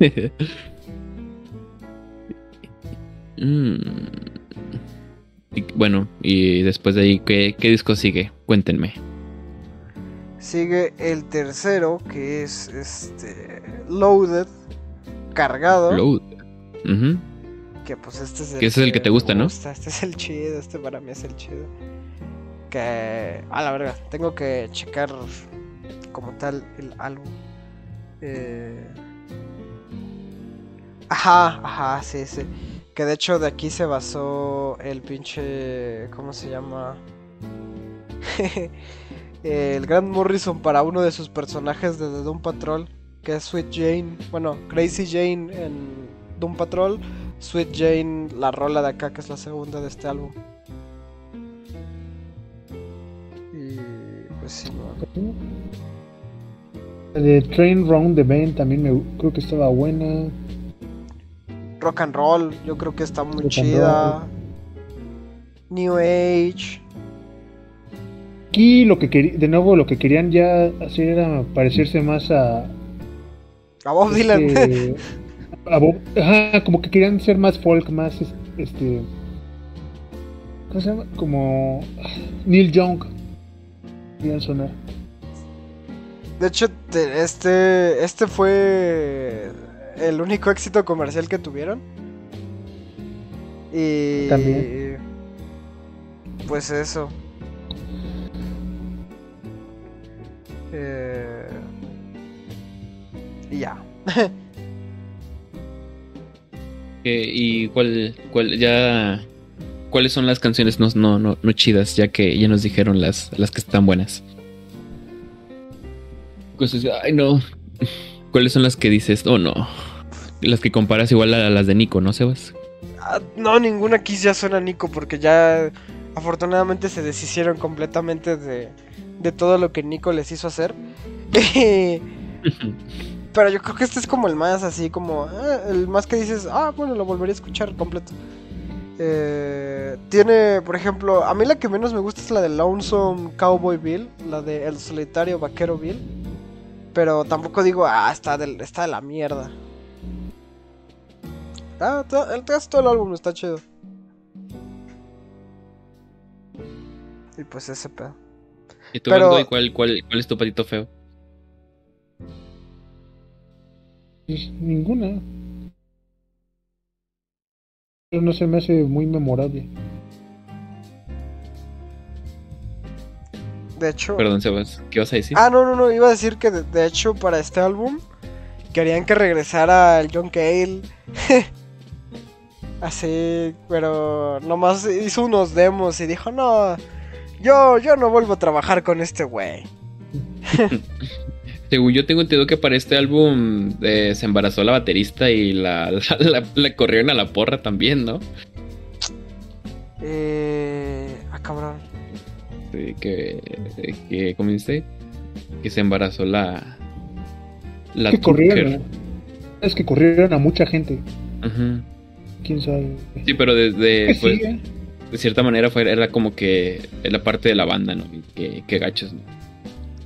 Speaker 4: Mm. Y, bueno, y después de ahí, ¿qué, qué disco sigue? Cuéntenme.
Speaker 1: Sigue el tercero, que es este Loaded, cargado.
Speaker 4: Load. Ujú.
Speaker 1: Que pues este es el
Speaker 4: Que ese es el que te gusta, ¿no?
Speaker 1: Este es el chido, este para mí es el chido. Que. A la verga. Tengo que checar como tal el álbum. Eh, Ajá, ajá, sí, sí. Que de hecho de aquí se basó el pinche. ¿Cómo se llama? el Grant Morrison para uno de sus personajes de The Doom Patrol, que es Sweet Jane. Bueno, Crazy Jane en Doom Patrol. Sweet Jane, la rola de acá, que es la segunda de este álbum. Y pues sí, no.
Speaker 2: La de Train Round the Band también me creo que estaba buena.
Speaker 1: Rock and Roll, yo creo que está muy
Speaker 2: Rock
Speaker 1: chida. New Age.
Speaker 2: Aquí lo que querí- de nuevo lo que querían ya hacer era parecerse más a
Speaker 1: A Bob Dylan.
Speaker 2: este, a Bob- ajá, como que querían ser más folk, más es- este ¿cómo se llama? Como Neil Young. Querían sonar.
Speaker 1: De hecho, te- este, este fue el único éxito comercial que tuvieron. Y
Speaker 2: También.
Speaker 1: pues eso. Eh, y ya.
Speaker 4: Eh, ¿Y cuál, cuál, ya, cuáles son las canciones no, no, no, no chidas, ya que ya nos dijeron las, las que están buenas? Cosas, ay no. ¿Cuáles son las que dices, oh no? Las que comparas igual a las de Nico, ¿no, Sebas?
Speaker 1: Ah, no, ninguna aquí ya suena Nico porque ya afortunadamente se deshicieron completamente de, de todo lo que Nico les hizo hacer. Pero yo creo que este es como el más así, como ah, el más que dices, ah, bueno, lo volvería a escuchar completo. Eh, tiene, por ejemplo, a mí la que menos me gusta es la de Lonesome Cowboy Bill, la de El Solitario Vaquero Bill. Pero tampoco digo, ah, está de, está de la mierda. Ah, to- el resto del álbum está chido. Y pues ese pedo.
Speaker 4: ¿Y tú,
Speaker 1: Pero-
Speaker 4: cuál, cuál, cuál es tu patito feo?
Speaker 2: Pues, ninguna. Pero no se me hace muy memorable.
Speaker 1: De hecho.
Speaker 4: Perdón, Sebas, ¿qué vas a decir?
Speaker 1: Ah, no, no, no, iba a decir que de, de hecho para este álbum querían que regresara el John Cale. Así, pero nomás hizo unos demos y dijo, no, yo, yo no vuelvo a trabajar con este güey.
Speaker 4: Según yo tengo entendido que para este álbum eh, se embarazó la baterista y la, la, la- la corrieron a la porra también, ¿no?
Speaker 1: Eh... Ah, cabrón.
Speaker 4: Sí, que, que ¿cómo dice? Que se embarazó la... La
Speaker 2: que corrieron. Es que corrieron a mucha gente.
Speaker 4: Ujú.
Speaker 2: Quién sabe.
Speaker 4: Sí, pero desde... Pues,
Speaker 2: sigue.
Speaker 4: De cierta manera fue, era como que la parte de la banda, ¿no? Que, que gachos, ¿no?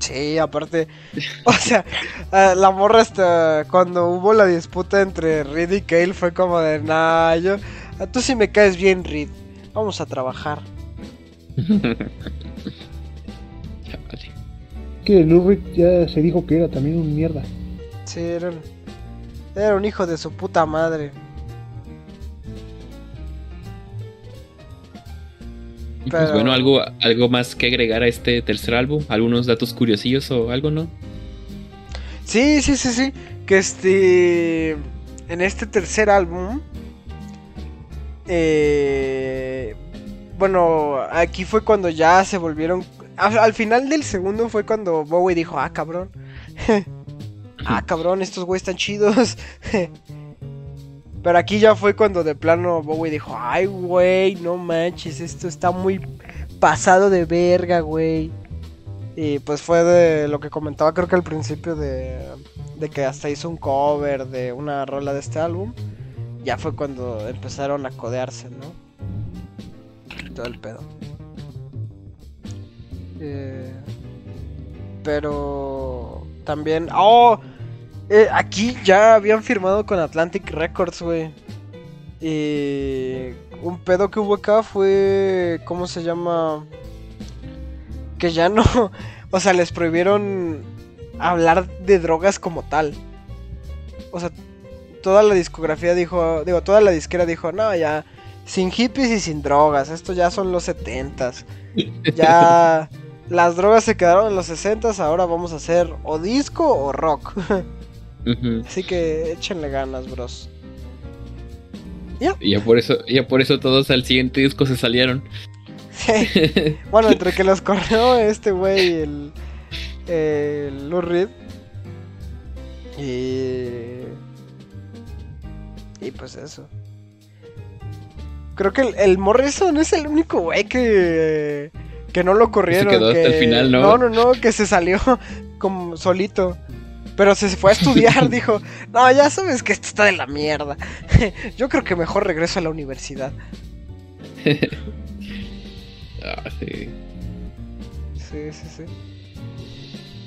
Speaker 1: Sí, aparte, o sea, eh, la morra hasta cuando hubo la disputa entre Reed y Cale fue como de, nah, yo, tú sí me caes bien, Reed, vamos a trabajar.
Speaker 2: Que Lou Reed ya se dijo que era también un mierda.
Speaker 1: Sí, era un hijo de su puta madre.
Speaker 4: Y pues bueno, algo, algo más que agregar a este tercer álbum, algunos datos curiosillos o algo, ¿no?
Speaker 1: Sí, sí, sí, sí, que este, en este tercer álbum, eh, bueno, aquí fue cuando ya se volvieron, al, al final del segundo fue cuando Bowie dijo, ah, cabrón, ah, cabrón, estos güeyes están chidos. Pero aquí ya fue cuando de plano Bowie dijo, ay, güey, no manches, esto está muy pasado de verga, güey. Y pues fue de lo que comentaba creo que al principio de, de que hasta hizo un cover de una rola de este álbum. Ya fue cuando empezaron a codearse, ¿no? Todo el pedo. Eh, pero también... ¡Oh! Eh, aquí ya habían firmado con Atlantic Records, güey. Y un pedo que hubo acá fue... ¿Cómo se llama? Que ya no... O sea, les prohibieron hablar de drogas como tal. O sea, toda la discografía dijo... Digo, toda la disquera dijo, no, ya... sin hippies y sin drogas. Esto ya son los setentas. Ya las drogas se quedaron en los sesentas. Ahora vamos a hacer o disco o rock. Así que échenle ganas, bros.
Speaker 4: Y ya por eso, ya por eso todos al siguiente disco se salieron.
Speaker 1: Sí. Bueno, entre que los corrió este güey, el, el Lou Reed. Y. Y pues eso. Creo que el, el Morrison es el único güey que. Que no lo corrieron.
Speaker 4: quedó hasta el final, ¿no?
Speaker 1: No, no, no, que se salió como solito. Pero se fue a estudiar, dijo, no, ya sabes que esto está de la mierda. Yo creo que mejor regreso a la universidad.
Speaker 4: Ah, sí.
Speaker 1: Sí, sí, sí.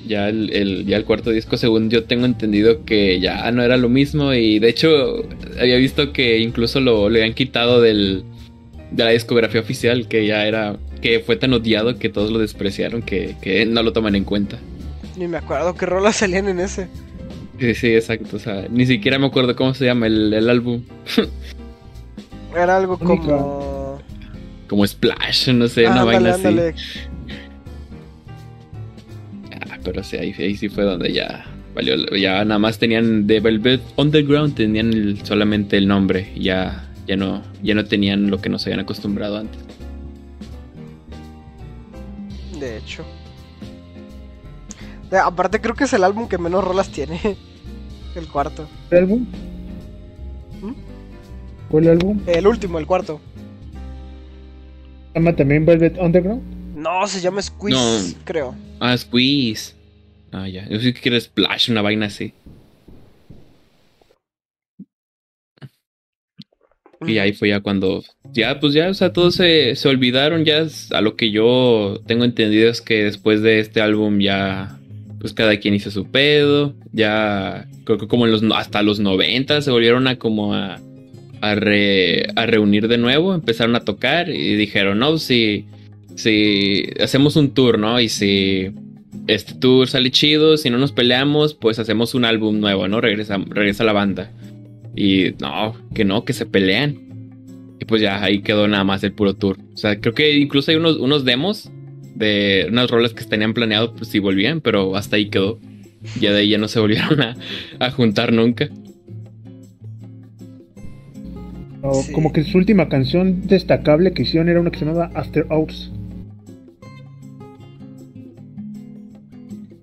Speaker 4: Ya el, el- ya el cuarto disco, según yo tengo entendido que ya no era lo mismo. Y de hecho, había visto que incluso lo, le habían quitado del, de la discografía oficial, que ya era. que fue tan odiado que todos lo despreciaron que, que no lo toman en cuenta.
Speaker 1: Ni me acuerdo qué rolas salían en ese.
Speaker 4: Sí, sí, exacto. O sea, ni siquiera me acuerdo cómo se llama el, el álbum.
Speaker 1: Era algo como.
Speaker 4: Como Splash, no sé, una vaina así.
Speaker 1: ándale.
Speaker 4: Ah, pero sí, ahí, ahí sí fue donde ya valió. Ya nada más tenían de Velvet Underground, tenían el- solamente el nombre. Ya, ya, no, ya no tenían lo que nos habían acostumbrado antes.
Speaker 1: De hecho. De- aparte, creo que es el álbum que menos rolas tiene. El cuarto.
Speaker 2: ¿El álbum?
Speaker 1: ¿Mm?
Speaker 2: ¿Cuál álbum?
Speaker 1: El último, el cuarto.
Speaker 2: ¿Se llama también Velvet Underground?
Speaker 1: No, se llama Squeeze,
Speaker 4: No.
Speaker 1: creo.
Speaker 4: Ah, Squeeze. Ah, ya. Yo sí que quiero Splash, una vaina así. Y ahí fue ya cuando. Ya, pues ya, o sea, todos se, se olvidaron. Ya a lo que yo tengo entendido es que después de este álbum ya. Pues cada quien hizo su pedo. Ya. Creo que como en los. Hasta los 90 se volvieron a como a. A, re- a reunir de nuevo. Empezaron a tocar. Y dijeron, no, si. Si hacemos un tour, ¿no? Y si. Este tour sale chido. Si no nos peleamos, pues hacemos un álbum nuevo, ¿no? Regresa, regresa la banda. Y no, que no, que se pelean. Y pues ya ahí quedó nada más el puro tour. O sea, creo que incluso hay unos, unos demos de unas rolas que tenían planeado, pues si volvían, pero hasta ahí quedó. Ya de ahí ya no se volvieron a, a juntar nunca.
Speaker 1: Sí.
Speaker 2: Como que su última canción destacable que hicieron era una que se llamaba After Hours.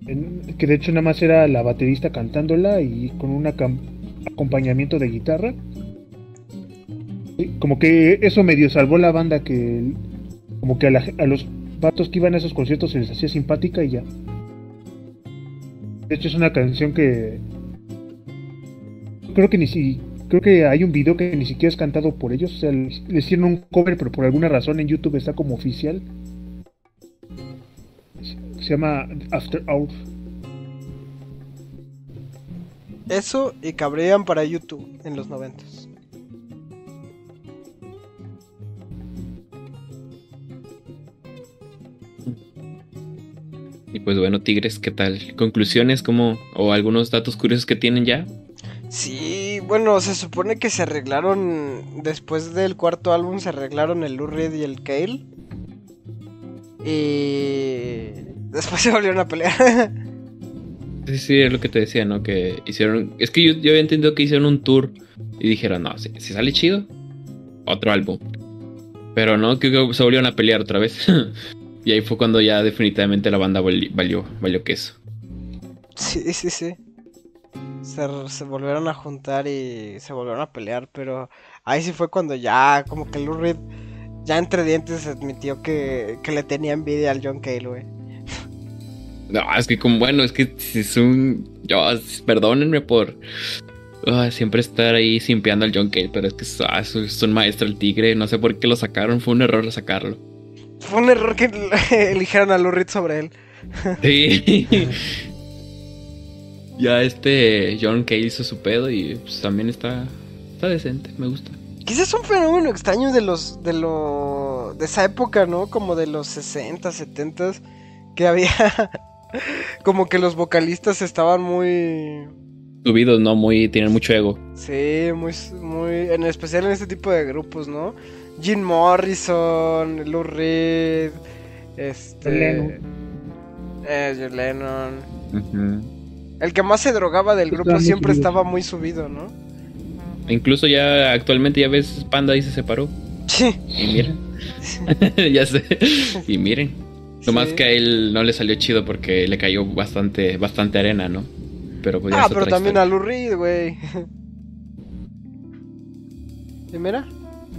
Speaker 2: En- que de hecho nada más era la baterista cantándola y con un acompañamiento de guitarra. Como que eso medio salvó la banda que como que a, la a los vatos que iban a esos conciertos se les hacía simpática y ya. De hecho es una canción que creo que ni si creo que hay un video que ni siquiera es cantado por ellos, o sea, le le hicieron un cover, pero por alguna razón en YouTube está como oficial. Se llama After Hours.
Speaker 1: Eso y cabrían para YouTube en los noventas.
Speaker 4: Y pues bueno, Tigres, ¿qué tal? ¿Conclusiones como o algunos datos curiosos que tienen ya?
Speaker 1: Sí, bueno, se supone que se arreglaron después del cuarto álbum, se arreglaron el Lou Reed y el Kale. Y después se volvieron a pelear.
Speaker 4: Sí, sí, es lo que te decía, ¿no? Que hicieron. Es que yo, yo había entendido que hicieron un tour y dijeron, no, si, si sale chido, otro álbum. Pero no, que que se volvieron a pelear otra vez. y ahí fue cuando ya definitivamente la banda vali- valió, valió queso.
Speaker 1: Sí, sí, sí. Se, se volvieron a juntar y se volvieron a pelear, pero ahí sí fue cuando ya, como que Lou Reed, ya entre dientes admitió que, que le tenía envidia al John Cale, güey.
Speaker 4: No, es que como, bueno, es que es un. Yo, perdónenme por. ah, siempre estar ahí simpeando al John Cale, pero es que ah, es un maestro el tigre. No sé por qué lo sacaron, fue un error sacarlo.
Speaker 1: Fue un error que eligieron a Lou Reed sobre él.
Speaker 4: Sí. ya este John Cale hizo su pedo y pues, también está, está decente, me gusta.
Speaker 1: Quizás es un fenómeno extraño de los, de lo, de esa época, ¿no? Como de los 60, 70, que había, como que los vocalistas estaban muy,
Speaker 4: Subidos, ¿no? Muy, tienen mucho ego.
Speaker 1: sí, muy, muy, en especial en este tipo de grupos, ¿no? Jim Morrison, Lou Reed, este.
Speaker 2: Lennon.
Speaker 1: Eh, John Lennon. El que más se drogaba del grupo siempre
Speaker 2: subido.
Speaker 1: estaba muy subido, ¿no?
Speaker 4: Incluso ya actualmente ya ves Panda ahí se separó.
Speaker 1: Sí.
Speaker 4: Y miren. ya sé. Y miren. Nomás
Speaker 1: Sí.
Speaker 4: que a él no le salió chido porque le cayó bastante, bastante arena, ¿no? Pero pues ya
Speaker 1: Ah, pero también
Speaker 4: historia.
Speaker 1: a Lou Reed, güey. ¿Y mira?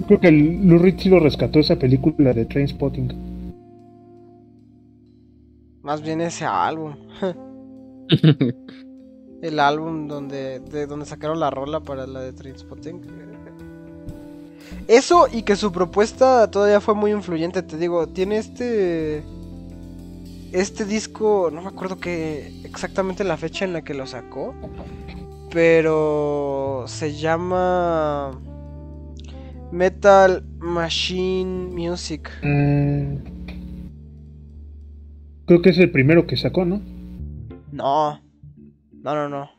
Speaker 2: Creo que Lou Reed sí lo rescató esa película de Trainspotting.
Speaker 1: Más bien ese álbum. El álbum donde, de donde sacaron la rola para la de Trainspotting. Eso y que su propuesta todavía fue muy influyente, te digo, tiene este este disco, no me acuerdo que exactamente la fecha en la que lo sacó, pero se llama Metal Machine Music.
Speaker 2: Mm. creo que es el primero que sacó, ¿no?
Speaker 1: No. No, no, no.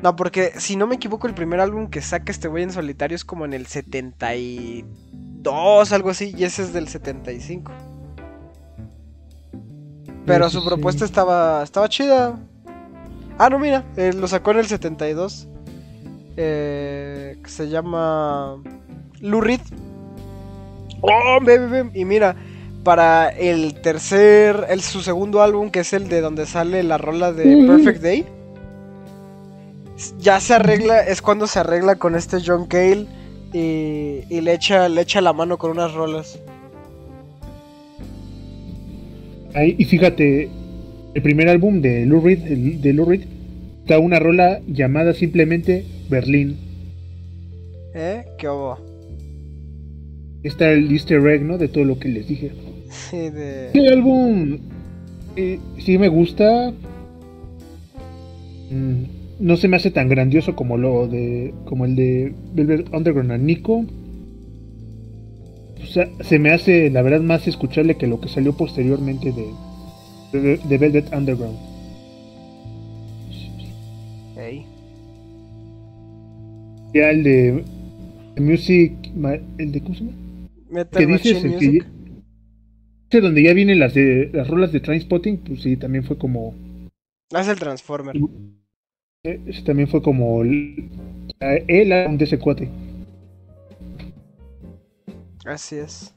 Speaker 1: No, porque si no me equivoco, el primer álbum que saca este güey en solitario es como en el 72, algo así, y ese es del 75. Pero su propuesta estaba estaba chida. Ah, no, mira, eh, lo sacó en el 72. Eh, que se llama Lou Reed. Oh, ve. Y mira, para el tercer, el, su segundo álbum, que es el de donde sale la rola de. Perfect Day, ya se arregla, es cuando se arregla con este John Cale y, y le, echa, le echa la mano con unas rolas.
Speaker 2: Ahí, y fíjate, el primer álbum de Lou Reed, de Lou Reed, está una rola llamada simplemente Berlín.
Speaker 1: ¿Eh? ¿Qué hubo?
Speaker 2: Está el easter egg, ¿no? De todo lo que les dije.
Speaker 1: Sí, de...
Speaker 2: El álbum eh, sí me gusta. Mm, no se me hace tan grandioso como lo de como el de Velvet Underground a Nico. O sea, se me hace la verdad más escuchable que lo que salió posteriormente de, de, de Velvet Underground. Ya el de Music, el de ¿cómo se llama?
Speaker 1: Metal
Speaker 2: ¿Qué dices? El que
Speaker 1: Music.
Speaker 2: ese donde ya vienen las de las rolas de Trainspotting, pues sí, también fue como
Speaker 1: Ah, es el Transformer.
Speaker 2: Eh, Ese también fue como el, el álbum de ese cuate.
Speaker 1: Así es.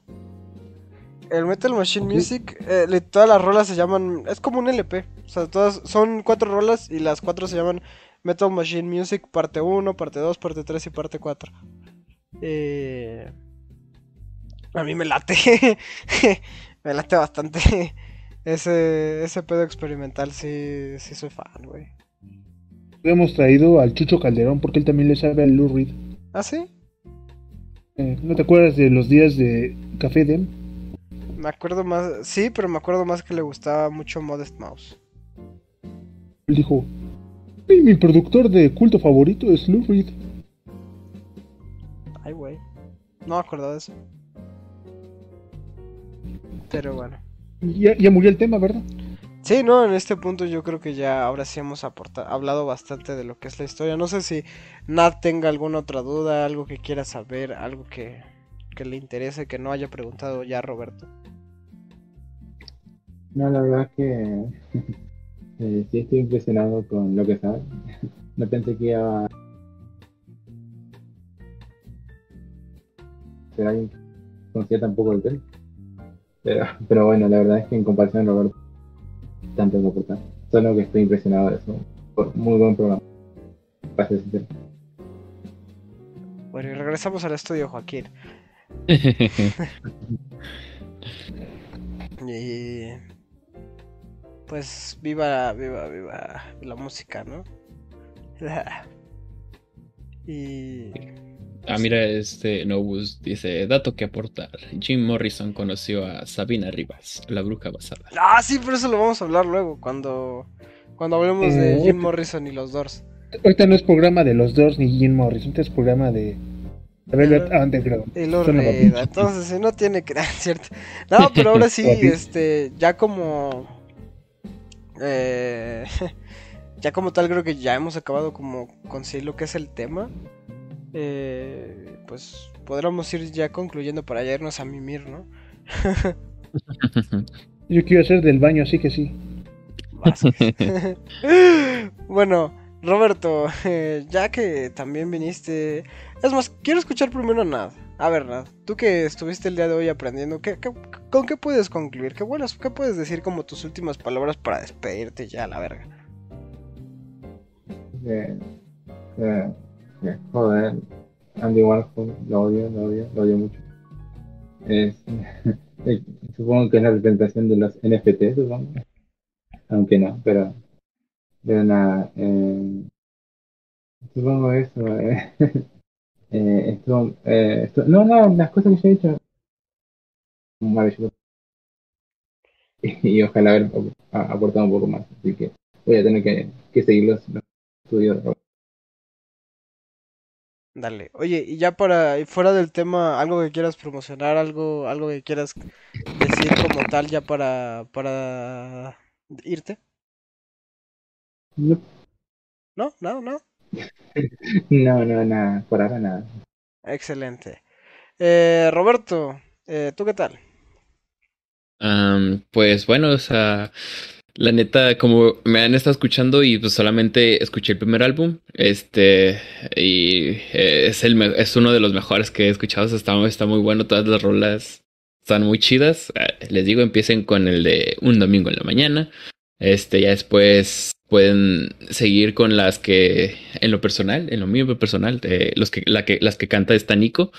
Speaker 1: El Metal Machine Music, eh, todas las rolas se llaman. Es como un LP. O sea, todas son cuatro rolas y las cuatro se llaman Metal Machine Music, parte 1, parte 2, parte 3 y parte 4. Eh, a mí me late. me late bastante. Ese, ese pedo experimental, sí, sí soy fan, güey.
Speaker 2: Hemos traído al Chucho Calderón porque él también le sabe al Lou Reed.
Speaker 1: ¿Ah, sí?
Speaker 2: Eh, ¿No te acuerdas de los días de Café Dem?
Speaker 1: Me acuerdo más. Sí, pero me acuerdo más que le gustaba mucho Modest Mouse.
Speaker 2: Él dijo: "Sí, Mi productor de culto favorito es Lou Reed.
Speaker 1: Ay, güey. No me acuerdo de eso. Pero bueno.
Speaker 2: Ya, ya murió el tema, ¿verdad?
Speaker 1: Sí, no, en este punto yo creo que ya ahora sí hemos aportado, hablado bastante de lo que es la historia. No sé si Nat tenga alguna otra duda, algo que quiera saber, algo que, que le interese, que no haya preguntado ya Roberto.
Speaker 3: No, la verdad que eh, sí estoy impresionado con lo que sabe. No pensé que iba a ser alguien que conocía tan poco el tema. Pero, pero bueno, la verdad es que en comparación a Roberto, tanto que aportar. Solo que estoy impresionado de eso. Por muy buen programa. Gracias, sincero.
Speaker 1: Bueno, y regresamos al estudio, Joaquín. Y pues viva, viva, viva la música, ¿no? Y
Speaker 4: Ah, mira, este Nobus dice, dato que aportar. Jim Morrison conoció a Sabina Rivas, la bruja basada.
Speaker 1: ah, sí, pero eso lo vamos a hablar luego cuando cuando hablemos de
Speaker 2: Eh,
Speaker 1: Jim Morrison y los Doors.
Speaker 2: Ahorita no es programa de los Doors ni Jim Morrison, ahorita es programa de Velvet Underground. Babita.
Speaker 1: entonces sí, no tiene que cierto. No, pero ahora sí, este, ya como eh, ya como tal creo que ya hemos acabado como con sí lo que es el tema. eh, pues podremos ir ya concluyendo para ya irnos a mimir, ¿no?
Speaker 2: Yo quiero hacer del baño, así que sí.
Speaker 1: bueno, Roberto, eh, ya que también viniste... Es más, quiero escuchar primero nada. A ver, Nad, tú que estuviste el día de hoy aprendiendo, ¿qué, con qué puedes concluir? ¿Qué, buenas, ¿Qué puedes decir como tus últimas palabras para despedirte ya la verga?
Speaker 3: Eh, eh, eh, joder, Andy Warhol, lo odio, lo odio, lo odio mucho. Eh, supongo que es la representación de los NFT, supongo. Aunque no, pero, pero nada, eh, supongo eso. Eh, esto, eh, esto- no, no, las cosas que yo he dicho, maravilloso. Y, ojalá haber aportado un poco más, así que voy a tener que, que seguir los, los estudios.
Speaker 1: Dale. Oye, y ya para, fuera del tema, algo que quieras promocionar, algo, algo que quieras decir como tal ya para, para irte.
Speaker 3: No.
Speaker 1: ¿No? ¿No? ¿No?
Speaker 3: No, no, nada, por ahora nada.
Speaker 1: Excelente. Eh, Roberto, eh, ¿tú qué tal?
Speaker 4: Pues bueno, o sea, la neta, como me han estado escuchando y pues solamente escuché el primer álbum, este, y eh, es el es uno de los mejores que he escuchado, o sea, está, está muy bueno, todas las rolas están muy chidas. Eh, Les digo, empiecen con el de Un domingo en la mañana. Este, ya después pueden seguir con las que, en lo personal, en lo mío personal, eh, los que, la que, las que canta está Nico.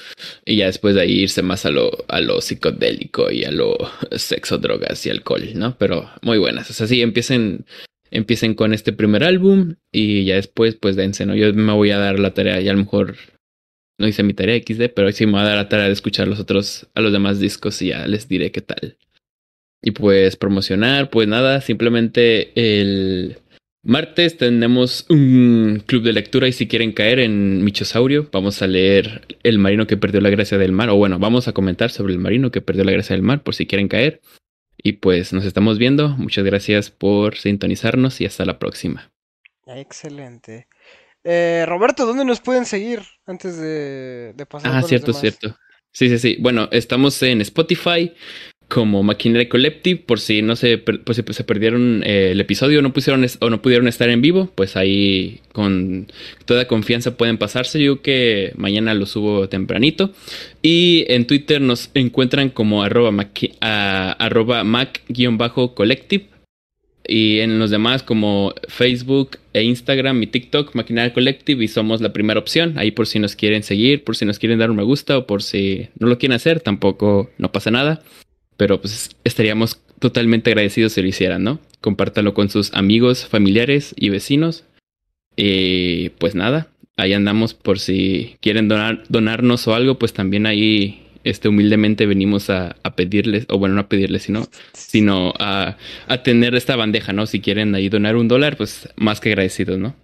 Speaker 4: Y ya después de ahí irse más a lo, a lo psicodélico y a lo sexo, drogas y alcohol, ¿no? Pero muy buenas. O sea, sí, empiecen, empiecen con este primer álbum y ya después, pues dense, ¿no? Yo me voy a dar la tarea y a lo mejor no hice mi tarea XD, pero sí me voy a dar la tarea de escuchar los otros, a los demás discos y ya les diré qué tal. Y pues promocionar, pues nada, simplemente el martes tenemos un club de lectura y si quieren caer en Michosaurio, vamos a leer El marino que perdió la gracia del mar, o bueno, vamos a comentar sobre el marino que perdió la gracia del mar por si quieren caer. Y pues nos estamos viendo, muchas gracias por sintonizarnos y hasta la próxima.
Speaker 1: Excelente. Eh, Roberto, ¿dónde nos pueden seguir antes de, de pasar
Speaker 4: Ah,
Speaker 1: los
Speaker 4: cierto,
Speaker 1: demás?
Speaker 4: cierto. Sí, sí, sí. Bueno, estamos en Spotify como Maquinaria Collective, por si no se, si se perdieron eh, el episodio no pusieron o no pudieron estar en vivo, pues ahí con toda confianza pueden pasarse. Yo que mañana lo subo tempranito. Y en Twitter nos encuentran como arroba mac-collective. Y en los demás como Facebook e Instagram y TikTok, Maquinaria Collective y somos la primera opción. Ahí por si nos quieren seguir, por si nos quieren dar un me gusta o por si no lo quieren hacer, tampoco no pasa nada. Pero pues estaríamos totalmente agradecidos si lo hicieran, ¿no? Compártalo con sus amigos, familiares y vecinos. Y pues nada, ahí andamos por si quieren donar, donarnos o algo, pues también ahí este, humildemente venimos a, a pedirles, o bueno, no a pedirles, sino, sino a, a tener esta bandeja, ¿no? Si quieren ahí donar un dólar, pues más que agradecidos, ¿no?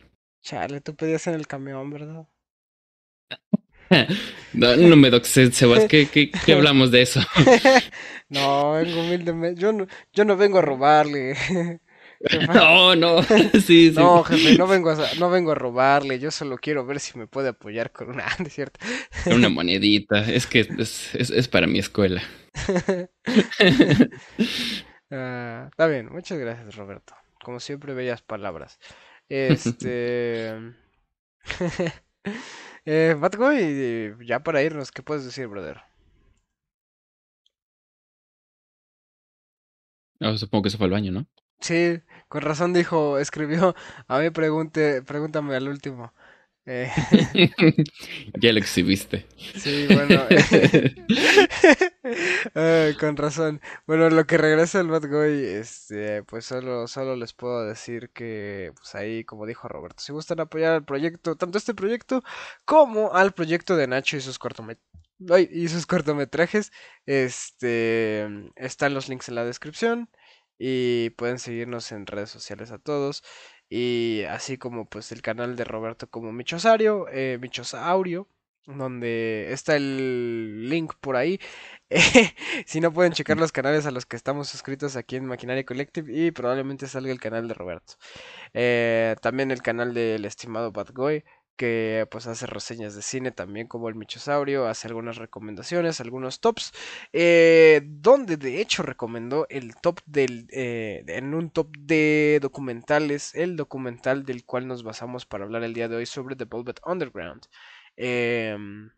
Speaker 1: Chale, tú pedías en el camión, ¿verdad?
Speaker 4: No, no me doxes, Sebas, ¿qué, qué, qué hablamos de eso?
Speaker 1: No, vengo humildemente. Yo no, yo no vengo a robarle.
Speaker 4: No, no, sí, sí.
Speaker 1: No, jefe, no vengo, a, no vengo a robarle. Yo solo quiero ver si me puede apoyar con una. ¿no es cierto?
Speaker 4: Una monedita, es que es, es, es para mi escuela.
Speaker 1: Ah, está bien, muchas gracias, Roberto. Como siempre, bellas palabras. Este. eh, Batboy, eh, ya para irnos, ¿qué puedes decir, brother?
Speaker 4: Oh, supongo que se fue al baño, ¿no?
Speaker 1: Sí, con razón dijo, escribió, a mí pregunte, pregúntame al último. Eh,
Speaker 4: ya lo exhibiste.
Speaker 1: sí, bueno. Ay, con razón. Bueno, lo que regresa el Bad Boy, este, pues solo, solo les puedo decir que, pues ahí, como dijo Roberto, si gustan apoyar al proyecto, tanto este proyecto como al proyecto de Nacho y sus cortometrajes. Y sus cortometrajes, este, están los links en la descripción y pueden seguirnos en redes sociales a todos y así como pues el canal de Roberto como Michosario, eh, Michosaurio, donde está el link por ahí. Eh, si no pueden checar los canales a los que estamos suscritos aquí en Maquinaria Collective y probablemente salga el canal de Roberto. Eh, también el canal del estimado Bad Boy. Que pues hace reseñas de cine también como el Michosaurio, hace algunas recomendaciones, algunos tops, eh, donde de hecho recomendó el top del, eh, en un top de documentales, el documental del cual nos basamos para hablar el día de hoy sobre The Velvet Underground. Em,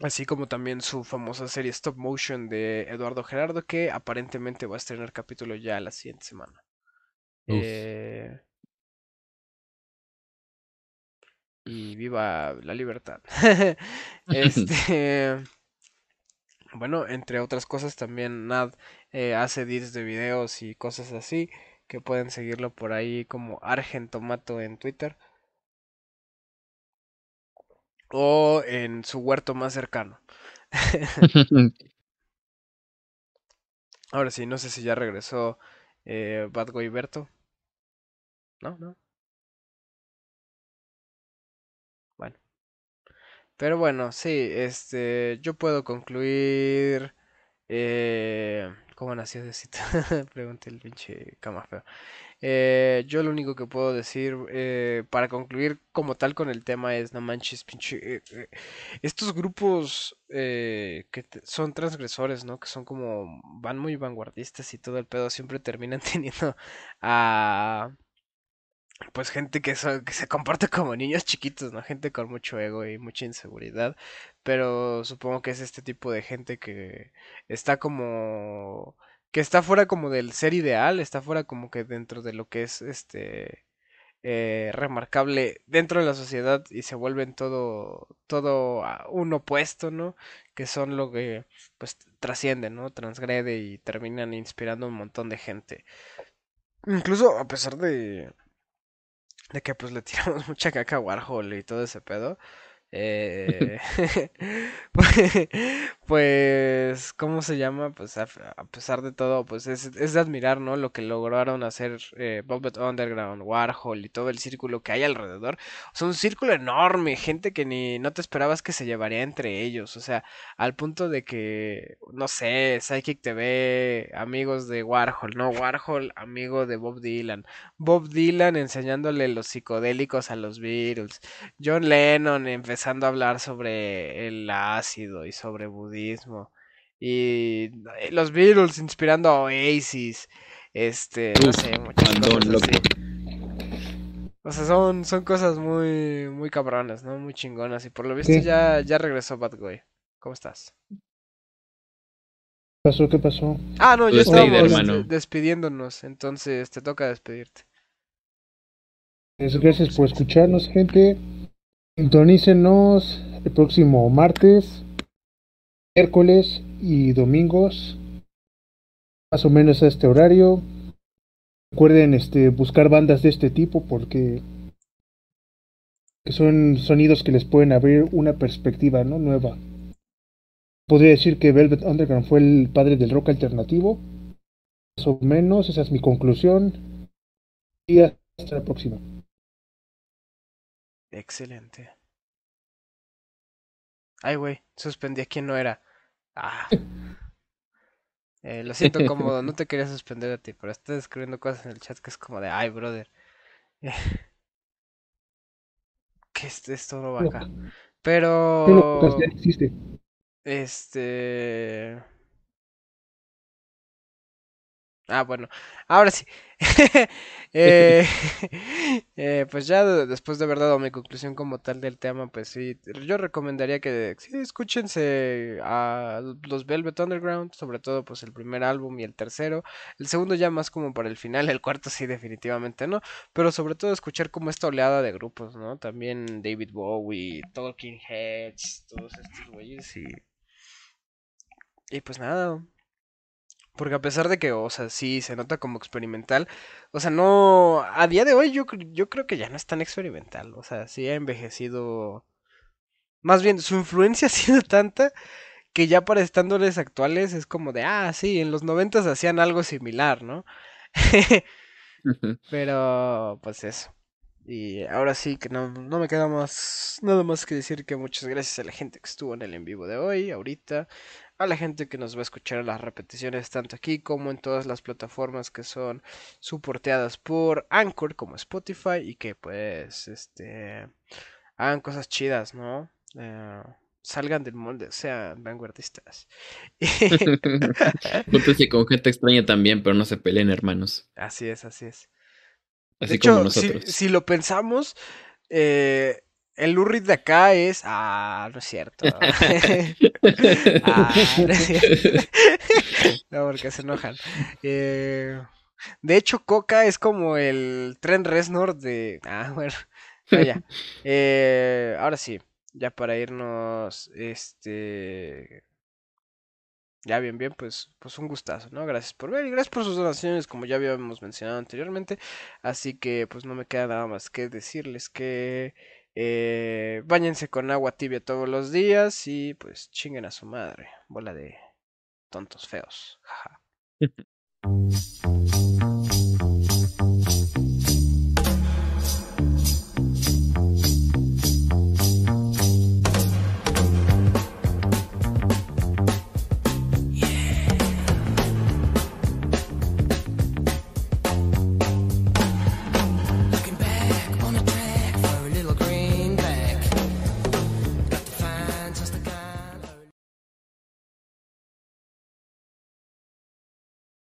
Speaker 1: Así como también su famosa serie Stop Motion de Eduardo Gerardo, que aparentemente va a estrenar capítulo ya la siguiente semana. Eh, Y viva la libertad. este. Bueno, entre otras cosas, también Nad eh, hace edits de videos y cosas así. Que pueden seguirlo por ahí como Argentomato en Twitter. O en su huerto más cercano. Ahora sí, no sé si ya regresó eh, Bad Berto. No, no. Pero bueno, sí, este, yo puedo concluir. Eh, ¿Cómo nació Diosito? Pregunté el pinche cama feo. Eh, yo lo único que puedo decir eh, para concluir como tal con el tema es, no manches, pinche... eh, eh, estos grupos que son transgresores, ¿no? Que son como... van muy vanguardistas y todo el pedo, siempre terminan teniendo a... Pues gente que, que se comporta como niños chiquitos, ¿no? Gente con mucho ego y mucha inseguridad. Pero supongo que es este tipo de gente que está como... que está fuera como del ser ideal, está fuera como que dentro de lo que es este... eh, remarcable dentro de la sociedad y se vuelven todo, todo un opuesto, ¿no? Que son lo que pues trascienden, ¿no? Transgrede y terminan inspirando un montón de gente. Incluso a pesar de, de que pues le tiramos mucha caca a Warhol y todo ese pedo. Eh, pues, ¿cómo se llama? Pues a, pesar de todo, pues es, es de admirar, ¿no? Lo que lograron hacer eh, Velvet Underground, Warhol y todo el círculo que hay alrededor. O sea, un círculo enorme, gente que ni no te esperabas que se llevaría entre ellos. O sea, al punto de que, no sé, Psychic TV, amigos de Warhol, ¿no? Warhol, amigo de Bob Dylan. Bob Dylan enseñándole los psicodélicos a los Beatles. John Lennon empezando a hablar sobre el ácido y sobre budismo. Y eh, los Beatles inspirando a Oasis. Este, no sé, muchas cosas
Speaker 4: loco.
Speaker 1: así. O sea, son, son cosas muy, muy cabronas, ¿no? Muy chingonas. Y por lo visto ya, ya regresó Bad Boy. ¿Cómo estás?
Speaker 2: ¿Qué pasó? ¿Qué pasó?
Speaker 1: Ah, no, ya estábamos despidiéndonos. Entonces te toca despedirte.
Speaker 2: Pues gracias por escucharnos, gente. Sintonícenos el próximo martes, miércoles y domingos, más o menos a este horario. Recuerden este, buscar bandas de este tipo porque que son sonidos que les pueden abrir una perspectiva ¿no? nueva. Podría decir que Velvet Underground fue el padre del rock alternativo. Más o menos, esa es mi conclusión. Y hasta la próxima.
Speaker 1: Excelente. Ay, güey, suspendí a quien no era. Ah. Eh, lo siento cómodo, no te quería suspender a ti, pero estás escribiendo cosas en el chat que es como de, ay, brother. Que esto, esto no va acá.
Speaker 2: Qué loco
Speaker 1: Pero, este... Ah, bueno, ahora sí. Eh, eh, pues ya de- después de haber dado mi conclusión como tal del tema, pues sí, yo recomendaría que sí, escúchense a los Velvet Underground, sobre todo pues el primer álbum y el tercero. El segundo ya más como para el final, el cuarto sí definitivamente no, pero sobre todo escuchar como esta oleada de grupos, ¿no? También David Bowie, Talking Heads, todos estos güeyes y... Y pues nada, porque a pesar de que, o sea, sí se nota como experimental, o sea, no, a día de hoy yo, yo creo que ya no es tan experimental, o sea, sí ha envejecido, más bien su influencia ha sido tanta que ya para estándoles actuales es como de, ah, sí, en los noventas hacían algo similar, ¿no? Pero, pues eso. Y ahora sí que no, no me queda más, nada más que decir que muchas gracias a la gente que estuvo en el en vivo de hoy, ahorita, a la gente que nos va a escuchar las repeticiones tanto aquí como en todas las plataformas que son soporteadas por Anchor como Spotify y que pues, este, hagan cosas chidas, ¿no? Eh, salgan del molde, sean vanguardistas.
Speaker 4: Júntense con gente extraña también, pero no se peleen, hermanos.
Speaker 1: Así es, así es.
Speaker 4: Así
Speaker 1: de hecho,
Speaker 4: como
Speaker 1: si,
Speaker 4: nosotros.
Speaker 1: si lo pensamos, eh, el Urrit de acá es. Ah, no es cierto. Ah, no es cierto. No, porque se enojan. Eh, de hecho, Coca es como el tren Reznor de. Ah, bueno. Eh, ahora sí, ya para irnos. Este. Ya bien, bien, pues, pues un gustazo, ¿no? Gracias por ver y gracias por sus donaciones, como ya habíamos mencionado anteriormente. Así que pues no me queda nada más que decirles que eh, báñense con agua tibia todos los días y pues chinguen a su madre. Bola de tontos feos. Jaja.